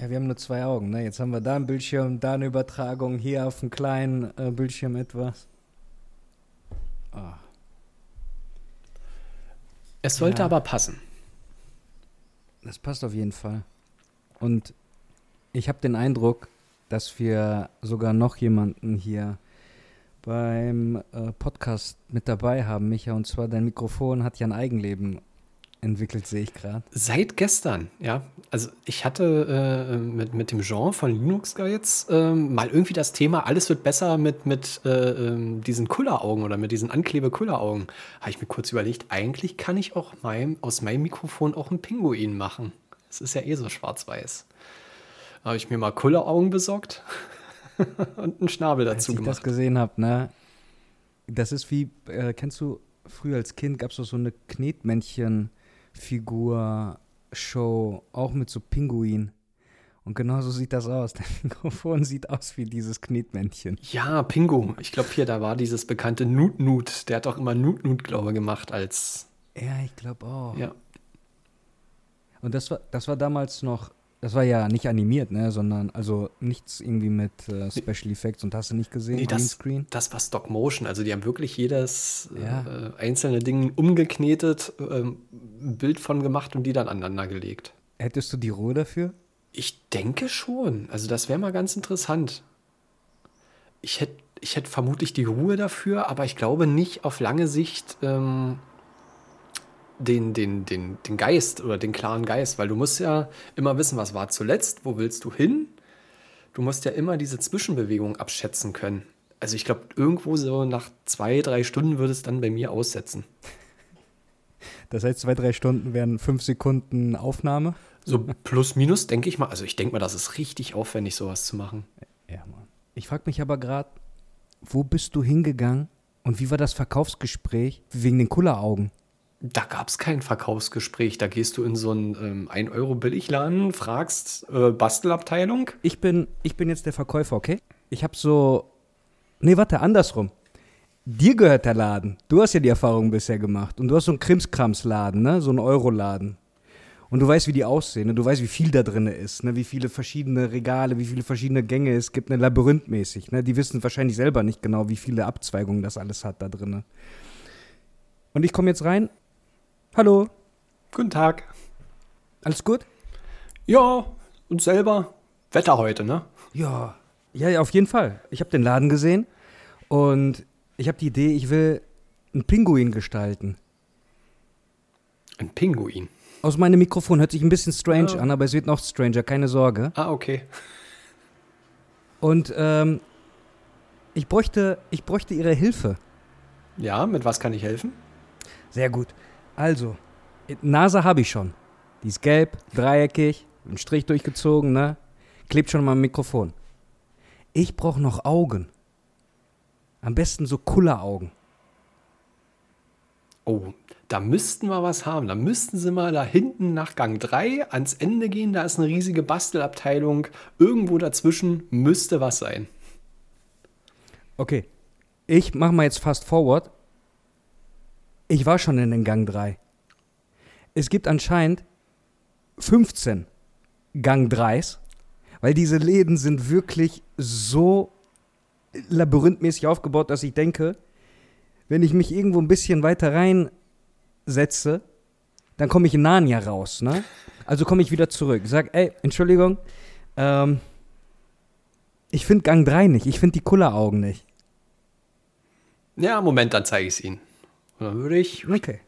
Ja, wir haben nur zwei Augen, ne? Jetzt haben wir da ein Bildschirm, da eine Übertragung, hier auf dem kleinen äh, Bildschirm etwas. Ah. Es sollte ja. aber passen. Das passt auf jeden Fall. Und ich habe den Eindruck, dass wir sogar noch jemanden hier beim äh, Podcast mit dabei haben, Micha. Und zwar dein Mikrofon hat ja ein Eigenleben entwickelt, sehe ich gerade. Seit gestern, ja. Also ich hatte äh, mit, mit dem Jean von Linux jetzt äh, mal irgendwie das Thema, alles wird besser mit, mit äh, ähm, diesen Kulleraugen oder mit diesen Anklebe-Kulleraugen. Habe ich mir kurz überlegt, eigentlich kann ich auch mein, aus meinem Mikrofon auch einen Pinguin machen. Es ist ja eh so schwarz-weiß. Habe ich mir mal Kulleraugen besorgt und einen Schnabel dazu Als gemacht. Als ich das gesehen habe, ne? Das ist wie, äh, kennst du, früher als Kind gab es so eine Knetmännchen- Figur-Show, auch mit so Pinguin. Und genau so sieht das aus. Der Mikrofon sieht aus wie dieses Knetmännchen. Ja, Pingu. Ich glaube, hier, da war dieses bekannte Nut Nut. Der hat doch immer Nut Nut, glaube ich, gemacht als. Ja, ich glaube auch. Ja. Und das war, das war damals noch das war ja nicht animiert, ne, sondern also nichts irgendwie mit äh, Special Effects und hast du nicht gesehen? Nee, das, das war Stop Motion. Also die haben wirklich jedes ja. äh, einzelne Ding umgeknetet, äh, ein Bild von gemacht und die dann aneinander gelegt. Hättest du die Ruhe dafür? Ich denke schon. Also das wäre mal ganz interessant. Ich hätte ich hätt vermutlich die Ruhe dafür, aber ich glaube nicht auf lange Sicht. Ähm, den, den, den, den Geist oder den klaren Geist, weil du musst ja immer wissen, was war zuletzt, wo willst du hin? Du musst ja immer diese Zwischenbewegung abschätzen können. Also ich glaube, irgendwo so nach zwei, drei Stunden würde es dann bei mir aussetzen. Das heißt, zwei, drei Stunden wären fünf Sekunden Aufnahme? So plus, minus, denke ich mal. Also ich denke mal, das ist richtig aufwendig, sowas zu machen. Ja, Mann. Ich frage mich aber gerade, wo bist du hingegangen und wie war das Verkaufsgespräch wegen den Kulleraugen? Da gab es kein Verkaufsgespräch. Da gehst du in so einen ähm, 1-Euro-Billigladen, fragst äh, Bastelabteilung. Ich bin, ich bin jetzt der Verkäufer, okay? Ich habe so. Nee, warte, andersrum. Dir gehört der Laden. Du hast ja die Erfahrung bisher gemacht. Und du hast so einen Krimskrams-Laden, ne? So einen Euro-Laden. Und du weißt, wie die aussehen. Ne? Du weißt, wie viel da drin ist. Ne? Wie viele verschiedene Regale, wie viele verschiedene Gänge es gibt. Ne? Labyrinthmäßig. Ne? Die wissen wahrscheinlich selber nicht genau, wie viele Abzweigungen das alles hat da drin. Und ich komme jetzt rein Hallo. Guten Tag. Alles gut? Ja, und selber? Wetter heute, ne? Ja. Ja, ja auf jeden Fall. Ich habe den Laden gesehen und ich habe die Idee, ich will einen Pinguin gestalten. Ein Pinguin? Aus meinem Mikrofon hört sich ein bisschen strange ah. an, aber es wird noch stranger, keine Sorge. Ah, okay. Und ähm, ich, bräuchte, ich bräuchte Ihre Hilfe. Ja, mit was kann ich helfen? Sehr gut. Also, Nase habe ich schon. Die ist gelb, dreieckig, ein Strich durchgezogen, ne? Klebt schon mal am Mikrofon. Ich brauche noch Augen. Am besten so Kulleraugen. Oh, da müssten wir was haben. Da müssten sie mal da hinten nach Gang 3 ans Ende gehen. Da ist eine riesige Bastelabteilung. Irgendwo dazwischen müsste was sein. Okay. Ich mache mal jetzt fast forward ich war schon in den Gang 3. Es gibt anscheinend 15 Gang 3s, weil diese Läden sind wirklich so labyrinthmäßig aufgebaut, dass ich denke, wenn ich mich irgendwo ein bisschen weiter reinsetze, dann komme ich in Narnia raus, ne? Also komme ich wieder zurück. Sag, ey, Entschuldigung, ähm, ich finde Gang 3 nicht, ich finde die Kulleraugen nicht. Ja, Moment, dann zeige ich es Ihnen. Und dann würde ich. Okay.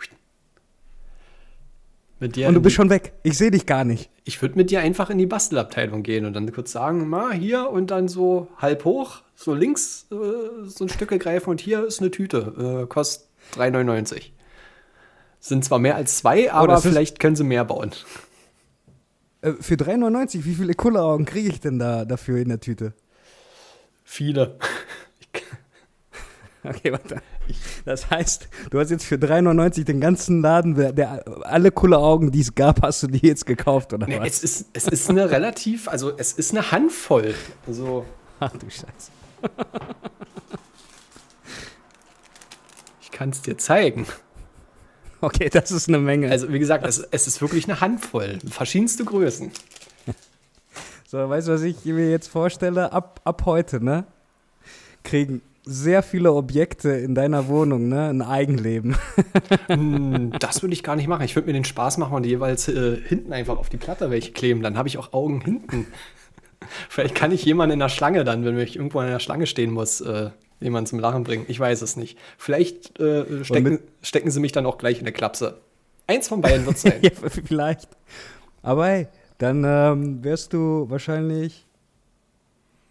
Mit dir und du bist schon weg. Ich sehe dich gar nicht. Ich würde mit dir einfach in die Bastelabteilung gehen und dann kurz sagen, mal hier und dann so halb hoch, so links äh, so ein Stück greifen und hier ist eine Tüte. Äh, kostet 3,99. Sind zwar mehr als zwei, oh, aber oh, vielleicht können sie mehr bauen. Äh, für 3,99, wie viele Kulleraugen kriege ich denn da dafür in der Tüte? Viele. okay, warte. Das heißt, du hast jetzt für 3,99 den ganzen Laden, der, alle coole Augen, die es gab, hast du die jetzt gekauft, oder nee, was? Es ist, es ist eine relativ, also es ist eine Handvoll. Also. Ach du Scheiße. ich kann es dir zeigen. Okay, das ist eine Menge. Also, wie gesagt, es, es ist wirklich eine Handvoll. Verschiedenste Größen. So, weißt du, was ich mir jetzt vorstelle? Ab, ab heute, ne? Kriegen sehr viele Objekte in deiner Wohnung, ne? Ein Eigenleben. Hm, das würde ich gar nicht machen. Ich würde mir den Spaß machen und jeweils äh, hinten einfach auf die Platte welche kleben. Dann habe ich auch Augen hinten. Vielleicht kann ich jemanden in der Schlange dann, wenn ich irgendwo in der Schlange stehen muss, äh, jemanden zum Lachen bringen. Ich weiß es nicht. Vielleicht äh, stecken, stecken sie mich dann auch gleich in der Klapse. Eins von beiden wird es sein. ja, vielleicht. Aber hey, dann ähm, wärst du wahrscheinlich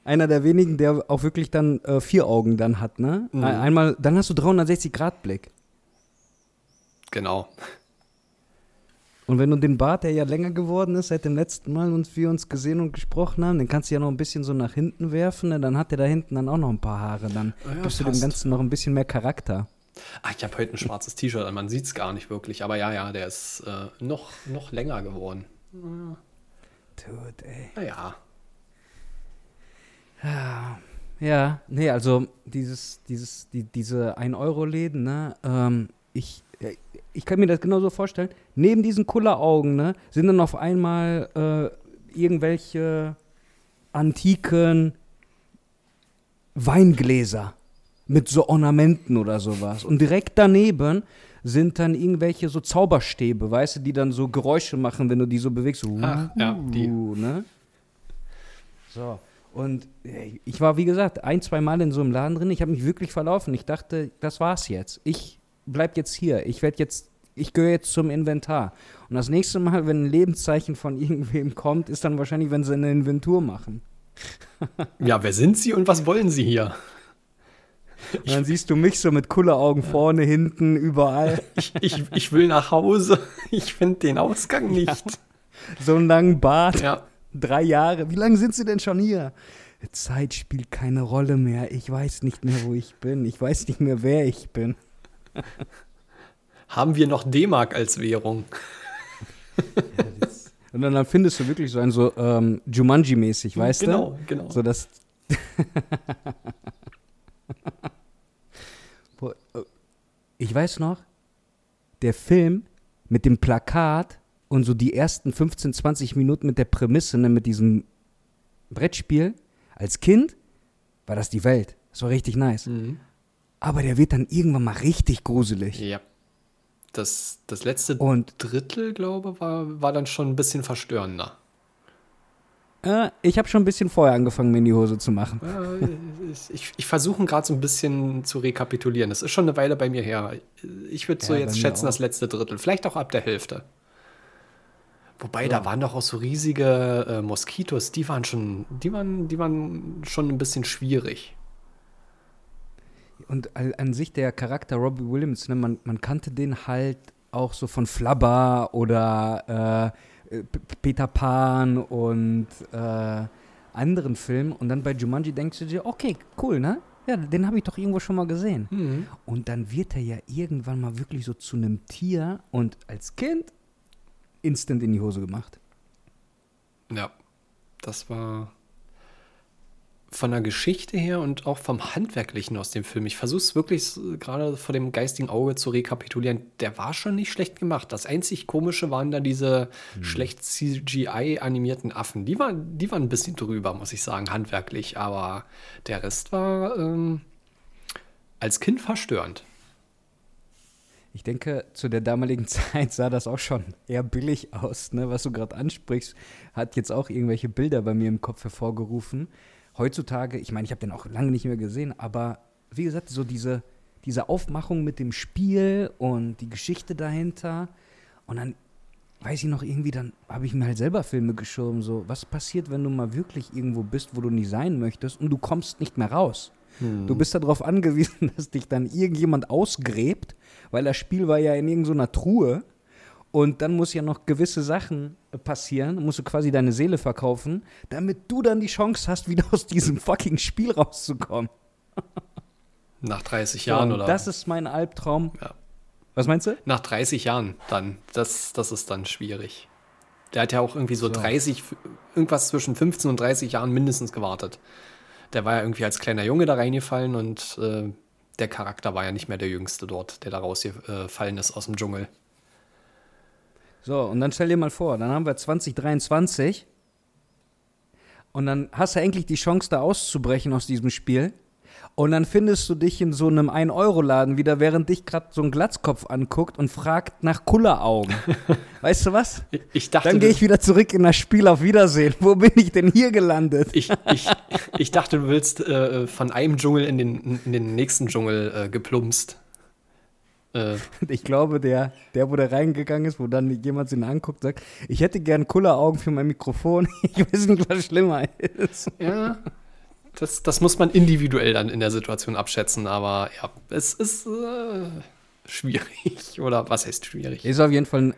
einer der wenigen, der auch wirklich dann äh, vier Augen dann hat, ne? Mhm. Einmal, dann hast du 360 Grad Blick. Genau. Und wenn du den Bart, der ja länger geworden ist, seit dem letzten Mal uns wir uns gesehen und gesprochen haben, den kannst du ja noch ein bisschen so nach hinten werfen, ne? dann hat der da hinten dann auch noch ein paar Haare. Dann Ja, gibst du dem fast. Ganzen noch ein bisschen mehr Charakter. Ach, ich habe heute ein schwarzes T-Shirt an, man sieht es gar nicht wirklich. Aber ja, ja, der ist äh, noch, noch länger geworden. Dude, ey. Naja. Ja, ja, nee, also dieses, dieses, die, diese 1-Euro-Läden, ne, ähm, ich, äh, ich kann mir das genauso vorstellen. Neben diesen Kulleraugen, ne, sind dann auf einmal äh, irgendwelche antiken Weingläser mit so Ornamenten oder sowas. Und direkt daneben sind dann irgendwelche so Zauberstäbe, weißt du, die dann so Geräusche machen, wenn du die so bewegst. So, Ach, ja, die. Ne? So. Und äh, ich war, wie gesagt, ein, zwei Mal in so einem Laden drin. Ich habe mich wirklich verlaufen. Ich dachte, das war's jetzt. Ich bleib jetzt hier. Ich werde jetzt, ich gehöre jetzt zum Inventar. Und das nächste Mal, wenn ein Lebenszeichen von irgendwem kommt, ist dann wahrscheinlich, wenn sie eine Inventur machen. Ja, wer sind Sie und was wollen Sie hier? Und dann siehst du mich so mit Kulleraugen vorne, hinten, überall. Ich, ich, ich will nach Hause. Ich finde den Ausgang nicht. So einen langen Bart. Ja. Drei Jahre. Wie lange sind sie denn schon hier? Zeit spielt keine Rolle mehr. Ich weiß nicht mehr, wo ich bin. Ich weiß nicht mehr, wer ich bin. Haben wir noch D-Mark als Währung? Und dann, dann findest du wirklich so einen so ähm, Jumanji-mäßig, weißt genau, genau. du? So das. Äh, ich weiß noch, der Film mit dem Plakat und so die ersten 15, 20 Minuten mit der Prämisse, ne, mit diesem Brettspiel, als Kind war das die Welt. Das war richtig nice. Mhm. Aber der wird dann irgendwann mal richtig gruselig. Ja. Das, das letzte Und Drittel, glaube war, war dann schon ein bisschen verstörender. äh, ich habe schon ein bisschen vorher angefangen, mir in die Hose zu machen. Äh, ich ich versuche gerade so ein bisschen zu rekapitulieren. Das ist schon eine Weile bei mir her. Ich würde so Ja, jetzt schätzen, auch. das letzte Drittel. Vielleicht auch ab der Hälfte. Wobei, Ja. da waren doch auch so riesige äh, Moskitos, die waren schon, die waren, die waren schon ein bisschen schwierig. Und al- an sich der Charakter Robbie Williams, ne, man, man kannte den halt auch so von Flubber oder äh, Peter Pan und äh, anderen Filmen. Und dann bei Jumanji denkst du dir, okay, cool, ne? Ja, den habe ich doch irgendwo schon mal gesehen. Und dann wird er ja irgendwann mal wirklich so zu einem Tier und als Kind instant in die Hose gemacht. Ja, das war von der Geschichte her und auch vom Handwerklichen aus dem Film. Ich versuche es wirklich gerade vor dem geistigen Auge zu rekapitulieren. Der war schon nicht schlecht gemacht. Das einzig Komische waren da diese schlecht CGI-animierten Affen. Die waren, die waren ein bisschen drüber, muss ich sagen, handwerklich. Aber der Rest war ähm, als Kind verstörend. Ich denke, zu der damaligen Zeit sah das auch schon eher billig aus, ne? Was du gerade ansprichst, hat jetzt auch irgendwelche Bilder bei mir im Kopf hervorgerufen. Heutzutage, ich meine, ich habe den auch lange nicht mehr gesehen, aber wie gesagt, so diese, diese Aufmachung mit dem Spiel und die Geschichte dahinter. Und dann weiß ich noch irgendwie, dann habe ich mir halt selber Filme geschoben, so, was passiert, wenn du mal wirklich irgendwo bist, wo du nicht sein möchtest und du kommst nicht mehr raus. Du bist darauf angewiesen, dass dich dann irgendjemand ausgräbt, weil das Spiel war ja in irgendeiner Truhe. Und dann muss ja noch gewisse Sachen passieren, musst du quasi deine Seele verkaufen, damit du dann die Chance hast, wieder aus diesem fucking Spiel rauszukommen. Nach 30 Jahren Und oder Das ist mein Albtraum. Ja. Was meinst du? nach 30 Jahren dann. Das, das ist dann schwierig. Der hat ja auch irgendwie so, So. 30, irgendwas zwischen 15 und 30 Jahren mindestens gewartet. Der war ja irgendwie als kleiner Junge da reingefallen und äh, der Charakter war ja nicht mehr der Jüngste dort, der da rausgefallen ist aus dem Dschungel. So, und dann stell dir mal vor, dann haben wir 2023 Und dann hast du endlich die Chance, da auszubrechen aus diesem Spiel. Und dann findest du dich in so einem 1-Euro-Laden wieder, während dich gerade so ein Glatzkopf anguckt und fragt nach Kulleraugen. weißt du was? Ich dachte, Dann gehe ich wieder zurück in das Spiel auf Wiedersehen. Wo bin ich denn hier gelandet? ich, ich, ich dachte, du willst äh, von einem Dschungel in den, in den nächsten Dschungel äh, geplumpst. Äh, Ich glaube, der, der, wo der reingegangen ist, wo dann jemand ihn anguckt, sagt, ich hätte gern Kulleraugen für mein Mikrofon. Ich weiß nicht, was schlimmer ist. ja, das, das muss man individuell dann in der Situation abschätzen, aber ja, es ist äh, schwierig. Oder was heißt schwierig? Ist auf jeden Fall,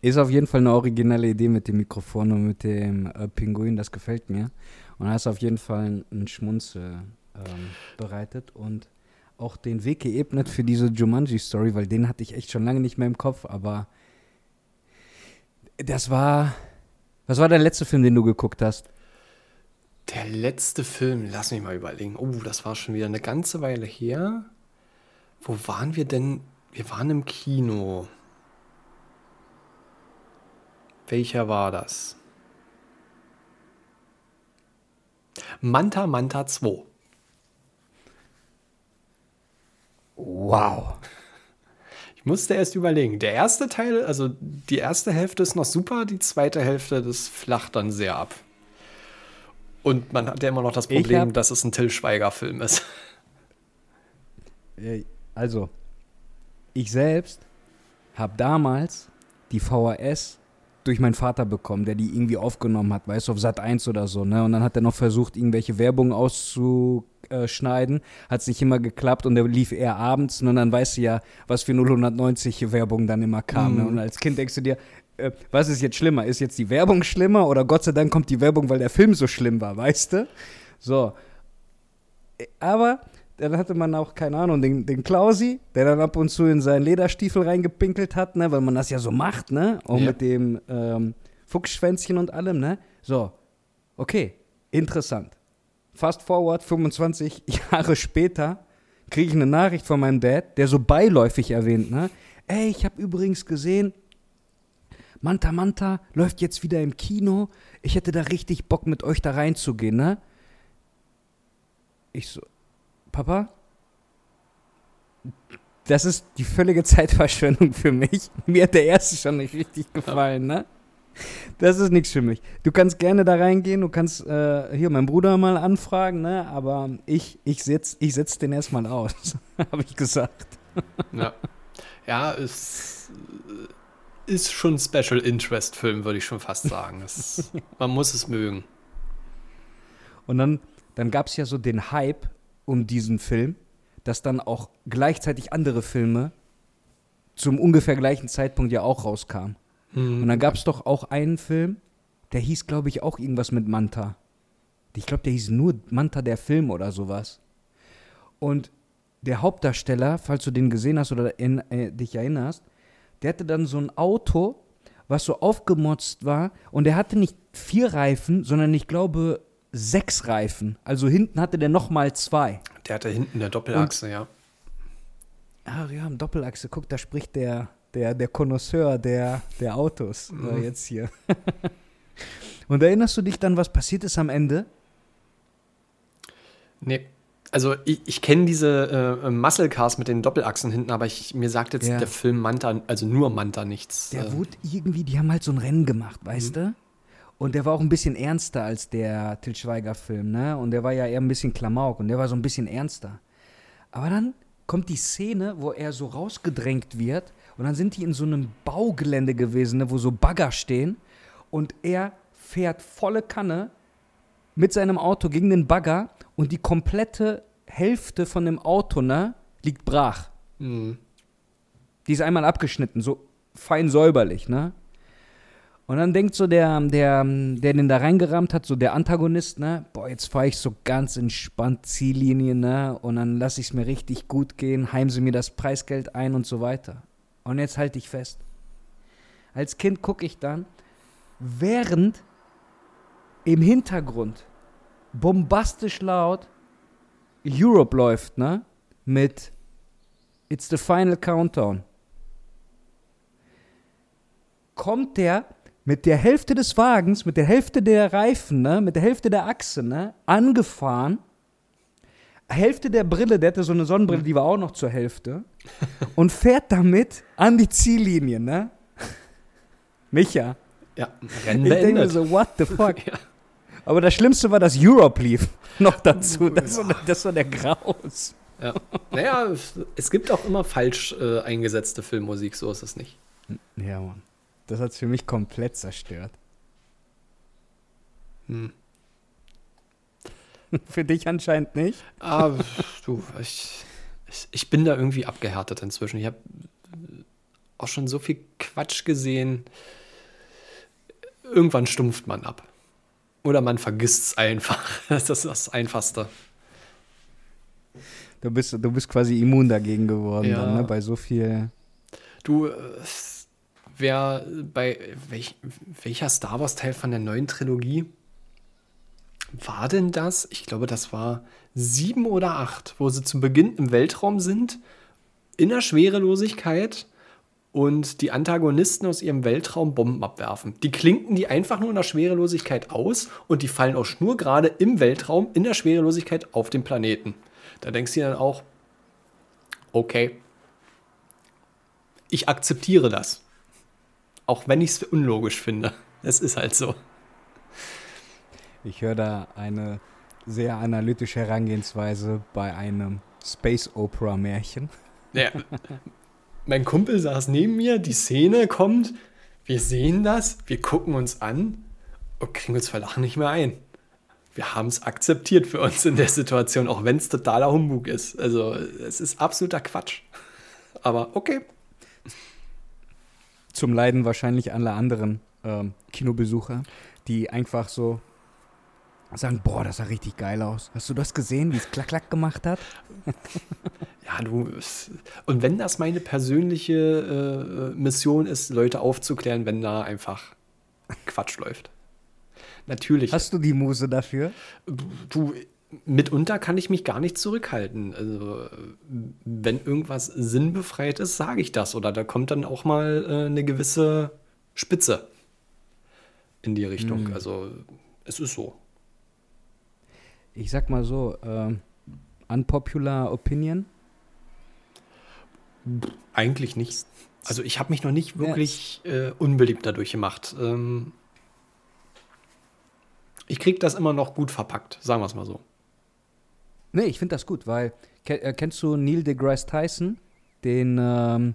ist auf jeden Fall eine originelle Idee mit dem Mikrofon und mit dem äh, Pinguin, das gefällt mir. Und hast auf jeden Fall einen Schmunzel ähm, bereitet und auch den Weg geebnet für diese Jumanji-Story, weil den hatte ich echt schon lange nicht mehr im Kopf, aber das war. Was war der letzte Film, den du geguckt hast? Der letzte Film, lass mich mal überlegen. Oh, das war schon wieder eine ganze Weile her. Wo waren wir denn? Wir waren im Kino. Welcher war das? Manta Manta 2. Wow. Ich musste erst überlegen. Der erste Teil, also die erste Hälfte ist noch super, die zweite Hälfte, das flacht dann sehr ab. Und man hat ja immer noch das Problem, dass es ein Till Schweiger-Film ist. Äh, Also, ich selbst habe damals die VHS durch meinen Vater bekommen, der die irgendwie aufgenommen hat, weißt du, auf Sat 1 oder so, ne? Und dann hat er noch versucht, irgendwelche Werbung auszuschneiden. Hat es nicht immer geklappt und der lief eher abends und dann weißt du ja, was für 090 Werbung dann immer kam. Ne? Mhm. Und als Kind denkst du dir, äh, was ist jetzt schlimmer? Ist jetzt die Werbung schlimmer oder Gott sei Dank kommt die Werbung, weil der Film so schlimm war, weißt du? So. Aber dann hatte man auch, keine Ahnung, den, den Klausi, der dann ab und zu in seinen Lederstiefel reingepinkelt hat, ne, weil man das ja so macht, ne? Auch Ja. mit dem ähm, Fuchsschwänzchen und allem, ne? So, okay, interessant. Fast forward, 25 Jahre später, kriege ich eine Nachricht von meinem Dad, der so beiläufig erwähnt, ne? Ey, ich habe übrigens gesehen, Manta Manta läuft jetzt wieder im Kino. Ich hätte da richtig Bock, mit euch da reinzugehen, ne? Ich so, Papa, das ist die völlige Zeitverschwendung für mich. Mir hat der erste schon nicht richtig gefallen, ne? Das ist nichts für mich. Du kannst gerne da reingehen, du kannst äh, hier meinen Bruder mal anfragen, ne? Aber ich, ich setz, ich setz den erstmal aus, habe ich gesagt. Ja, ja es ist schon ein Special Interest Film, würde ich schon fast sagen. Es, man muss es mögen. Und dann, dann gab es ja so den Hype um diesen Film, dass dann auch gleichzeitig andere Filme zum ungefähr gleichen Zeitpunkt ja auch rauskamen. Und dann gab es doch auch einen Film, der hieß, glaube ich, auch irgendwas mit Manta. Ich glaube, der hieß nur Manta der Film oder sowas. Und der Hauptdarsteller, falls du den gesehen hast oder in, äh, dich erinnerst, der hatte dann so ein Auto, was so aufgemotzt war. Und der hatte nicht vier Reifen, sondern ich glaube sechs Reifen. Also hinten hatte der nochmal zwei. Der hatte hinten eine Doppelachse, ja. Ah, ja, im Doppelachse, guck, da spricht der, der, der Connoisseur der, der Autos Mhm. jetzt hier. Und erinnerst du dich dann, was passiert ist am Ende? Nee. Also ich, ich kenne diese äh, Muscle Cars mit den Doppelachsen hinten, aber ich, mir sagt jetzt Ja. der Film Manta, also nur Manta nichts. Der äh, wurde irgendwie, die haben halt so ein Rennen gemacht, weißt du? Und der war auch ein bisschen ernster als der Til Schweiger-Film, ne? Und der war ja eher ein bisschen Klamauk und der war so ein bisschen ernster. Aber dann kommt die Szene, wo er so rausgedrängt wird und dann sind die in so einem Baugelände gewesen, ne, wo so Bagger stehen und er fährt volle Kanne mit seinem Auto gegen den Bagger und die komplette Hälfte von dem Auto, ne, liegt brach. mh. Die ist einmal abgeschnitten, so fein säuberlich, ne? Und dann denkt so der, der, der den da reingerammt hat, so der Antagonist, ne? Boah, jetzt fahre ich so ganz entspannt Ziellinie, ne? Und dann lasse ich es mir richtig gut gehen, heimse mir das Preisgeld ein und so weiter. Und jetzt halte ich fest. Als Kind gucke ich dann, während im Hintergrund bombastisch laut Europe läuft, ne? Mit It's the final countdown. Kommt der mit der Hälfte des Wagens, mit der Hälfte der Reifen, ne, mit der Hälfte der Achse, ne, angefahren. Hälfte der Brille, der hatte so eine Sonnenbrille, die war auch noch zur Hälfte. Und fährt damit an die Ziellinie, ne? Micha. Ja, Rennen Ich denke so, what the fuck? Ja. Aber das Schlimmste war, dass Europe lief. Noch dazu. Das, war, das war der Graus. Ja. Naja, es, gibt auch immer falsch äh, eingesetzte Filmmusik, so ist es nicht. Ja, Mann. Das hat es für mich komplett zerstört. Hm. Für dich anscheinend nicht. Aber du, ich, ich, ich bin da irgendwie abgehärtet inzwischen. Ich habe auch schon so viel Quatsch gesehen. Irgendwann stumpft man ab. Oder man vergisst es einfach. Das ist das Einfachste. Du bist, du bist quasi immun dagegen geworden, Ja. dann, ne? bei so viel. Du, äh, wer bei welch, welcher Star Wars Teil von der neuen Trilogie war denn das? Ich glaube, das war sieben oder acht, wo sie zu Beginn im Weltraum sind, in der Schwerelosigkeit und die Antagonisten aus ihrem Weltraum Bomben abwerfen. Die klinken die einfach nur in der Schwerelosigkeit aus und die fallen auch schnurgerade im Weltraum in der Schwerelosigkeit auf den Planeten. Da denkst du dir dann auch, okay, ich akzeptiere das. Auch wenn ich es unlogisch finde. Es ist halt so. Ich höre da eine sehr analytische Herangehensweise bei einem Space Opera Märchen. Ja. mein Kumpel saß neben mir, die Szene kommt, wir sehen das, wir gucken uns an und kriegen uns vor Lachen nicht mehr ein. Wir haben es akzeptiert für uns in der Situation, auch wenn es totaler Humbug ist. Also es ist absoluter Quatsch. Aber okay. Zum Leiden wahrscheinlich aller anderen ähm, Kinobesucher, die einfach so sagen, boah, das sah richtig geil aus. Hast du das gesehen, wie es klack klack gemacht hat? Ja, du. Und wenn das meine persönliche äh, Mission ist, Leute aufzuklären, wenn da einfach Quatsch läuft. Natürlich. Hast du die Muse dafür? Du, mitunter kann ich mich gar nicht zurückhalten. Also, wenn irgendwas sinnbefreit ist, sage ich das. Oder da kommt dann auch mal äh, eine gewisse Spitze in die Richtung. Mhm. Also, es ist so. Ich sag mal so, ähm, unpopular opinion. Eigentlich nicht. Also, ich habe mich noch nicht wirklich äh, unbeliebt dadurch gemacht. Ähm, ich krieg das immer noch gut verpackt, sagen wir es mal so. Nee, ich finde das gut, weil äh, kennst du Neil deGrasse Tyson, den ähm,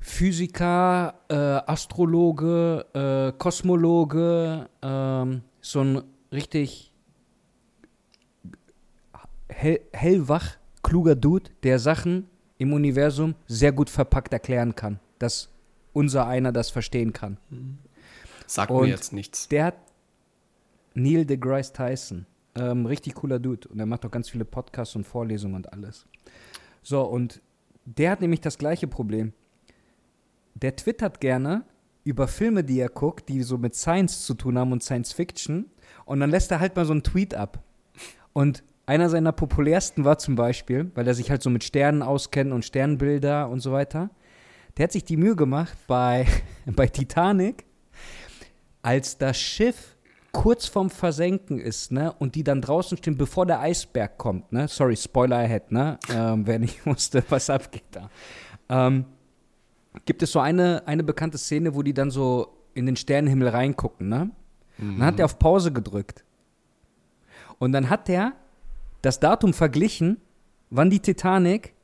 Physiker, äh, Astrologe, äh, Kosmologe, ähm, so ein richtig hell, hellwach, kluger Dude, der Sachen im Universum sehr gut verpackt erklären kann, dass unser einer das verstehen kann. Sagt Und mir jetzt nichts. Der hat Neil deGrasse Tyson. Ähm, richtig cooler Dude. Und er macht auch ganz viele Podcasts und Vorlesungen und alles. So, und der hat nämlich das gleiche Problem. Der twittert gerne über Filme, die er guckt, die so mit Science zu tun haben und Science Fiction. Und dann lässt er halt mal so einen Tweet ab. Und einer seiner populärsten war zum Beispiel, weil er sich halt so mit Sternen auskennt und Sternbilder und so weiter. Der hat sich die Mühe gemacht bei, bei Titanic, als das Schiff kurz vorm Versenken ist, ne, und die dann draußen stehen, bevor der Eisberg kommt, ne, sorry, Spoiler ahead, ne, ähm, wer nicht wusste, was abgeht da, ähm, gibt es so eine, eine bekannte Szene, wo die dann so in den Sternenhimmel reingucken, ne, dann hat er auf Pause gedrückt. Und dann hat er das Datum verglichen, wann die Titanic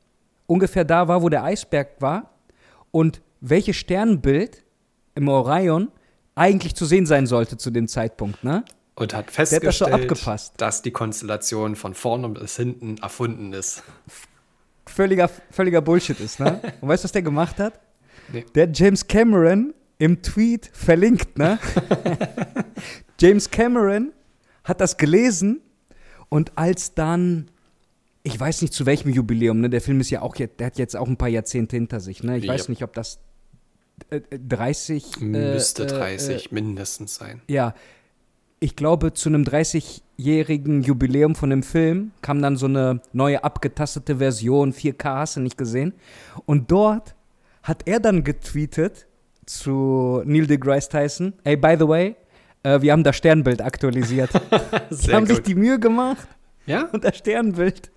ungefähr da war, wo der Eisberg war und welches Sternbild im Orion eigentlich zu sehen sein sollte zu dem Zeitpunkt, ne? Und hat hat das so festgestellt, abgepasst. dass die Konstellation von vorne bis hinten erfunden ist. Völliger, völliger Bullshit ist, ne? Und weißt du, was der gemacht hat? Nee. Der hat James Cameron im Tweet verlinkt, ne? James Cameron hat das gelesen und als dann, ich weiß nicht zu welchem Jubiläum, ne? Der Film ist ja auch jetzt, der hat jetzt auch ein paar Jahrzehnte hinter sich, ne? Ich Ja. weiß nicht, ob das äh, äh, 30 äh, Müsste äh, 30 mindestens sein. Ja, ich glaube, zu einem 30-jährigen Jubiläum von dem Film kam dann so eine neue abgetastete Version, 4K, hast du nicht gesehen. Und dort hat er dann getweetet, zu Neil deGrasse Tyson. Hey, by the way, äh, wir haben das Sternbild aktualisiert. Sie haben sich die Mühe gemacht Ja? und das Sternbild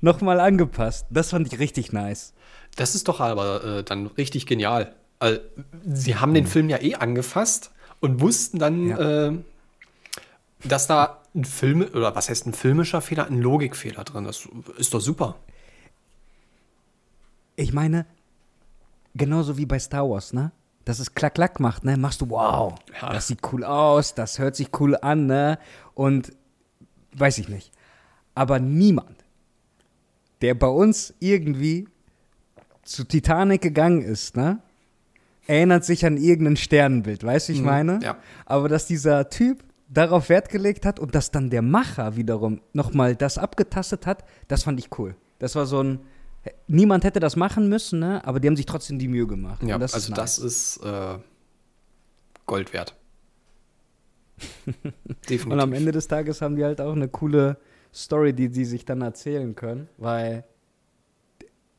nochmal angepasst. Das fand ich richtig nice. Das ist doch aber äh, dann richtig genial. Also, sie haben den Film ja eh angefasst und wussten dann, Ja. äh, dass da ein Film, oder was heißt ein filmischer Fehler, ein Logikfehler drin ist. Ist doch super. Ich meine, genauso wie bei Star Wars, ne? Dass es klack klack macht, ne? Machst du, wow, Ja. das sieht cool aus, das hört sich cool an, ne? Und weiß ich nicht. Aber niemand, der bei uns irgendwie zu Titanic gegangen ist, ne? Erinnert sich an irgendein Sternenbild, weißt du, ich Mhm, meine? ja. Aber dass dieser Typ darauf Wert gelegt hat und dass dann der Macher wiederum nochmal das abgetastet hat, das fand ich cool. Das war so ein. Niemand hätte das machen müssen, ne? aber die haben sich trotzdem die Mühe gemacht. Ja, das also ist das nice. ist äh, Gold wert. Definitiv. Und am Ende des Tages haben die halt auch eine coole Story, die die sich dann erzählen können, weil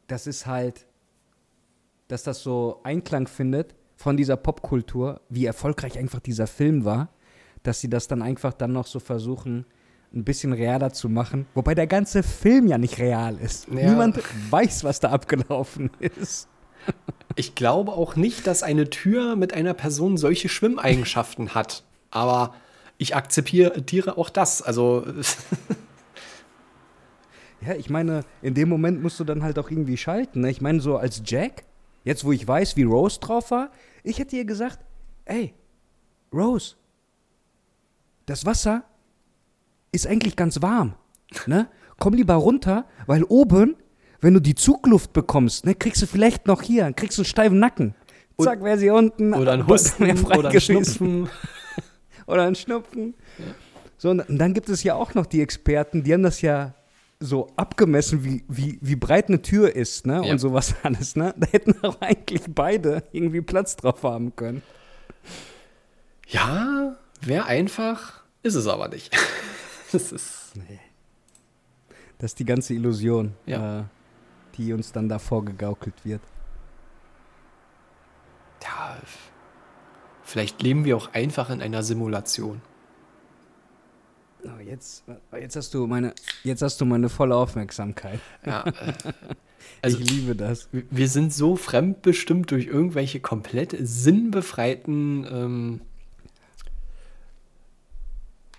das ist halt, dass das so Einklang findet von dieser Popkultur, wie erfolgreich einfach dieser Film war, dass sie das dann einfach dann noch so versuchen, ein bisschen realer zu machen. Wobei der ganze Film ja nicht real ist. Ja. Niemand weiß, was da abgelaufen ist. Ich glaube auch nicht, dass eine Tür mit einer Person solche Schwimmeigenschaften hat. Aber ich akzeptiere auch das. Also, Ja, ich meine, in dem Moment musst du dann halt auch irgendwie schalten. Ne? Ich meine, so als Jack, jetzt wo ich weiß, wie Rose drauf war, ich hätte ihr gesagt, ey, Rose, das Wasser ist eigentlich ganz warm. Ne? Komm lieber runter, weil oben, wenn du die Zugluft bekommst, ne, kriegst du vielleicht noch hier, kriegst du einen steifen Nacken. Und- Zack, wäre sie unten. oder ein Husten oder ein. Schnupfen. Oder ein Schnupfen. So, und dann gibt es ja auch noch die Experten, die haben das ja so abgemessen, wie, wie, wie breit eine Tür ist, ne? Ja. Und sowas alles, ne? Da hätten auch eigentlich beide irgendwie Platz drauf haben können. Ja, wäre einfach, ist es aber nicht. Das ist. Das ist die ganze Illusion, Ja. äh, die uns dann da vorgegaukelt wird. Ja, vielleicht leben wir auch einfach in einer Simulation. Oh, jetzt, jetzt, hast du meine, jetzt hast du meine volle Aufmerksamkeit. Ja, äh, also ich liebe das. wir sind so fremdbestimmt durch irgendwelche komplett sinnbefreiten ähm,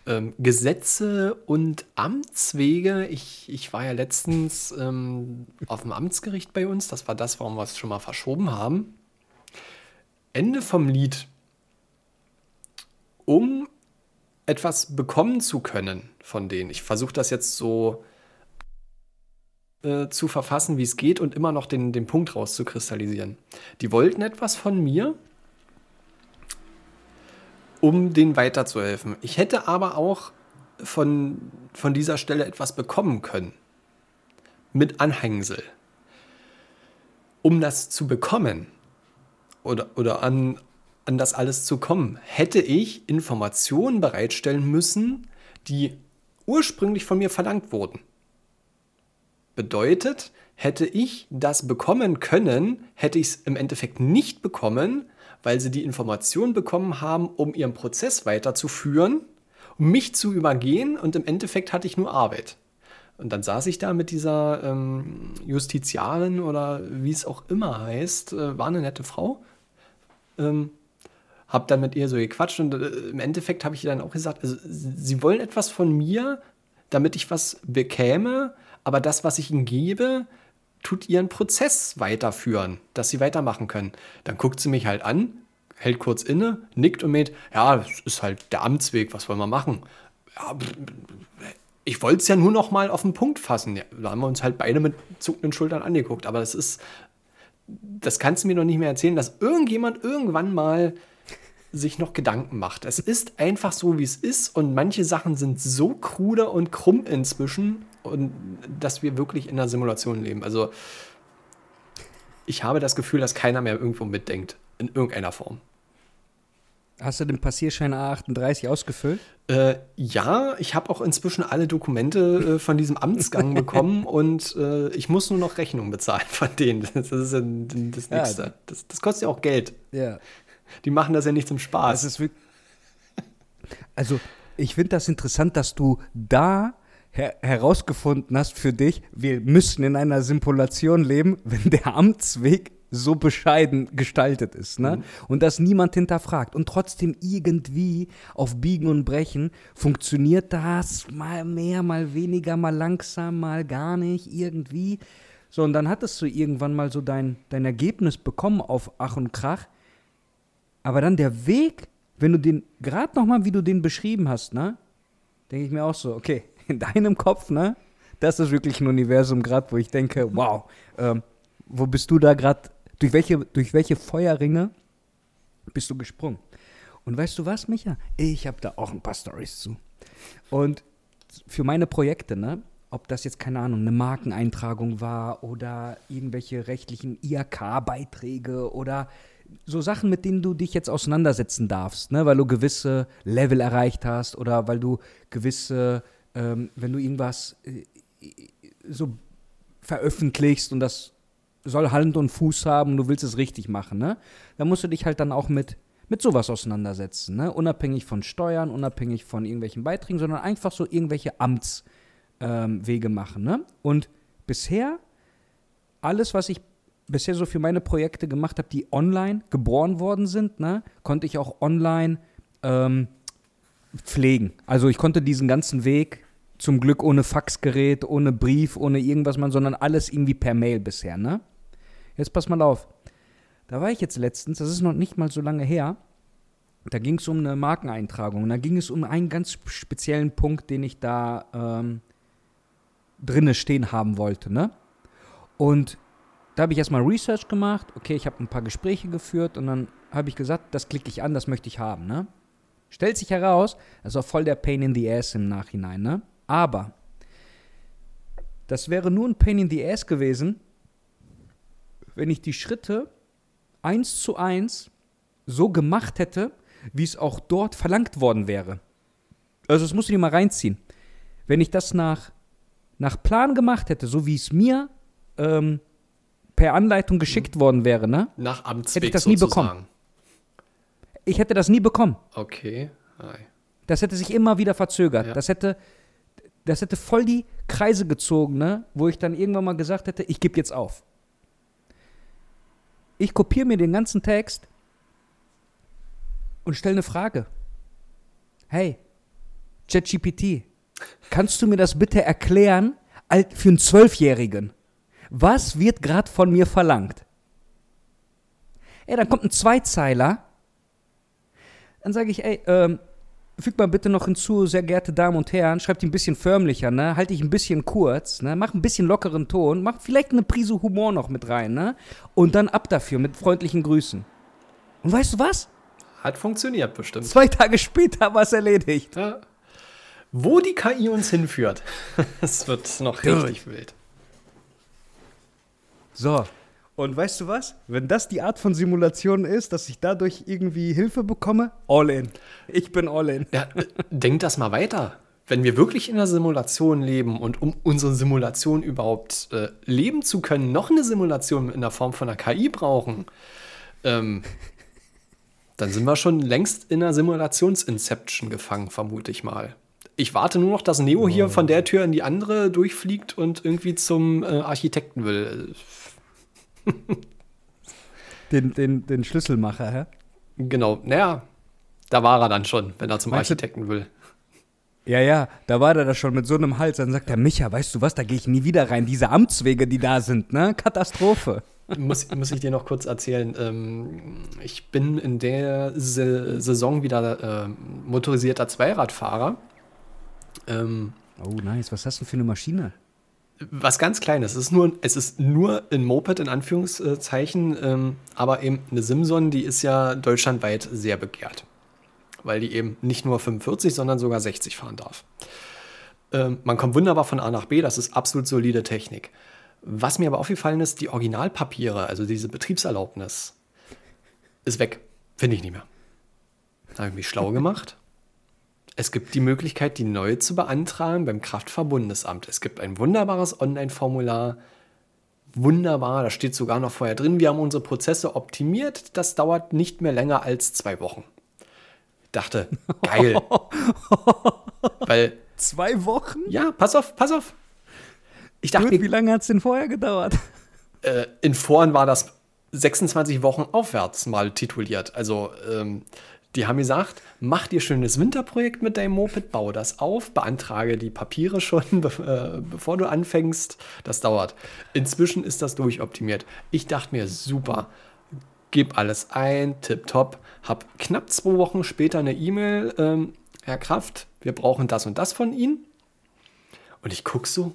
ähm, Gesetze und Amtswege. Ich, ich war ja letztens ähm, auf dem Amtsgericht bei uns. Das war das, warum wir es schon mal verschoben haben. Ende vom Lied. Um etwas bekommen zu können von denen. Ich versuche das jetzt so äh, zu verfassen, wie es geht und immer noch den, den Punkt rauszukristallisieren. Die wollten etwas von mir, um denen weiterzuhelfen. Ich hätte aber auch von, von dieser Stelle etwas bekommen können. Mit Anhängsel. Um das zu bekommen oder, oder an, an das alles zu kommen, hätte ich Informationen bereitstellen müssen, die ursprünglich von mir verlangt wurden. Bedeutet, hätte ich das bekommen können, hätte ich es im Endeffekt nicht bekommen, weil sie die Information bekommen haben, um ihren Prozess weiterzuführen, um mich zu übergehen und im Endeffekt hatte ich nur Arbeit. Und dann saß ich da mit dieser ähm, Justiziarin oder wie es auch immer heißt, äh, war eine nette Frau. Ähm, hab dann mit ihr so gequatscht und äh, im Endeffekt habe ich ihr dann auch gesagt, also sie wollen etwas von mir, damit ich was bekäme, aber das, was ich ihnen gebe, tut ihren Prozess weiterführen, dass sie weitermachen können. Dann guckt sie mich halt an, hält kurz inne, nickt und meint, ja, das ist halt der Amtsweg, was wollen wir machen? Ja, ich wollte es ja nur noch mal auf den Punkt fassen. Ja, da haben wir uns halt beide mit zuckenden Schultern angeguckt, aber das ist, das kannst du mir noch nicht mehr erzählen, dass irgendjemand irgendwann mal sich noch Gedanken macht. Es ist einfach so, wie es ist und manche Sachen sind so krude und krumm inzwischen und dass wir wirklich in einer Simulation leben. Also ich habe das Gefühl, dass keiner mehr irgendwo mitdenkt in irgendeiner Form. Hast du den Passierschein A38 ausgefüllt? Äh, ja, ich habe auch inzwischen alle Dokumente äh, von diesem Amtsgang bekommen und äh, ich muss nur noch Rechnung bezahlen von denen. Das ist ja das Ja. Nächste. Das, das kostet ja auch Geld. Ja. Die machen das ja nicht zum Spaß. Das ist wirklich. Also, ich finde das interessant, dass du da her herausgefunden hast für dich, wir müssen in einer Simulation leben, wenn der Amtsweg so bescheiden gestaltet ist, ne? Mhm. Und das niemand hinterfragt. Und trotzdem irgendwie auf Biegen und Brechen funktioniert das mal mehr, mal weniger, mal langsam, mal gar nicht, irgendwie. So, und dann hattest du irgendwann mal so dein, dein Ergebnis bekommen auf Ach und Krach. Aber dann der Weg, wenn du den, gerade nochmal, wie du den beschrieben hast, ne? Denke ich mir auch so, okay, in deinem Kopf, ne? Das ist wirklich ein Universum gerade, wo ich denke, wow, ähm, wo bist du da gerade durch welche, durch welche Feuerringe bist du gesprungen? Und weißt du was, Micha? Ich habe da auch ein paar Stories zu. Und für meine Projekte, ne? Ob das jetzt, keine Ahnung, eine Markeneintragung war oder irgendwelche rechtlichen IHK-Beiträge oder so Sachen, mit denen du dich jetzt auseinandersetzen darfst, ne? weil du gewisse Level erreicht hast oder weil du gewisse, ähm, wenn du irgendwas äh, so veröffentlichst und das soll Hand und Fuß haben, du willst es richtig machen, ne? Da musst du dich halt dann auch mit, mit sowas auseinandersetzen, ne? Unabhängig von Steuern, unabhängig von irgendwelchen Beiträgen, sondern einfach so irgendwelche Amtswege ähm, machen, ne? Und bisher, alles, was ich bisher so für meine Projekte gemacht habe, die online geboren worden sind, ne, konnte ich auch online ähm, pflegen. Also ich konnte diesen ganzen Weg zum Glück ohne Faxgerät, ohne Brief, ohne irgendwas man, sondern alles irgendwie per Mail bisher, ne? Jetzt pass mal auf. Da war ich jetzt letztens, das ist noch nicht mal so lange her, da ging es um eine Markeneintragung. Da ging es um einen ganz speziellen Punkt, den ich da ähm, drinne stehen haben wollte. Ne? Und da habe ich erstmal Research gemacht. Okay, ich habe ein paar Gespräche geführt und dann habe ich gesagt, das klicke ich an, das möchte ich haben. Ne? Stellt sich heraus, das war voll der Pain in the Ass im Nachhinein. Ne? Aber das wäre nur ein Pain in the Ass gewesen, wenn ich die Schritte eins zu eins so gemacht hätte, wie es auch dort verlangt worden wäre. Also das musst du dir mal reinziehen. Wenn ich das nach, nach Plan gemacht hätte, so wie es mir ähm, per Anleitung geschickt mhm. worden wäre, ne? Nach Amtsweg hätte ich das nie bekommen. Ich hätte das nie bekommen. Okay. Hi. Das hätte sich immer wieder verzögert. Ja. Das hätte das hätte voll die Kreise gezogen, ne? Wo ich dann irgendwann mal gesagt hätte, ich gebe jetzt auf. Ich kopiere mir den ganzen Text und stelle eine Frage. Hey, ChatGPT, kannst du mir das bitte erklären für einen Zwölfjährigen? Was wird gerade von mir verlangt? Ey, dann kommt ein Zweizeiler. Dann sage ich, ey, ähm, fügt mal bitte noch hinzu, sehr geehrte Damen und Herren, schreibt die ein bisschen förmlicher, ne? Halt dich ein bisschen kurz, ne? Mach ein bisschen lockeren Ton, mach vielleicht eine Prise Humor noch mit rein, ne? Und dann ab dafür mit freundlichen Grüßen. Und weißt du was? Hat funktioniert bestimmt. Zwei Tage später war es erledigt. Ja. Wo die KI uns hinführt, es wird noch richtig wild. So, und weißt du was? Wenn das die Art von Simulation ist, dass ich dadurch irgendwie Hilfe bekomme, all in. Ich bin all in. Ja, denk das mal weiter. Wenn wir wirklich in einer Simulation leben und um unsere Simulation überhaupt äh, leben zu können, noch eine Simulation in der Form von einer KI brauchen, ähm, dann sind wir schon längst in einer Simulations-Inception gefangen, vermute ich mal. Ich warte nur noch, dass Neo hier von der Tür in die andere durchfliegt und irgendwie zum äh, Architekten will den, den, den Schlüsselmacher, hä? Genau, naja, da war er dann schon, wenn er zum Meinst Architekten will. Ja, ja, da war er da schon mit so einem Hals. Dann sagt er, Micha, weißt du was, da gehe ich nie wieder rein. Diese Amtswege, die da sind, ne? Katastrophe. muss, muss ich dir noch kurz erzählen. Ähm, ich bin in der Se Saison wieder äh, motorisierter Zweiradfahrer. Ähm, oh, nice. Was hast du für eine Maschine? Was ganz Kleines. Es ist nur, es ist nur ein Moped in Anführungszeichen, ähm, aber eben eine Simson, die ist ja deutschlandweit sehr begehrt. Weil die eben nicht nur 45, sondern sogar 60 fahren darf. Ähm, man kommt wunderbar von A nach B, das ist absolut solide Technik. Was mir aber aufgefallen ist, die Originalpapiere, also diese Betriebserlaubnis, ist weg. Finde ich nicht mehr. Da habe ich mich schlau gemacht es gibt die Möglichkeit, die neue zu beantragen beim Kraftfahrbundesamt. Es gibt ein wunderbares Online-Formular. wunderbar, da steht sogar noch vorher drin, wir haben unsere Prozesse optimiert, das dauert nicht mehr länger als zwei Wochen. Ich dachte, geil. Weil, Zwei Wochen? ja, pass auf, pass auf. Ich dachte, Gut, wie lange hat es denn vorher gedauert? äh, in Foren war das 26 Wochen aufwärts mal tituliert. Also, ähm, die haben gesagt, mach dir schönes Winterprojekt mit deinem Moped, baue das auf, beantrage die Papiere schon, be äh, bevor du anfängst. Das dauert. Inzwischen ist das durchoptimiert. Ich dachte mir, super, gib alles ein, tipptopp. Hab knapp zwei Wochen später eine E-Mail, ähm, Herr Kraft, wir brauchen das und das von Ihnen. Und ich guck so,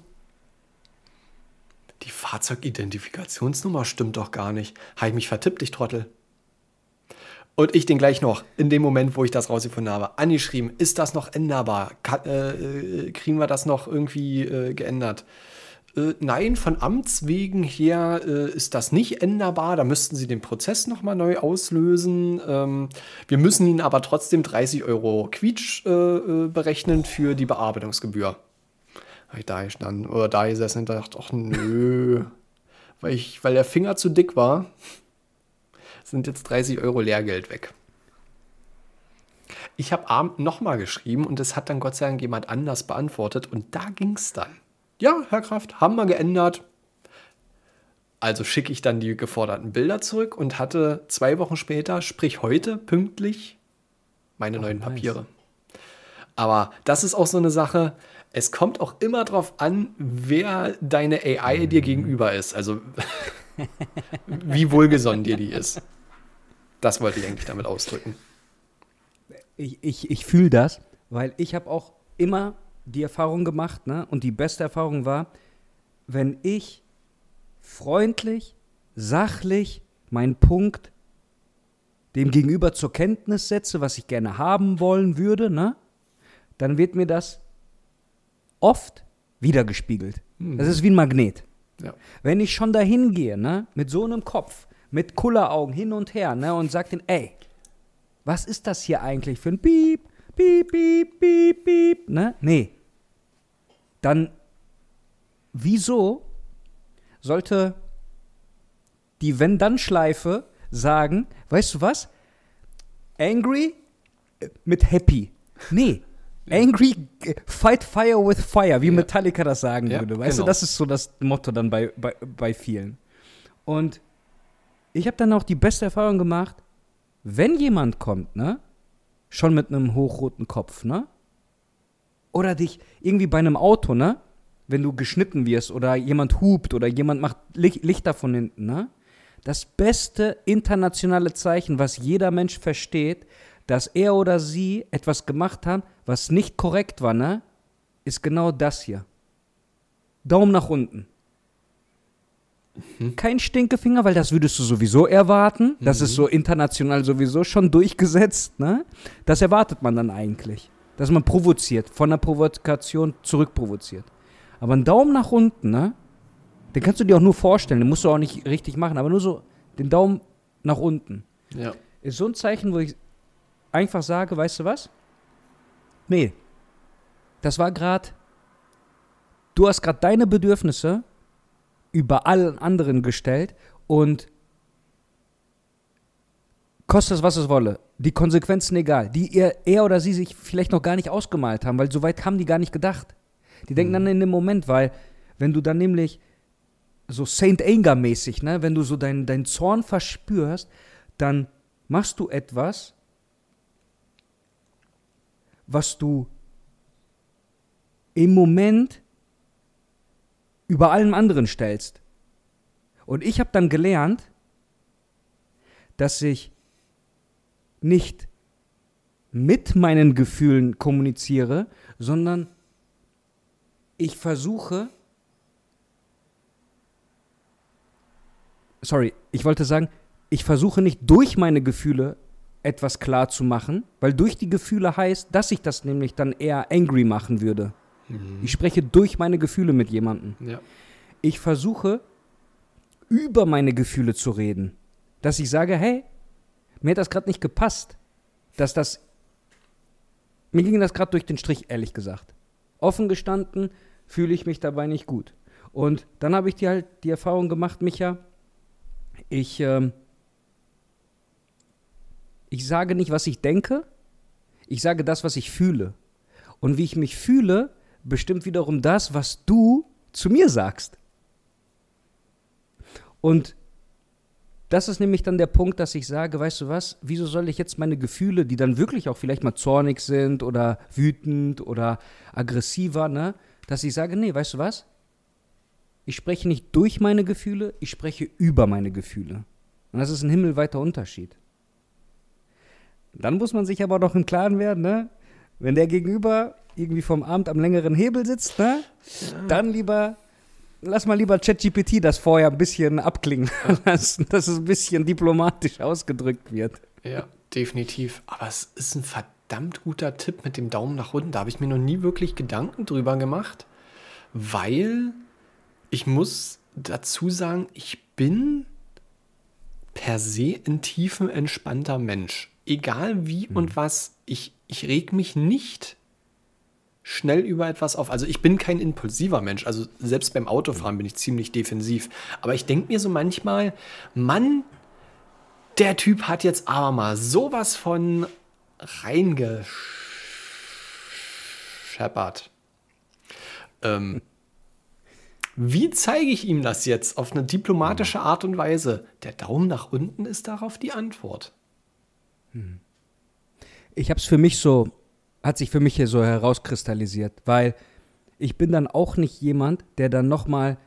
die Fahrzeugidentifikationsnummer stimmt doch gar nicht. Habe ich mich vertippt, ich Trottel. Und ich den gleich noch, in dem Moment, wo ich das rausgefunden habe, angeschrieben, ist das noch änderbar? Ka äh, äh, kriegen wir das noch irgendwie äh, geändert? Äh, nein, von Amts wegen her äh, ist das nicht änderbar. Da müssten Sie den Prozess nochmal neu auslösen. Ähm, wir müssen Ihnen aber trotzdem 30 Euro Quietsch äh, berechnen für die Bearbeitungsgebühr. Habe ich da gestanden oder da gesessen und dachte, ach nö. weil, ich, weil der Finger zu dick war, sind jetzt 30 Euro Lehrgeld weg. Ich habe abend nochmal geschrieben und es hat dann Gott sei Dank jemand anders beantwortet und da ging es dann. Ja, Herr Kraft, haben wir geändert. Also schicke ich dann die geforderten Bilder zurück und hatte zwei Wochen später, sprich heute, pünktlich meine neuen nice. Papiere. Aber das ist auch so eine Sache. Es kommt auch immer darauf an, wer deine AI dir gegenüber ist. Also wie wohlgesonnen dir die ist. Das wollte ich eigentlich damit ausdrücken. Ich, ich, ich fühle das, weil ich habe auch immer die Erfahrung gemacht, ne? Und die beste Erfahrung war, wenn ich freundlich, sachlich meinen Punkt dem Gegenüber zur Kenntnis setze, was ich gerne haben wollen würde, ne? Dann wird mir das oft wiedergespiegelt. Das ist wie ein Magnet. Ja. Wenn ich schon dahin gehe, ne, mit so einem Kopf, mit Kulleraugen hin und her, ne, und sag den, ey, was ist das hier eigentlich für ein Piep, Piep, Piep, Piep, Piep, ne? Nee. Dann, wieso sollte die Wenn-Dann-Schleife sagen, weißt du was? Angry äh, mit happy. Nee. Angry, äh, fight fire with fire, wie Ja. Metallica das sagen Ja, würde. Weißt genau. du, das ist so das Motto dann bei, bei, bei vielen. Und ich habe dann auch die beste Erfahrung gemacht, wenn jemand kommt, ne, schon mit einem hochroten Kopf, ne, oder dich irgendwie bei einem Auto, ne, wenn du geschnitten wirst oder jemand hupt oder jemand macht Licht, Lichter von hinten, ne, das beste internationale Zeichen, was jeder Mensch versteht, dass er oder sie etwas gemacht hat, was nicht korrekt war, ne, ist genau das hier. Daumen nach unten. Kein Stinkefinger, weil das würdest du sowieso erwarten. Das ist so international sowieso schon durchgesetzt. Ne? Das erwartet man dann eigentlich. Dass man provoziert, von der Provokation zurückprovoziert. Aber ein Daumen nach unten, ne? Den kannst du dir auch nur vorstellen, den musst du auch nicht richtig machen, aber nur so den Daumen nach unten. Ja. Ist so ein Zeichen, wo ich einfach sage, weißt du was? Nee. Das war gerade, du hast gerade deine Bedürfnisse über allen anderen gestellt und kostet es, was es wolle. Die Konsequenzen egal, die er, er oder sie sich vielleicht noch gar nicht ausgemalt haben, weil so weit haben die gar nicht gedacht. Die denken dann in dem Moment, weil wenn du dann nämlich so Saint Anger mäßig, ne, wenn du so deinen dein Zorn verspürst, dann machst du etwas, was du im Moment über allem anderen stellst. Und ich habe dann gelernt, dass ich nicht mit meinen Gefühlen kommuniziere, sondern ich versuche, sorry, ich wollte sagen, ich versuche nicht durch meine Gefühle etwas klar zu machen, weil durch die Gefühle heißt, dass ich das nämlich dann eher angry machen würde. Ich spreche durch meine Gefühle mit jemandem. Ja. Ich versuche über meine Gefühle zu reden. Dass ich sage, hey, mir hat das gerade nicht gepasst. Dass das. Mir ging das gerade durch den Strich, ehrlich gesagt. Offen gestanden fühle ich mich dabei nicht gut. Und dann habe ich die halt die Erfahrung gemacht, Micha, ich, ähm, ich sage nicht, was ich denke, ich sage das, was ich fühle. Und wie ich mich fühle, bestimmt wiederum das, was du zu mir sagst. Und das ist nämlich dann der Punkt, dass ich sage, weißt du was, wieso soll ich jetzt meine Gefühle, die dann wirklich auch vielleicht mal zornig sind oder wütend oder aggressiver, ne, dass ich sage, nee, weißt du was? Ich spreche nicht durch meine Gefühle, ich spreche über meine Gefühle. Und das ist ein himmelweiter Unterschied. Dann muss man sich aber doch im Klaren werden, ne? Wenn der Gegenüber irgendwie vom Abend am längeren Hebel sitzt, ne? Ja. Dann lieber, lass mal lieber ChatGPT das vorher ein bisschen abklingen lassen, dass es ein bisschen diplomatisch ausgedrückt wird. Ja, definitiv. Aber es ist ein verdammt guter Tipp mit dem Daumen nach unten. Da habe ich mir noch nie wirklich Gedanken drüber gemacht, weil ich muss dazu sagen, ich bin per se ein tiefenentspannter Mensch egal wie mhm. und was, ich, ich reg mich nicht schnell über etwas auf. Also ich bin kein impulsiver Mensch. Also selbst beim Autofahren bin ich ziemlich defensiv. Aber ich denke mir so manchmal, Mann, der Typ hat jetzt aber mal sowas von reingescheppert. Ähm, wie zeige ich ihm das jetzt auf eine diplomatische Art und Weise? Der Daumen nach unten ist darauf die Antwort. Ich habe es für mich so, hat sich für mich hier so herauskristallisiert, weil ich bin dann auch nicht jemand, der dann nochmal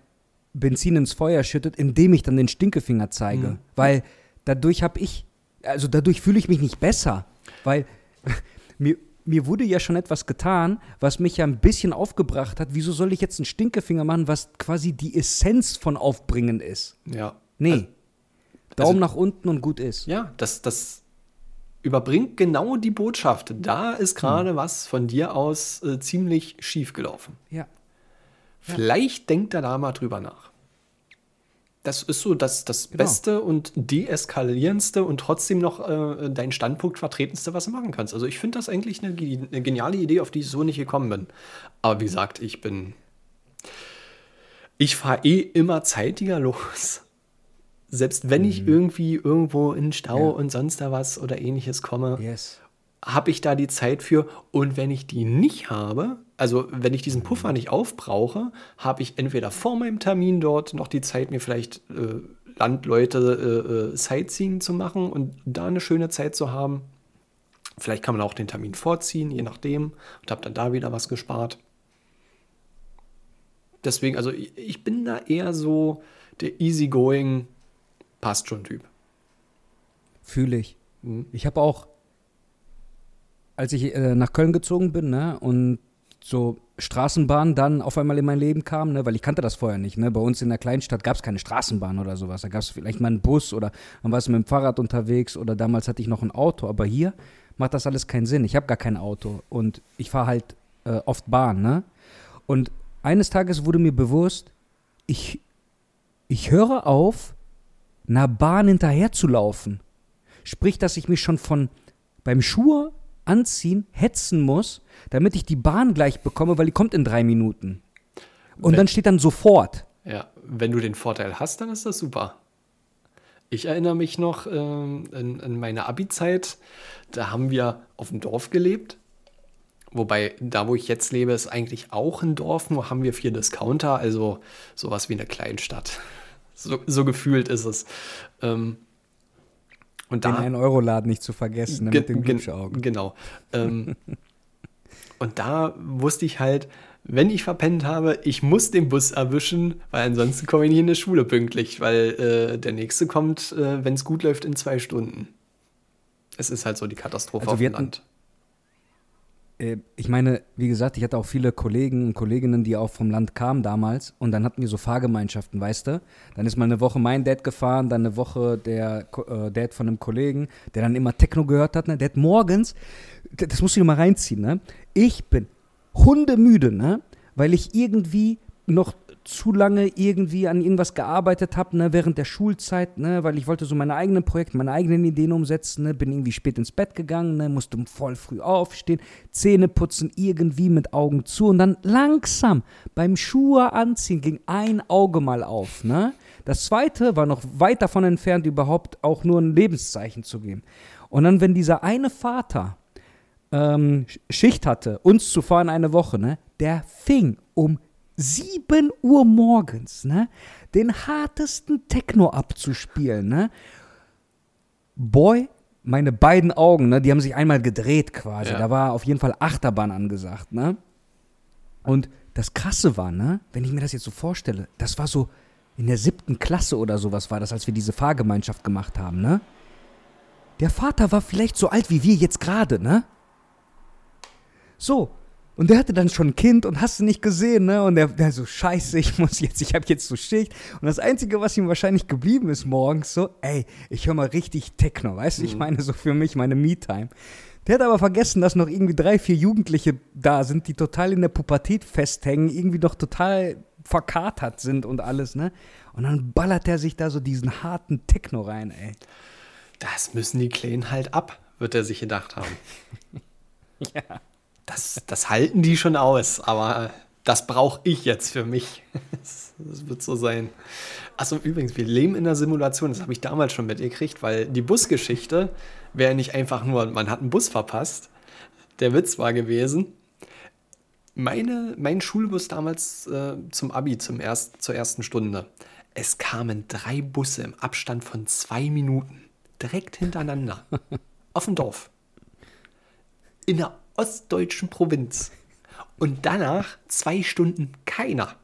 Benzin ins Feuer schüttet, indem ich dann den Stinkefinger zeige. Mhm. Weil dadurch habe ich, also dadurch fühle ich mich nicht besser, weil mir, mir wurde ja schon etwas getan, was mich ja ein bisschen aufgebracht hat. Wieso soll ich jetzt einen Stinkefinger machen, was quasi die Essenz von Aufbringen ist? Ja. Nee. Also, Daumen also, nach unten und gut ist. Ja, das, das überbringt genau die Botschaft. Da ist gerade mhm. was von dir aus äh, ziemlich schief gelaufen. Ja. Vielleicht ja. denkt er da mal drüber nach. Das ist so das, das genau. Beste und deeskalierendste und trotzdem noch äh, dein Standpunkt vertretendste, was du machen kannst. Also ich finde das eigentlich eine, eine geniale Idee, auf die ich so nicht gekommen bin. Aber wie gesagt, ich bin. Ich fahre eh immer zeitiger los selbst wenn ich mhm. irgendwie irgendwo in Stau ja. und sonst da was oder ähnliches komme, yes. habe ich da die Zeit für. Und wenn ich die nicht habe, also wenn ich diesen Puffer nicht aufbrauche, habe ich entweder vor meinem Termin dort noch die Zeit, mir vielleicht äh, Landleute äh, äh, Sightseeing zu machen und da eine schöne Zeit zu haben. Vielleicht kann man auch den Termin vorziehen, je nachdem, und habe dann da wieder was gespart. Deswegen, also ich, ich bin da eher so der easygoing passt schon Typ. Fühle ich. Mhm. Ich habe auch, als ich äh, nach Köln gezogen bin, ne, und so Straßenbahn dann auf einmal in mein Leben kam, ne, weil ich kannte das vorher nicht. Ne? Bei uns in der Kleinstadt gab es keine Straßenbahn oder sowas. Da gab es vielleicht mal einen Bus oder man war mit dem Fahrrad unterwegs oder damals hatte ich noch ein Auto. Aber hier macht das alles keinen Sinn. Ich habe gar kein Auto und ich fahre halt äh, oft Bahn. Ne? Und eines Tages wurde mir bewusst, ich, ich höre auf, einer Bahn hinterherzulaufen. Sprich, dass ich mich schon von beim Schuhe anziehen hetzen muss, damit ich die Bahn gleich bekomme, weil die kommt in drei Minuten. Und wenn, dann steht dann sofort. Ja, wenn du den Vorteil hast, dann ist das super. Ich erinnere mich noch ähm, in, in meine Abi-Zeit, da haben wir auf dem Dorf gelebt. Wobei, da wo ich jetzt lebe, ist eigentlich auch ein Dorf, nur haben wir vier Discounter, also sowas wie eine Kleinstadt. So, so gefühlt ist es. Ähm, und Den 1-Euro-Laden nicht zu vergessen, ne, mit den Glubschaugen. Genau. Ähm, und da wusste ich halt, wenn ich verpennt habe, ich muss den Bus erwischen, weil ansonsten komme ich nicht in die Schule pünktlich, weil äh, der nächste kommt, äh, wenn es gut läuft, in zwei Stunden. Es ist halt so die Katastrophe also auf dem Land. Äh, ich meine, wie gesagt, ich hatte auch viele Kollegen und Kolleginnen, die auch vom Land kamen damals. Und dann hatten wir so Fahrgemeinschaften, weißt du? Dann ist mal eine Woche mein Dad gefahren, dann eine Woche der äh, Dad von einem Kollegen, der dann immer Techno gehört hat. Ne? Der hat morgens, das musst du dir mal reinziehen, ne? Ich bin hundemüde, ne? Weil ich irgendwie noch zu lange irgendwie an irgendwas gearbeitet habe, ne, während der Schulzeit, ne, weil ich wollte so meine eigenen Projekte, meine eigenen Ideen umsetzen, ne, bin irgendwie spät ins Bett gegangen, ne, musste voll früh aufstehen, Zähne putzen, irgendwie mit Augen zu und dann langsam beim Schuhe anziehen ging ein Auge mal auf, ne. Das zweite war noch weit davon entfernt, überhaupt auch nur ein Lebenszeichen zu geben. Und dann, wenn dieser eine Vater ähm, Schicht hatte, uns zuvor in eine Woche, ne, der fing um 7 Uhr morgens, ne, den hartesten Techno abzuspielen, ne. Boy, meine beiden Augen, ne, die haben sich einmal gedreht quasi. Ja. Da war auf jeden Fall Achterbahn angesagt, ne. Und das Krasse war, ne, wenn ich mir das jetzt so vorstelle, das war so in der siebten Klasse oder sowas war das, als wir diese Fahrgemeinschaft gemacht haben, ne. Der Vater war vielleicht so alt wie wir jetzt gerade, ne? So. Und der hatte dann schon ein Kind und hast du nicht gesehen, ne? Und der, der so, scheiße, ich muss jetzt, ich habe jetzt so Schicht. Und das Einzige, was ihm wahrscheinlich geblieben ist morgens, so, ey, ich höre mal richtig Techno, weißt du? Ich meine, so für mich, meine Me-Time. Der hat aber vergessen, dass noch irgendwie drei, vier Jugendliche da sind, die total in der Pubertät festhängen, irgendwie doch total verkatert sind und alles, ne? Und dann ballert er sich da so diesen harten Techno rein, ey. Das müssen die Kleinen halt ab, wird er sich gedacht haben. Ja. Das, das halten die schon aus, aber das brauche ich jetzt für mich. Das, das wird so sein. Achso, übrigens, wir leben in einer Simulation, das habe ich damals schon mitgekriegt, weil die Busgeschichte wäre nicht einfach nur, man hat einen Bus verpasst. Der Witz war gewesen, meine, mein Schulbus damals äh, zum Abi, zum erst, zur ersten Stunde, es kamen drei Busse im Abstand von zwei Minuten, direkt hintereinander, auf dem Dorf in der ostdeutschen Provinz. Und danach zwei Stunden keiner.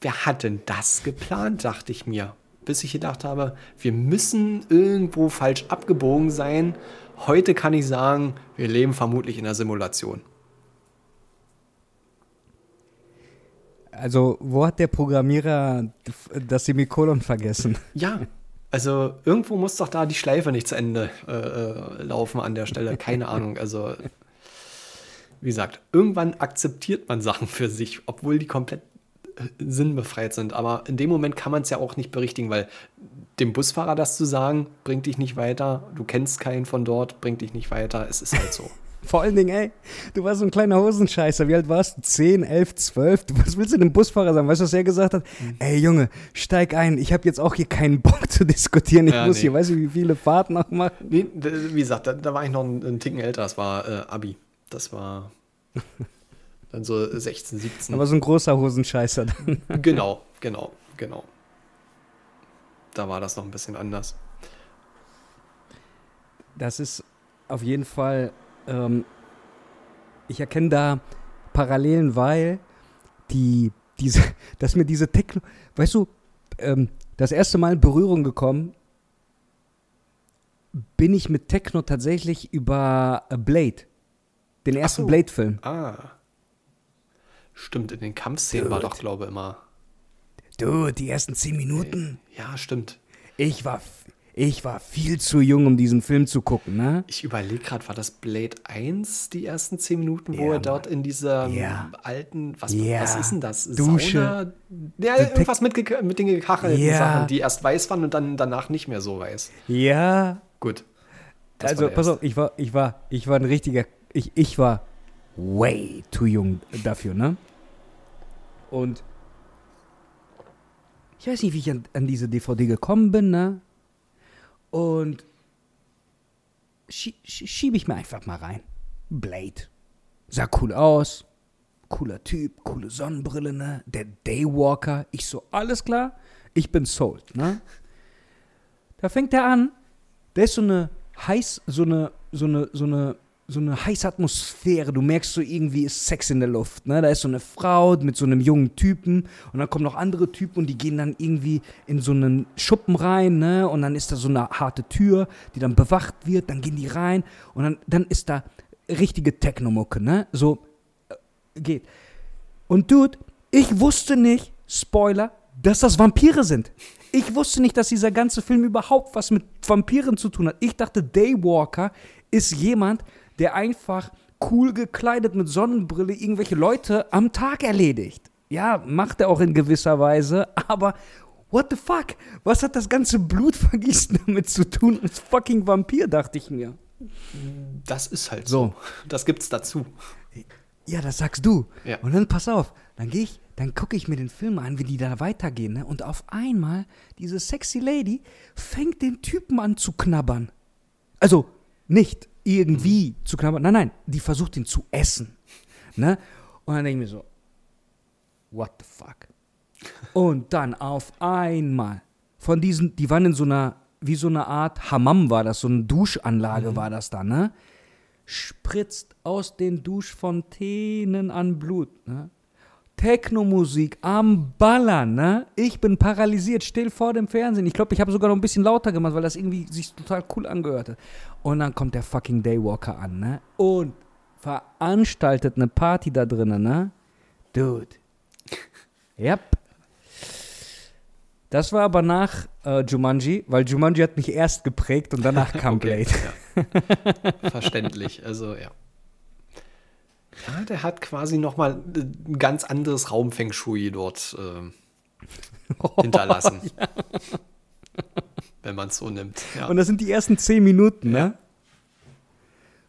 Wer hat denn das geplant, dachte ich mir. Bis ich gedacht habe, wir müssen irgendwo falsch abgebogen sein. Heute kann ich sagen, wir leben vermutlich in einer Simulation. Also, wo hat der Programmierer das Semikolon vergessen? Ja, also irgendwo muss doch da die Schleife nicht zu Ende äh, äh, laufen an der Stelle. Keine Ahnung. Also, wie gesagt, irgendwann akzeptiert man Sachen für sich, obwohl die komplett äh, sinnbefreit sind. Aber in dem Moment kann man es ja auch nicht berichtigen, weil dem Busfahrer das zu sagen, bringt dich nicht weiter. Du kennst keinen von dort, bringt dich nicht weiter. Es ist halt so. Vor allen Dingen, ey, du warst so ein kleiner Hosenscheißer. Wie alt warst du? 10, 11, 12? Du, was willst du dem Busfahrer sagen? Weißt du, was er gesagt hat? Mhm. Ey, Junge, steig ein. Ich habe jetzt auch hier keinen Bock zu diskutieren. Ich Ja, muss nee. hier, weißt du, wie viele Fahrten noch machen? Nee, wie gesagt, da, da war ich noch einen, einen Ticken älter. Das war äh, Abi. Das war dann so 16, 17. Aber so ein großer Hosenscheißer dann. Genau, genau, genau. Da war das noch ein bisschen anders. Das ist auf jeden Fall, ähm, ich erkenne da Parallelen, weil die, diese, dass mir diese Techno, weißt du, ähm, das erste Mal in Berührung gekommen bin ich mit Techno tatsächlich über Blade, den ersten so. Blade-Film. Ah. Stimmt, in den Kampfszenen war Dude. doch, glaube ich, immer. Du, die ersten zehn Minuten. Ja, stimmt. Ich war, ich war viel zu jung, um diesen Film zu gucken, ne? Ich überlege gerade, war das Blade 1, die ersten 10 Minuten, wo Ja, er dort in dieser Ja. alten, was, Ja. was ist denn das? Dusche. Sauna? Ja, irgendwas mit, mit den gekachelten. Sachen, die erst weiß waren und dann danach nicht mehr so weiß. Ja, Gut. Das also war pass auf, ich war, ich war, ich war ein richtiger, ich, ich war way too jung dafür, ne? Und ich weiß nicht, wie ich an, an diese DVD gekommen bin, ne? Und schie, schie, schiebe ich mir einfach mal rein. Blade. Sah cool aus. Cooler Typ, coole Sonnenbrille, ne? Der Daywalker. Ich so, alles klar, ich bin sold, ne? Da fängt er an, da ist so eine heiß, so eine, so eine, so eine, so eine heiße Atmosphäre. Du merkst so irgendwie ist Sex in der Luft. Ne? Da ist so eine Frau mit so einem jungen Typen und dann kommen noch andere Typen und die gehen dann irgendwie in so einen Schuppen rein, ne? Und dann ist da so eine harte Tür, die dann bewacht wird, dann gehen die rein und dann, dann ist da richtige Technomucke, ne? So äh, geht. Und Dude, ich wusste nicht, Spoiler, dass das Vampire sind. Ich wusste nicht, dass dieser ganze Film überhaupt was mit Vampiren zu tun hat. Ich dachte, Daywalker ist jemand, der einfach cool gekleidet mit Sonnenbrille irgendwelche Leute am Tag erledigt. Ja, macht er auch in gewisser Weise, aber what the fuck? Was hat das ganze Blutvergießen damit zu tun als fucking Vampir, dachte ich mir. Das ist halt so. So. Das gibt's dazu. Ja, das sagst du. Ja. Und dann pass auf, dann gehe ich, dann gucke ich mir den Film an, wie die da weitergehen, ne? Und auf einmal diese sexy Lady fängt den Typen an zu knabbern. Also nicht irgendwie zu knabbern, nein, nein, die versucht ihn zu essen, ne? Und dann denke ich mir so, what the fuck? Und dann auf einmal von diesen, die waren in so einer, wie so eine Art Hammam war das, so eine Duschanlage war das da, ne? spritzt aus den Duschfontänen an Blut. Ne? Technomusik am Ballern, ne? Ich bin paralysiert, still vor dem Fernsehen. Ich glaube, ich habe sogar noch ein bisschen lauter gemacht, weil das irgendwie sich total cool angehörte. Und dann kommt der fucking Daywalker an, ne? Und veranstaltet eine Party da drinnen, ne? Dude. Yep. Das war aber nach äh, Jumanji, weil Jumanji hat mich erst geprägt und danach kam Okay, Blade. ja. Verständlich. Also, ja. Ja, der hat quasi noch mal ein ganz anderes Raumfeng Shui dort ähm, hinterlassen. Wenn man es so nimmt. Ja. Und das sind die ersten zehn Minuten, ne? Ja.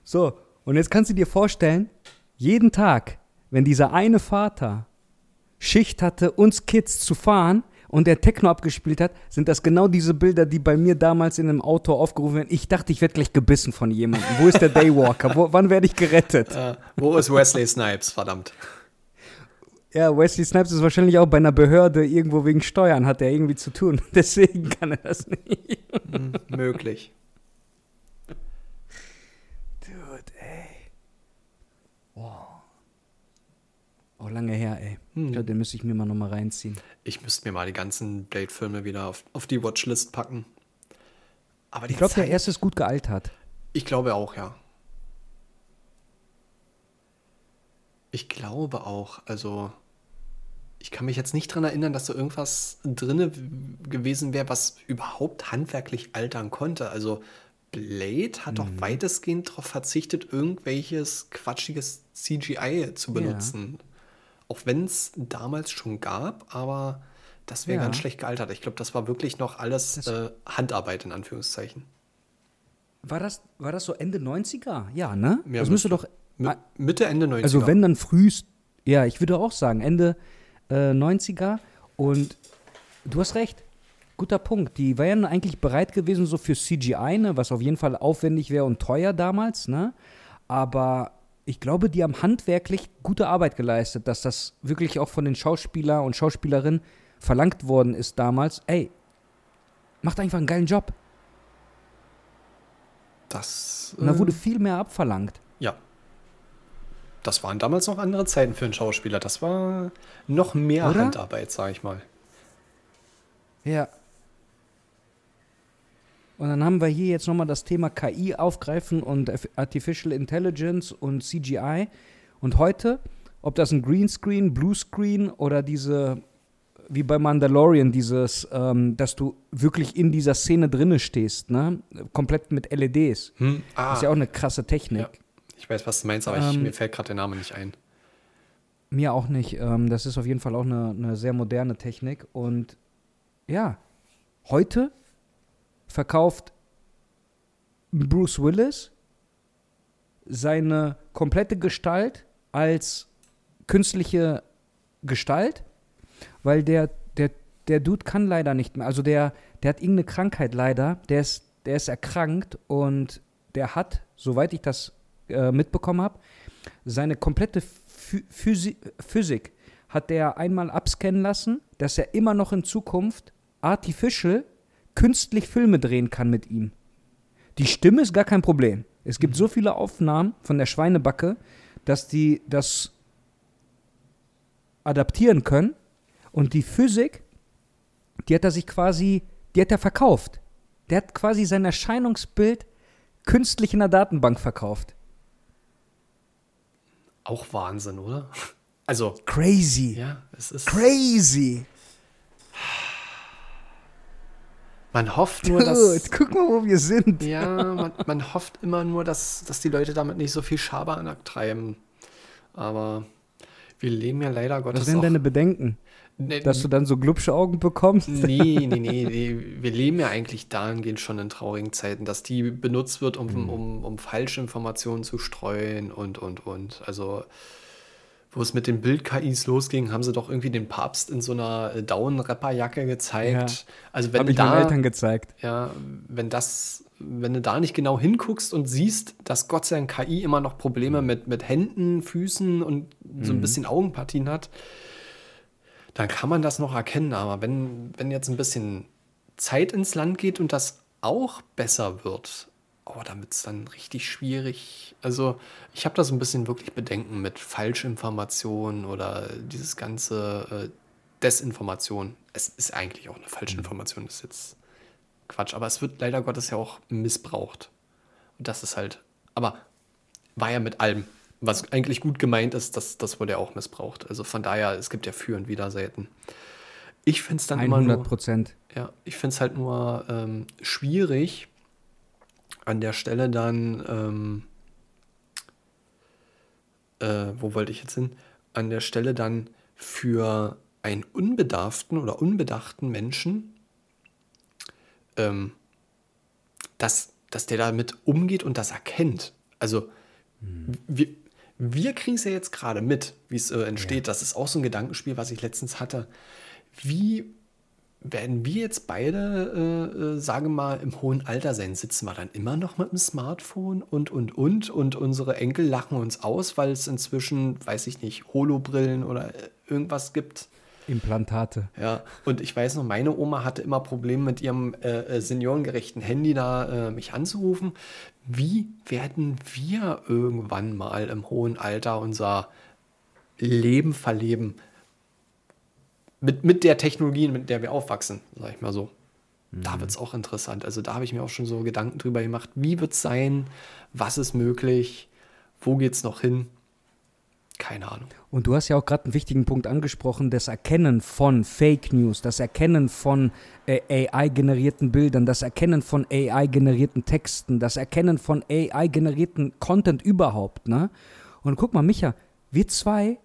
So, und jetzt kannst du dir vorstellen, jeden Tag, wenn dieser eine Vater Schicht hatte, uns Kids zu fahren und der Techno abgespielt hat, sind das genau diese Bilder, die bei mir damals in einem Auto aufgerufen werden. Ich dachte, ich werde gleich gebissen von jemandem. Wo ist der Daywalker? Wo, wann werde ich gerettet? äh, wo ist Wesley Snipes? Verdammt. Ja, Wesley Snipes ist wahrscheinlich auch bei einer Behörde irgendwo wegen Steuern, hat er irgendwie zu tun. Deswegen kann er das nicht. Hm, möglich. Dude, ey. Wow. Auch lange her, ey. Hm. Ich glaube, den müsste ich mir mal nochmal reinziehen. Ich müsste mir mal die ganzen Blade-Filme wieder auf, auf die Watchlist packen. Aber Ich glaube, der erste ist gut gealtert. Ich glaube auch, ja. Ich glaube auch. Also, ich kann mich jetzt nicht dran erinnern, dass da irgendwas drinne gewesen wäre, was überhaupt handwerklich altern konnte. Also, Blade hat doch weitestgehend darauf verzichtet, irgendwelches quatschiges CGI zu Ja. Auch wenn es damals schon gab, aber das wäre Ja. ganz schlecht gealtert. Ich glaube, das war wirklich noch alles äh, Handarbeit in Anführungszeichen. War das, war das so Ende 90er? Ja, ne? Ja, das müsste doch. Ah, Mitte, Ende 90er. Also, wenn dann frühst. Ja, ich würde auch sagen, Ende äh, 90er. Und du hast recht. Guter Punkt. Die wären eigentlich bereit gewesen, so für CGI, ne? Was auf jeden Fall aufwendig wäre und teuer damals, ne? Aber ich glaube, die haben handwerklich gute Arbeit geleistet, dass das wirklich auch von den Schauspieler und Schauspielerinnen verlangt worden ist damals. Ey, macht einfach einen geilen Job. Das, Und da äh, wurde viel mehr abverlangt. ja. Das waren damals noch andere Zeiten für einen Schauspieler. Das war noch mehr Oder? Handarbeit, sag ich mal. Ja. Und dann haben wir hier jetzt nochmal das Thema KI aufgreifen und Artificial Intelligence und CGI. Und heute, ob das ein Greenscreen, Bluescreen oder diese, wie bei Mandalorian, dieses, ähm, dass du wirklich in dieser Szene drinne stehst, ne? Komplett mit LEDs. Hm? Ah, Das ist ja auch eine krasse Technik. Ja. ich weiß, was du meinst, aber ich, Ähm, mir fällt gerade der Name nicht ein. Mir auch nicht. Ähm, das ist auf jeden Fall auch eine, eine sehr moderne Technik. Und ja, heute verkauft Bruce Willis seine komplette Gestalt als künstliche Gestalt, weil der, der, der Dude kann leider nicht mehr. Also der, der hat irgendeine Krankheit leider. Der ist, der ist erkrankt und der hat, soweit ich das äh, mitbekommen habe, seine komplette Phy Physi Physik hat der einmal abscannen lassen, dass er immer noch in Zukunft artificial künstlich Filme drehen kann mit ihm. Die Stimme ist gar kein Problem. Es gibt so viele Aufnahmen von der Schweinebacke, dass die das adaptieren können und die Physik, die hat er sich quasi, die hat er verkauft. Der hat quasi sein Erscheinungsbild künstlich in der Datenbank verkauft. Auch Wahnsinn, oder? Also, Crazy. ja, es ist. Crazy. Man hofft nur, Dude, dass. guck mal, wo wir sind. Ja, man, man hofft immer nur, dass, dass die Leute damit nicht so viel Schabernack treiben. Aber Wir leben ja leider Gottes Was auch- deine Bedenken? Nee, Dass du dann so glubsche Augen bekommst? Nee, nee, nee, nee. Wir leben ja eigentlich dahingehend schon in traurigen Zeiten, dass die benutzt wird, um, um, um falsche Informationen zu streuen und, und, und. Also, wo es mit den Bild-KIs losging, haben sie doch irgendwie den Papst in so einer äh, Down-Rapper-Jacke gezeigt. Ja. Also, wenn ich meinen da, Eltern gezeigt. ja, wenn das, wenn du da nicht genau hinguckst und siehst, dass Gott sei Dank KI immer noch Probleme mit, mit Händen, Füßen und so ein bisschen Augenpartien hat, dann kann man das noch erkennen. Aber wenn, wenn jetzt ein bisschen Zeit ins Land geht und das auch besser wird, oh, dann wird es dann richtig schwierig. Also ich habe da so ein bisschen wirklich Bedenken mit Falschinformationen oder dieses ganze äh, Desinformation. Es ist eigentlich auch eine Falschinformation, das ist jetzt Quatsch, aber es wird leider Gottes ja auch missbraucht. Und das ist halt, aber war ja mit allem, was eigentlich gut gemeint ist, das, das wurde ja auch missbraucht. Also von daher, es gibt ja Für- und Widerseiten. Ich finde es dann immer 100 nur, Prozent. ja, ich finde es halt nur ähm, schwierig, an der Stelle dann, ähm, äh, wo wollte ich jetzt hin? An der Stelle dann für einen unbedarften oder unbedachten Menschen, ähm, dass, dass der damit umgeht und das erkennt. Also wir, wir kriegen es ja jetzt gerade mit, wie es äh, entsteht. Das ist auch so ein Gedankenspiel, was ich letztens hatte. Wie werden wir jetzt beide, äh, äh, sage mal, im hohen Alter sein? Sitzen wir dann immer noch mit dem Smartphone und, und, und? Und unsere Enkel lachen uns aus, weil es inzwischen, weiß ich nicht, Holobrillen oder äh, irgendwas gibt. Implantate. Ja, und ich weiß noch, meine Oma hatte immer Probleme mit ihrem äh, äh, seniorengerechten Handy da äh, mich anzurufen. Wie werden wir irgendwann mal im hohen Alter unser Leben verleben? Mit, mit der Technologie, mit der wir aufwachsen, sag ich mal so. Da wird es auch interessant. Also da habe ich mir auch schon so Gedanken drüber gemacht. Wie wird es sein? Was ist möglich? Wo geht es noch hin? Keine Ahnung. Und du hast ja auch gerade einen wichtigen Punkt angesprochen, das Erkennen von Fake News, das Erkennen von äh, AI-generierten Bildern, das Erkennen von AI-generierten Texten, das Erkennen von AI-generierten Content überhaupt. Ne? Und guck mal, Micha, wir zwei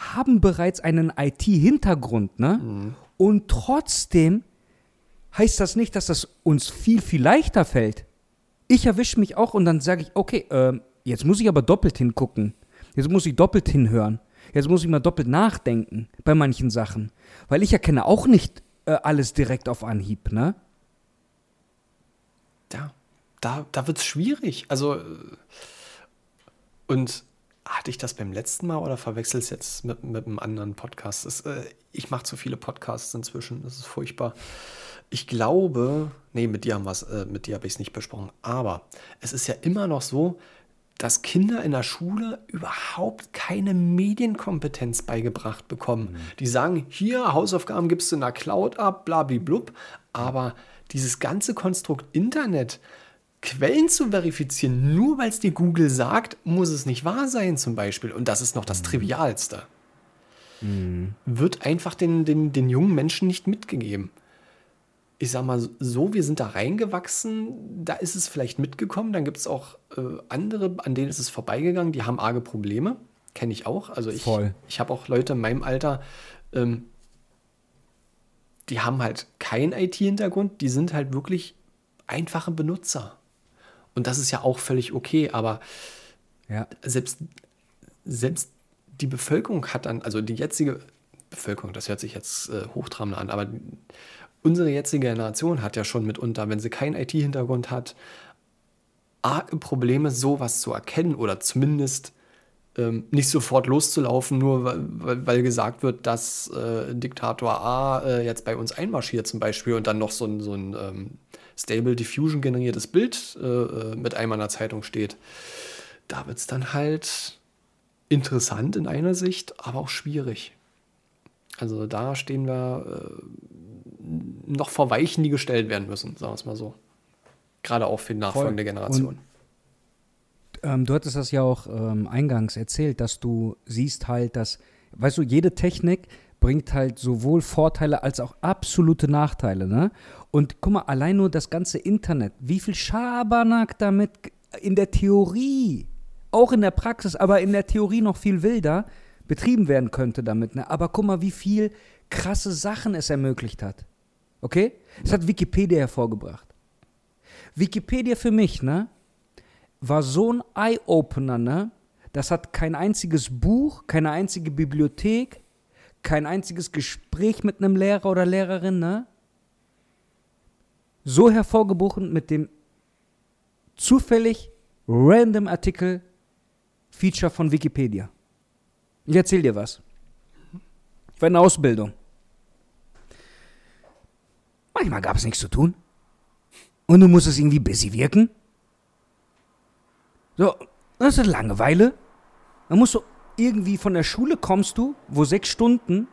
haben bereits einen IT-Hintergrund, ne? Und trotzdem heißt das nicht, dass das uns viel, viel leichter fällt. Ich erwische mich auch und dann sage ich, okay, ähm, jetzt muss ich aber doppelt hingucken. Jetzt muss ich doppelt hinhören. Jetzt muss ich mal doppelt nachdenken bei manchen Sachen. Weil ich erkenne auch nicht äh, alles direkt auf Anhieb, ne? Ja, da, da wird es schwierig. Also, äh, und hatte ich das beim letzten Mal oder verwechsel es jetzt mit, mit einem anderen Podcast? Das, äh, ich mache zu viele Podcasts inzwischen, das ist furchtbar. Ich glaube, nee, mit dir haben wir's, äh, mit dir habe ich es nicht besprochen, aber es ist ja immer noch so, dass Kinder in der Schule überhaupt keine Medienkompetenz beigebracht bekommen. Die sagen, hier, Hausaufgaben gibst du in der Cloud ab, blablablub, aber dieses ganze Konstrukt Internet, Quellen zu verifizieren, nur weil es dir Google sagt, muss es nicht wahr sein zum Beispiel. Und das ist noch das Trivialste. Wird einfach den, den, den jungen Menschen nicht mitgegeben. Ich sag mal so, wir sind da reingewachsen, da ist es vielleicht mitgekommen, dann gibt es auch äh, andere, an denen ist es vorbeigegangen, die haben arge Probleme, kenne ich auch. Also ich, Voll. ich habe auch Leute in meinem Alter, ähm, die haben halt keinen IT-Hintergrund, die sind halt wirklich einfache Benutzer. Und das ist ja auch völlig okay, aber Ja. selbst, selbst die Bevölkerung hat dann, also die jetzige Bevölkerung, das hört sich jetzt äh, hochtrabend an, aber unsere jetzige Generation hat ja schon mitunter, wenn sie keinen IT-Hintergrund hat, arge Probleme, sowas zu erkennen oder zumindest ähm, nicht sofort loszulaufen, nur weil, weil, gesagt wird, dass äh, Diktator A äh, jetzt bei uns einmarschiert zum Beispiel und dann noch so ein, so ein ähm, Stable Diffusion generiertes Bild äh, äh, mit einem der Zeitung steht. Da wird es dann halt interessant in einer Sicht, aber auch schwierig. Also da stehen wir äh, noch vor Weichen, die gestellt werden müssen, sagen wir es mal so. Gerade auch für die nachfolgende Voll. Generation. Ähm, du hattest das ja auch ähm, eingangs erzählt, dass du siehst halt, dass, weißt du, jede Technik bringt halt sowohl Vorteile als auch absolute Nachteile, ne? Und guck mal, allein nur das ganze Internet, wie viel Schabernack damit in der Theorie, auch in der Praxis, aber in der Theorie noch viel wilder, betrieben werden könnte damit. Ne? Aber guck mal, wie viel krasse Sachen es ermöglicht hat. Okay? Es hat Wikipedia hervorgebracht. Wikipedia für mich, ne, war so ein Eye-Opener, ne? Das hat kein einziges Buch, keine einzige Bibliothek, kein einziges Gespräch mit einem Lehrer oder Lehrerin, ne? So hervorgebuchen mit dem zufällig random Artikel Feature von Wikipedia. Ich erzähl dir was. Ich war in der Ausbildung. Manchmal gab es nichts zu tun. Und du musstest irgendwie busy wirken. So, das ist Langeweile. Dann musst du irgendwie von der Schule kommst du, wo sechs Stunden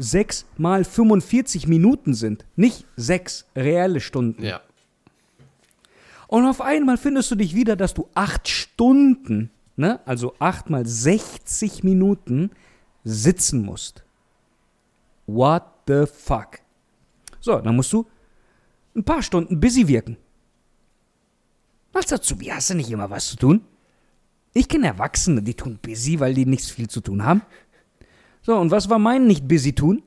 sechs mal 45 Minuten sind. Nicht sechs reelle Stunden. Ja. Und auf einmal findest du dich wieder, dass du acht Stunden, ne, also acht mal 60 Minuten sitzen musst. What the fuck? So, dann musst du ein paar Stunden busy wirken. Als Azubi hast du nicht immer was zu tun. Ich kenne Erwachsene, die tun busy, weil die nichts viel zu tun haben. So, und was war mein nicht busy tun?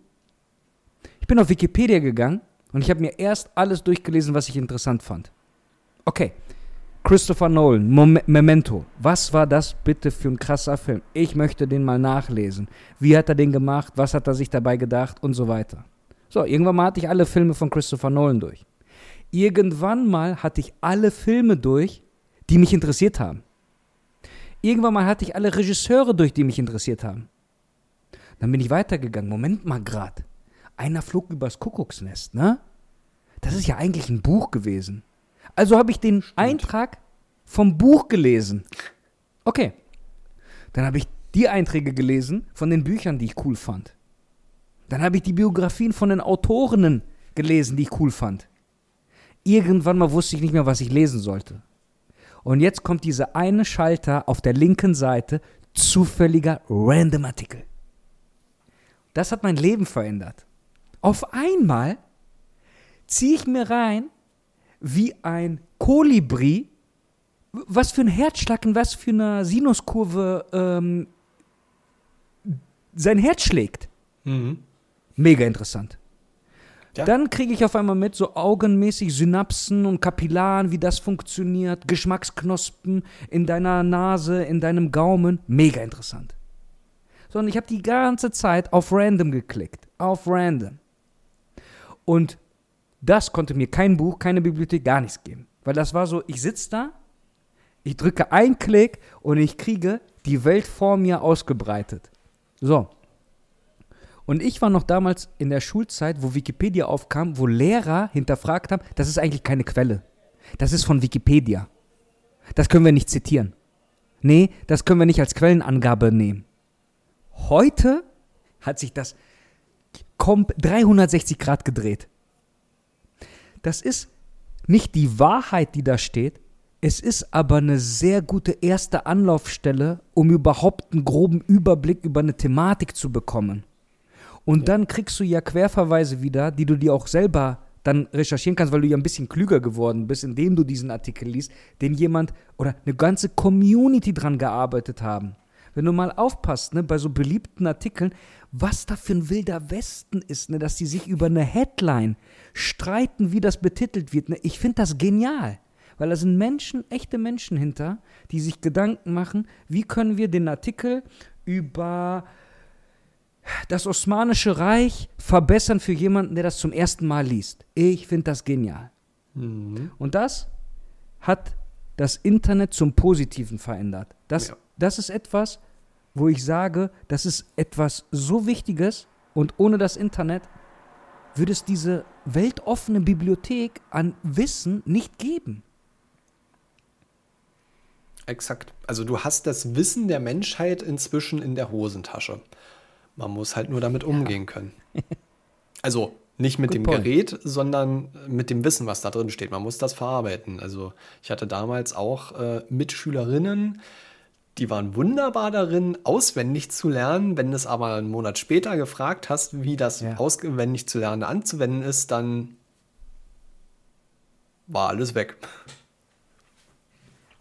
Ich bin auf Wikipedia gegangen und ich habe mir erst alles durchgelesen, was ich interessant fand. Okay, Christopher Nolan, Mom Memento. Was war das bitte für ein krasser Film? Ich möchte den mal nachlesen. Wie hat er den gemacht? Was hat er sich dabei gedacht? Und so weiter. So, irgendwann mal hatte ich alle Filme von Christopher Nolan durch. Irgendwann mal hatte ich alle Filme durch, die mich interessiert haben. Irgendwann mal hatte ich alle Regisseure durch, die mich interessiert haben. Dann bin ich weitergegangen. Moment mal grad. Einer flog übers Kuckucksnest, ne? Das ist ja eigentlich ein Buch gewesen. Also habe ich den Stimmt. Eintrag vom Buch gelesen. Okay. Dann habe ich die Einträge gelesen von den Büchern, die ich cool fand. Dann habe ich die Biografien von den Autorinnen gelesen, die ich cool fand. Irgendwann mal wusste ich nicht mehr, was ich lesen sollte. Und jetzt kommt dieser eine Schalter auf der linken Seite, zufälliger random Artikel. Das hat mein Leben verändert. Auf einmal ziehe ich mir rein, wie ein Kolibri, was für ein Herzschlag und was für eine Sinuskurve ähm, sein Herz schlägt. Mhm. Mega interessant. Ja. Dann kriege ich auf einmal mit, so augenmäßig Synapsen und Kapillaren, wie das funktioniert, Geschmacksknospen in deiner Nase, in deinem Gaumen. Mega interessant. So, und ich habe die ganze Zeit auf Random geklickt. Auf Random. Und das konnte mir kein Buch, keine Bibliothek, gar nichts geben. Weil das war so, ich sitze da, ich drücke einen Klick und ich kriege die Welt vor mir ausgebreitet. So. Und ich war noch damals in der Schulzeit, wo Wikipedia aufkam, wo Lehrer hinterfragt haben, das ist eigentlich keine Quelle. Das ist von Wikipedia. Das können wir nicht zitieren. Nee, das können wir nicht als Quellenangabe nehmen. Heute hat sich das kom 360 Grad gedreht. Das ist nicht die Wahrheit, die da steht. Es ist aber eine sehr gute erste Anlaufstelle, um überhaupt einen groben Überblick über eine Thematik zu bekommen. Und dann kriegst du ja Querverweise wieder, die du dir auch selber dann recherchieren kannst, weil du ja ein bisschen klüger geworden bist, indem du diesen Artikel liest, den jemand oder eine ganze Community dran gearbeitet haben. Wenn du mal aufpasst, ne, bei so beliebten Artikeln, was da für ein wilder Westen ist, ne, dass die sich über eine Headline streiten, wie das betitelt wird. Ne, ich finde das genial. Weil da sind Menschen, echte Menschen hinter, die sich Gedanken machen, wie können wir den Artikel über das Osmanische Reich verbessern für jemanden, der das zum ersten Mal liest. Ich finde das genial. Mhm. Und das hat das Internet zum Positiven verändert. Das, Ja. Das ist etwas, wo ich sage, das ist etwas so Wichtiges und ohne das Internet würde es diese weltoffene Bibliothek an Wissen nicht geben. Exakt. Also du hast das Wissen der Menschheit inzwischen in der Hosentasche. Man muss halt nur damit umgehen können. Also nicht mit Good dem point. Gerät, sondern mit dem Wissen, was da drin steht. Man muss das verarbeiten. Also ich hatte damals auch äh, Mitschülerinnen, die waren wunderbar darin, auswendig zu lernen. Wenn du es aber einen Monat später gefragt hast, wie das Ja. auswendig zu lernen anzuwenden ist, dann war alles weg.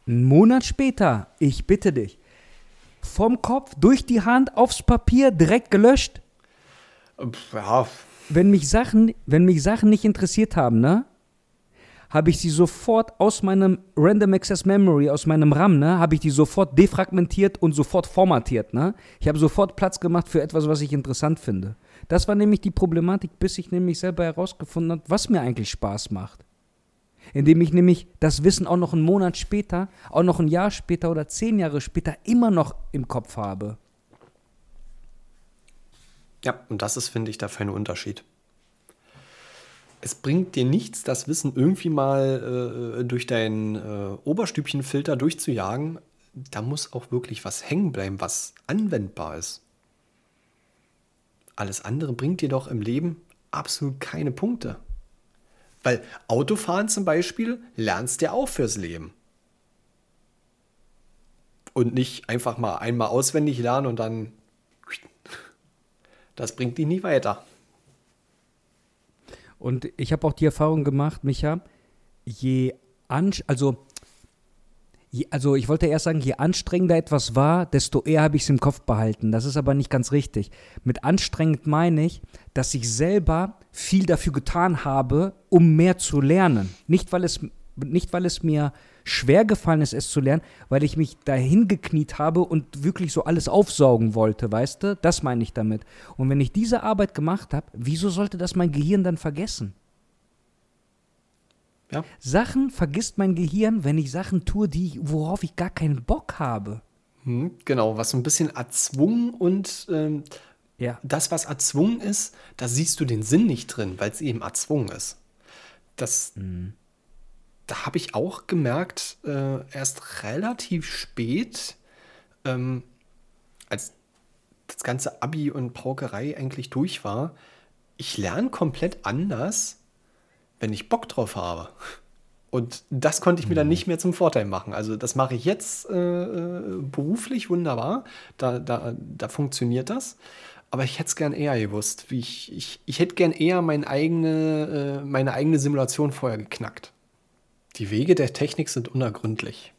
Einen Monat später, ich bitte dich. vom Kopf, durch die Hand, aufs Papier, direkt gelöscht. Ja. Wenn mich Sachen, wenn mich Sachen nicht interessiert haben, ne? Habe ich sie sofort aus meinem Random Access Memory, aus meinem RAM, ne, habe ich die sofort defragmentiert und sofort formatiert, ne? Ich habe sofort Platz gemacht für etwas, was ich interessant finde. Das war nämlich die Problematik, bis ich nämlich selber herausgefunden habe, was mir eigentlich Spaß macht. Indem ich nämlich das Wissen auch noch einen Monat später, auch noch ein Jahr später oder zehn Jahre später immer noch im Kopf habe. Ja, und das ist, finde ich, der feine Unterschied es bringt dir nichts, das Wissen irgendwie mal äh, durch deinen äh, Oberstübchenfilter durchzujagen. Da muss auch wirklich was hängen bleiben, was anwendbar ist. Alles andere bringt dir doch im Leben absolut keine Punkte. Weil Autofahren zum Beispiel lernst du auch fürs Leben. Und nicht einfach mal einmal auswendig lernen und dann. Das bringt dich nie weiter. Und ich habe auch die Erfahrung gemacht, Micha, je an, also, also ich wollte erst sagen, je anstrengender etwas war, desto eher habe ich es im Kopf behalten. Das ist aber nicht ganz richtig. Mit anstrengend meine ich, dass ich selber viel dafür getan habe, um mehr zu lernen. Nicht, weil es, nicht, weil es mir schwer gefallen ist, es zu lernen, weil ich mich dahin gekniet habe und wirklich so alles aufsaugen wollte, weißt du? Das meine ich damit. Und wenn ich diese Arbeit gemacht habe, wieso sollte das mein Gehirn dann vergessen? Ja. Sachen vergisst mein Gehirn, wenn ich Sachen tue, die, worauf ich gar keinen Bock habe. Hm, genau, was so ein bisschen erzwungen und ähm, ja. das, was erzwungen ist, da siehst du den Sinn nicht drin, weil es eben erzwungen ist. Das, mhm da habe ich auch gemerkt, äh, erst relativ spät, ähm, als das ganze Abi und Paukerei eigentlich durch war, ich lerne komplett anders, wenn ich Bock drauf habe. Und das konnte ich mir dann mhm. nicht mehr zum Vorteil machen. Also das mache ich jetzt äh, äh, beruflich wunderbar. Da, da, da funktioniert das. Aber ich hätte es gern eher gewusst. Wie ich, ich, ich hätte gern eher meine eigene, äh, meine eigene Simulation vorher geknackt. Die Wege der Technik sind unergründlich.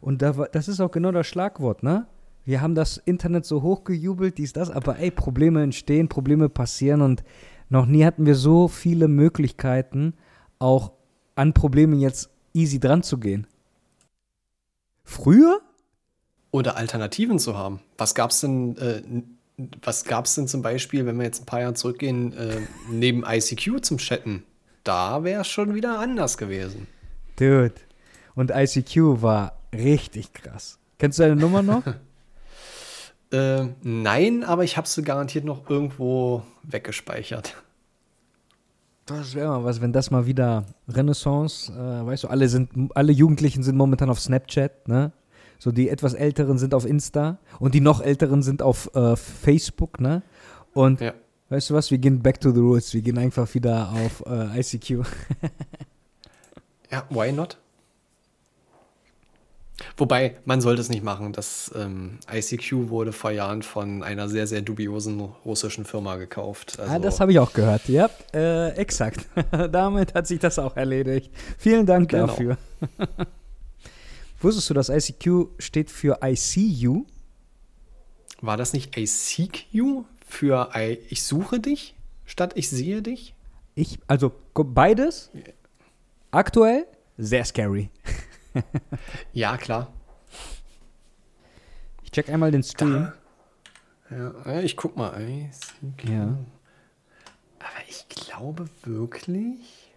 Und da, das ist auch genau das Schlagwort, ne? Wir haben das Internet so hochgejubelt, dies, das, aber ey, Probleme entstehen, Probleme passieren und noch nie hatten wir so viele Möglichkeiten, auch an Problemen jetzt easy dran zu gehen. Früher? Oder Alternativen zu haben. Was gab's denn, äh, was gab's denn zum Beispiel, wenn wir jetzt ein paar Jahre zurückgehen, äh, neben ICQ zum Chatten? Da wäre es schon wieder anders gewesen. Dude. Und ICQ war richtig krass. Kennst du deine Nummer noch? äh, nein, aber ich habe sie garantiert noch irgendwo weggespeichert. Das wäre mal was, wenn das mal wieder Renaissance, äh, weißt du, alle sind, alle Jugendlichen sind momentan auf Snapchat, ne? So die etwas Älteren sind auf Insta und die noch Älteren sind auf äh, Facebook, ne? Und ja. Weißt du was, wir gehen back to the roots. Wir gehen einfach wieder auf äh, ICQ. ja, why not? Wobei, man sollte es nicht machen. Das ähm, ICQ wurde vor Jahren von einer sehr, sehr dubiosen russischen Firma gekauft. Also ah, das habe ich auch gehört. Ja, äh, exakt. Damit hat sich das auch erledigt. Vielen Dank genau. dafür. Wusstest du, dass ICQ steht für I see you? War das nicht I seek you? Für ich suche dich statt ich sehe dich? Ich, also beides aktuell sehr scary. ja, klar. Ich check einmal den Stream. Ja, ich guck mal. Ja. Aber ich glaube wirklich,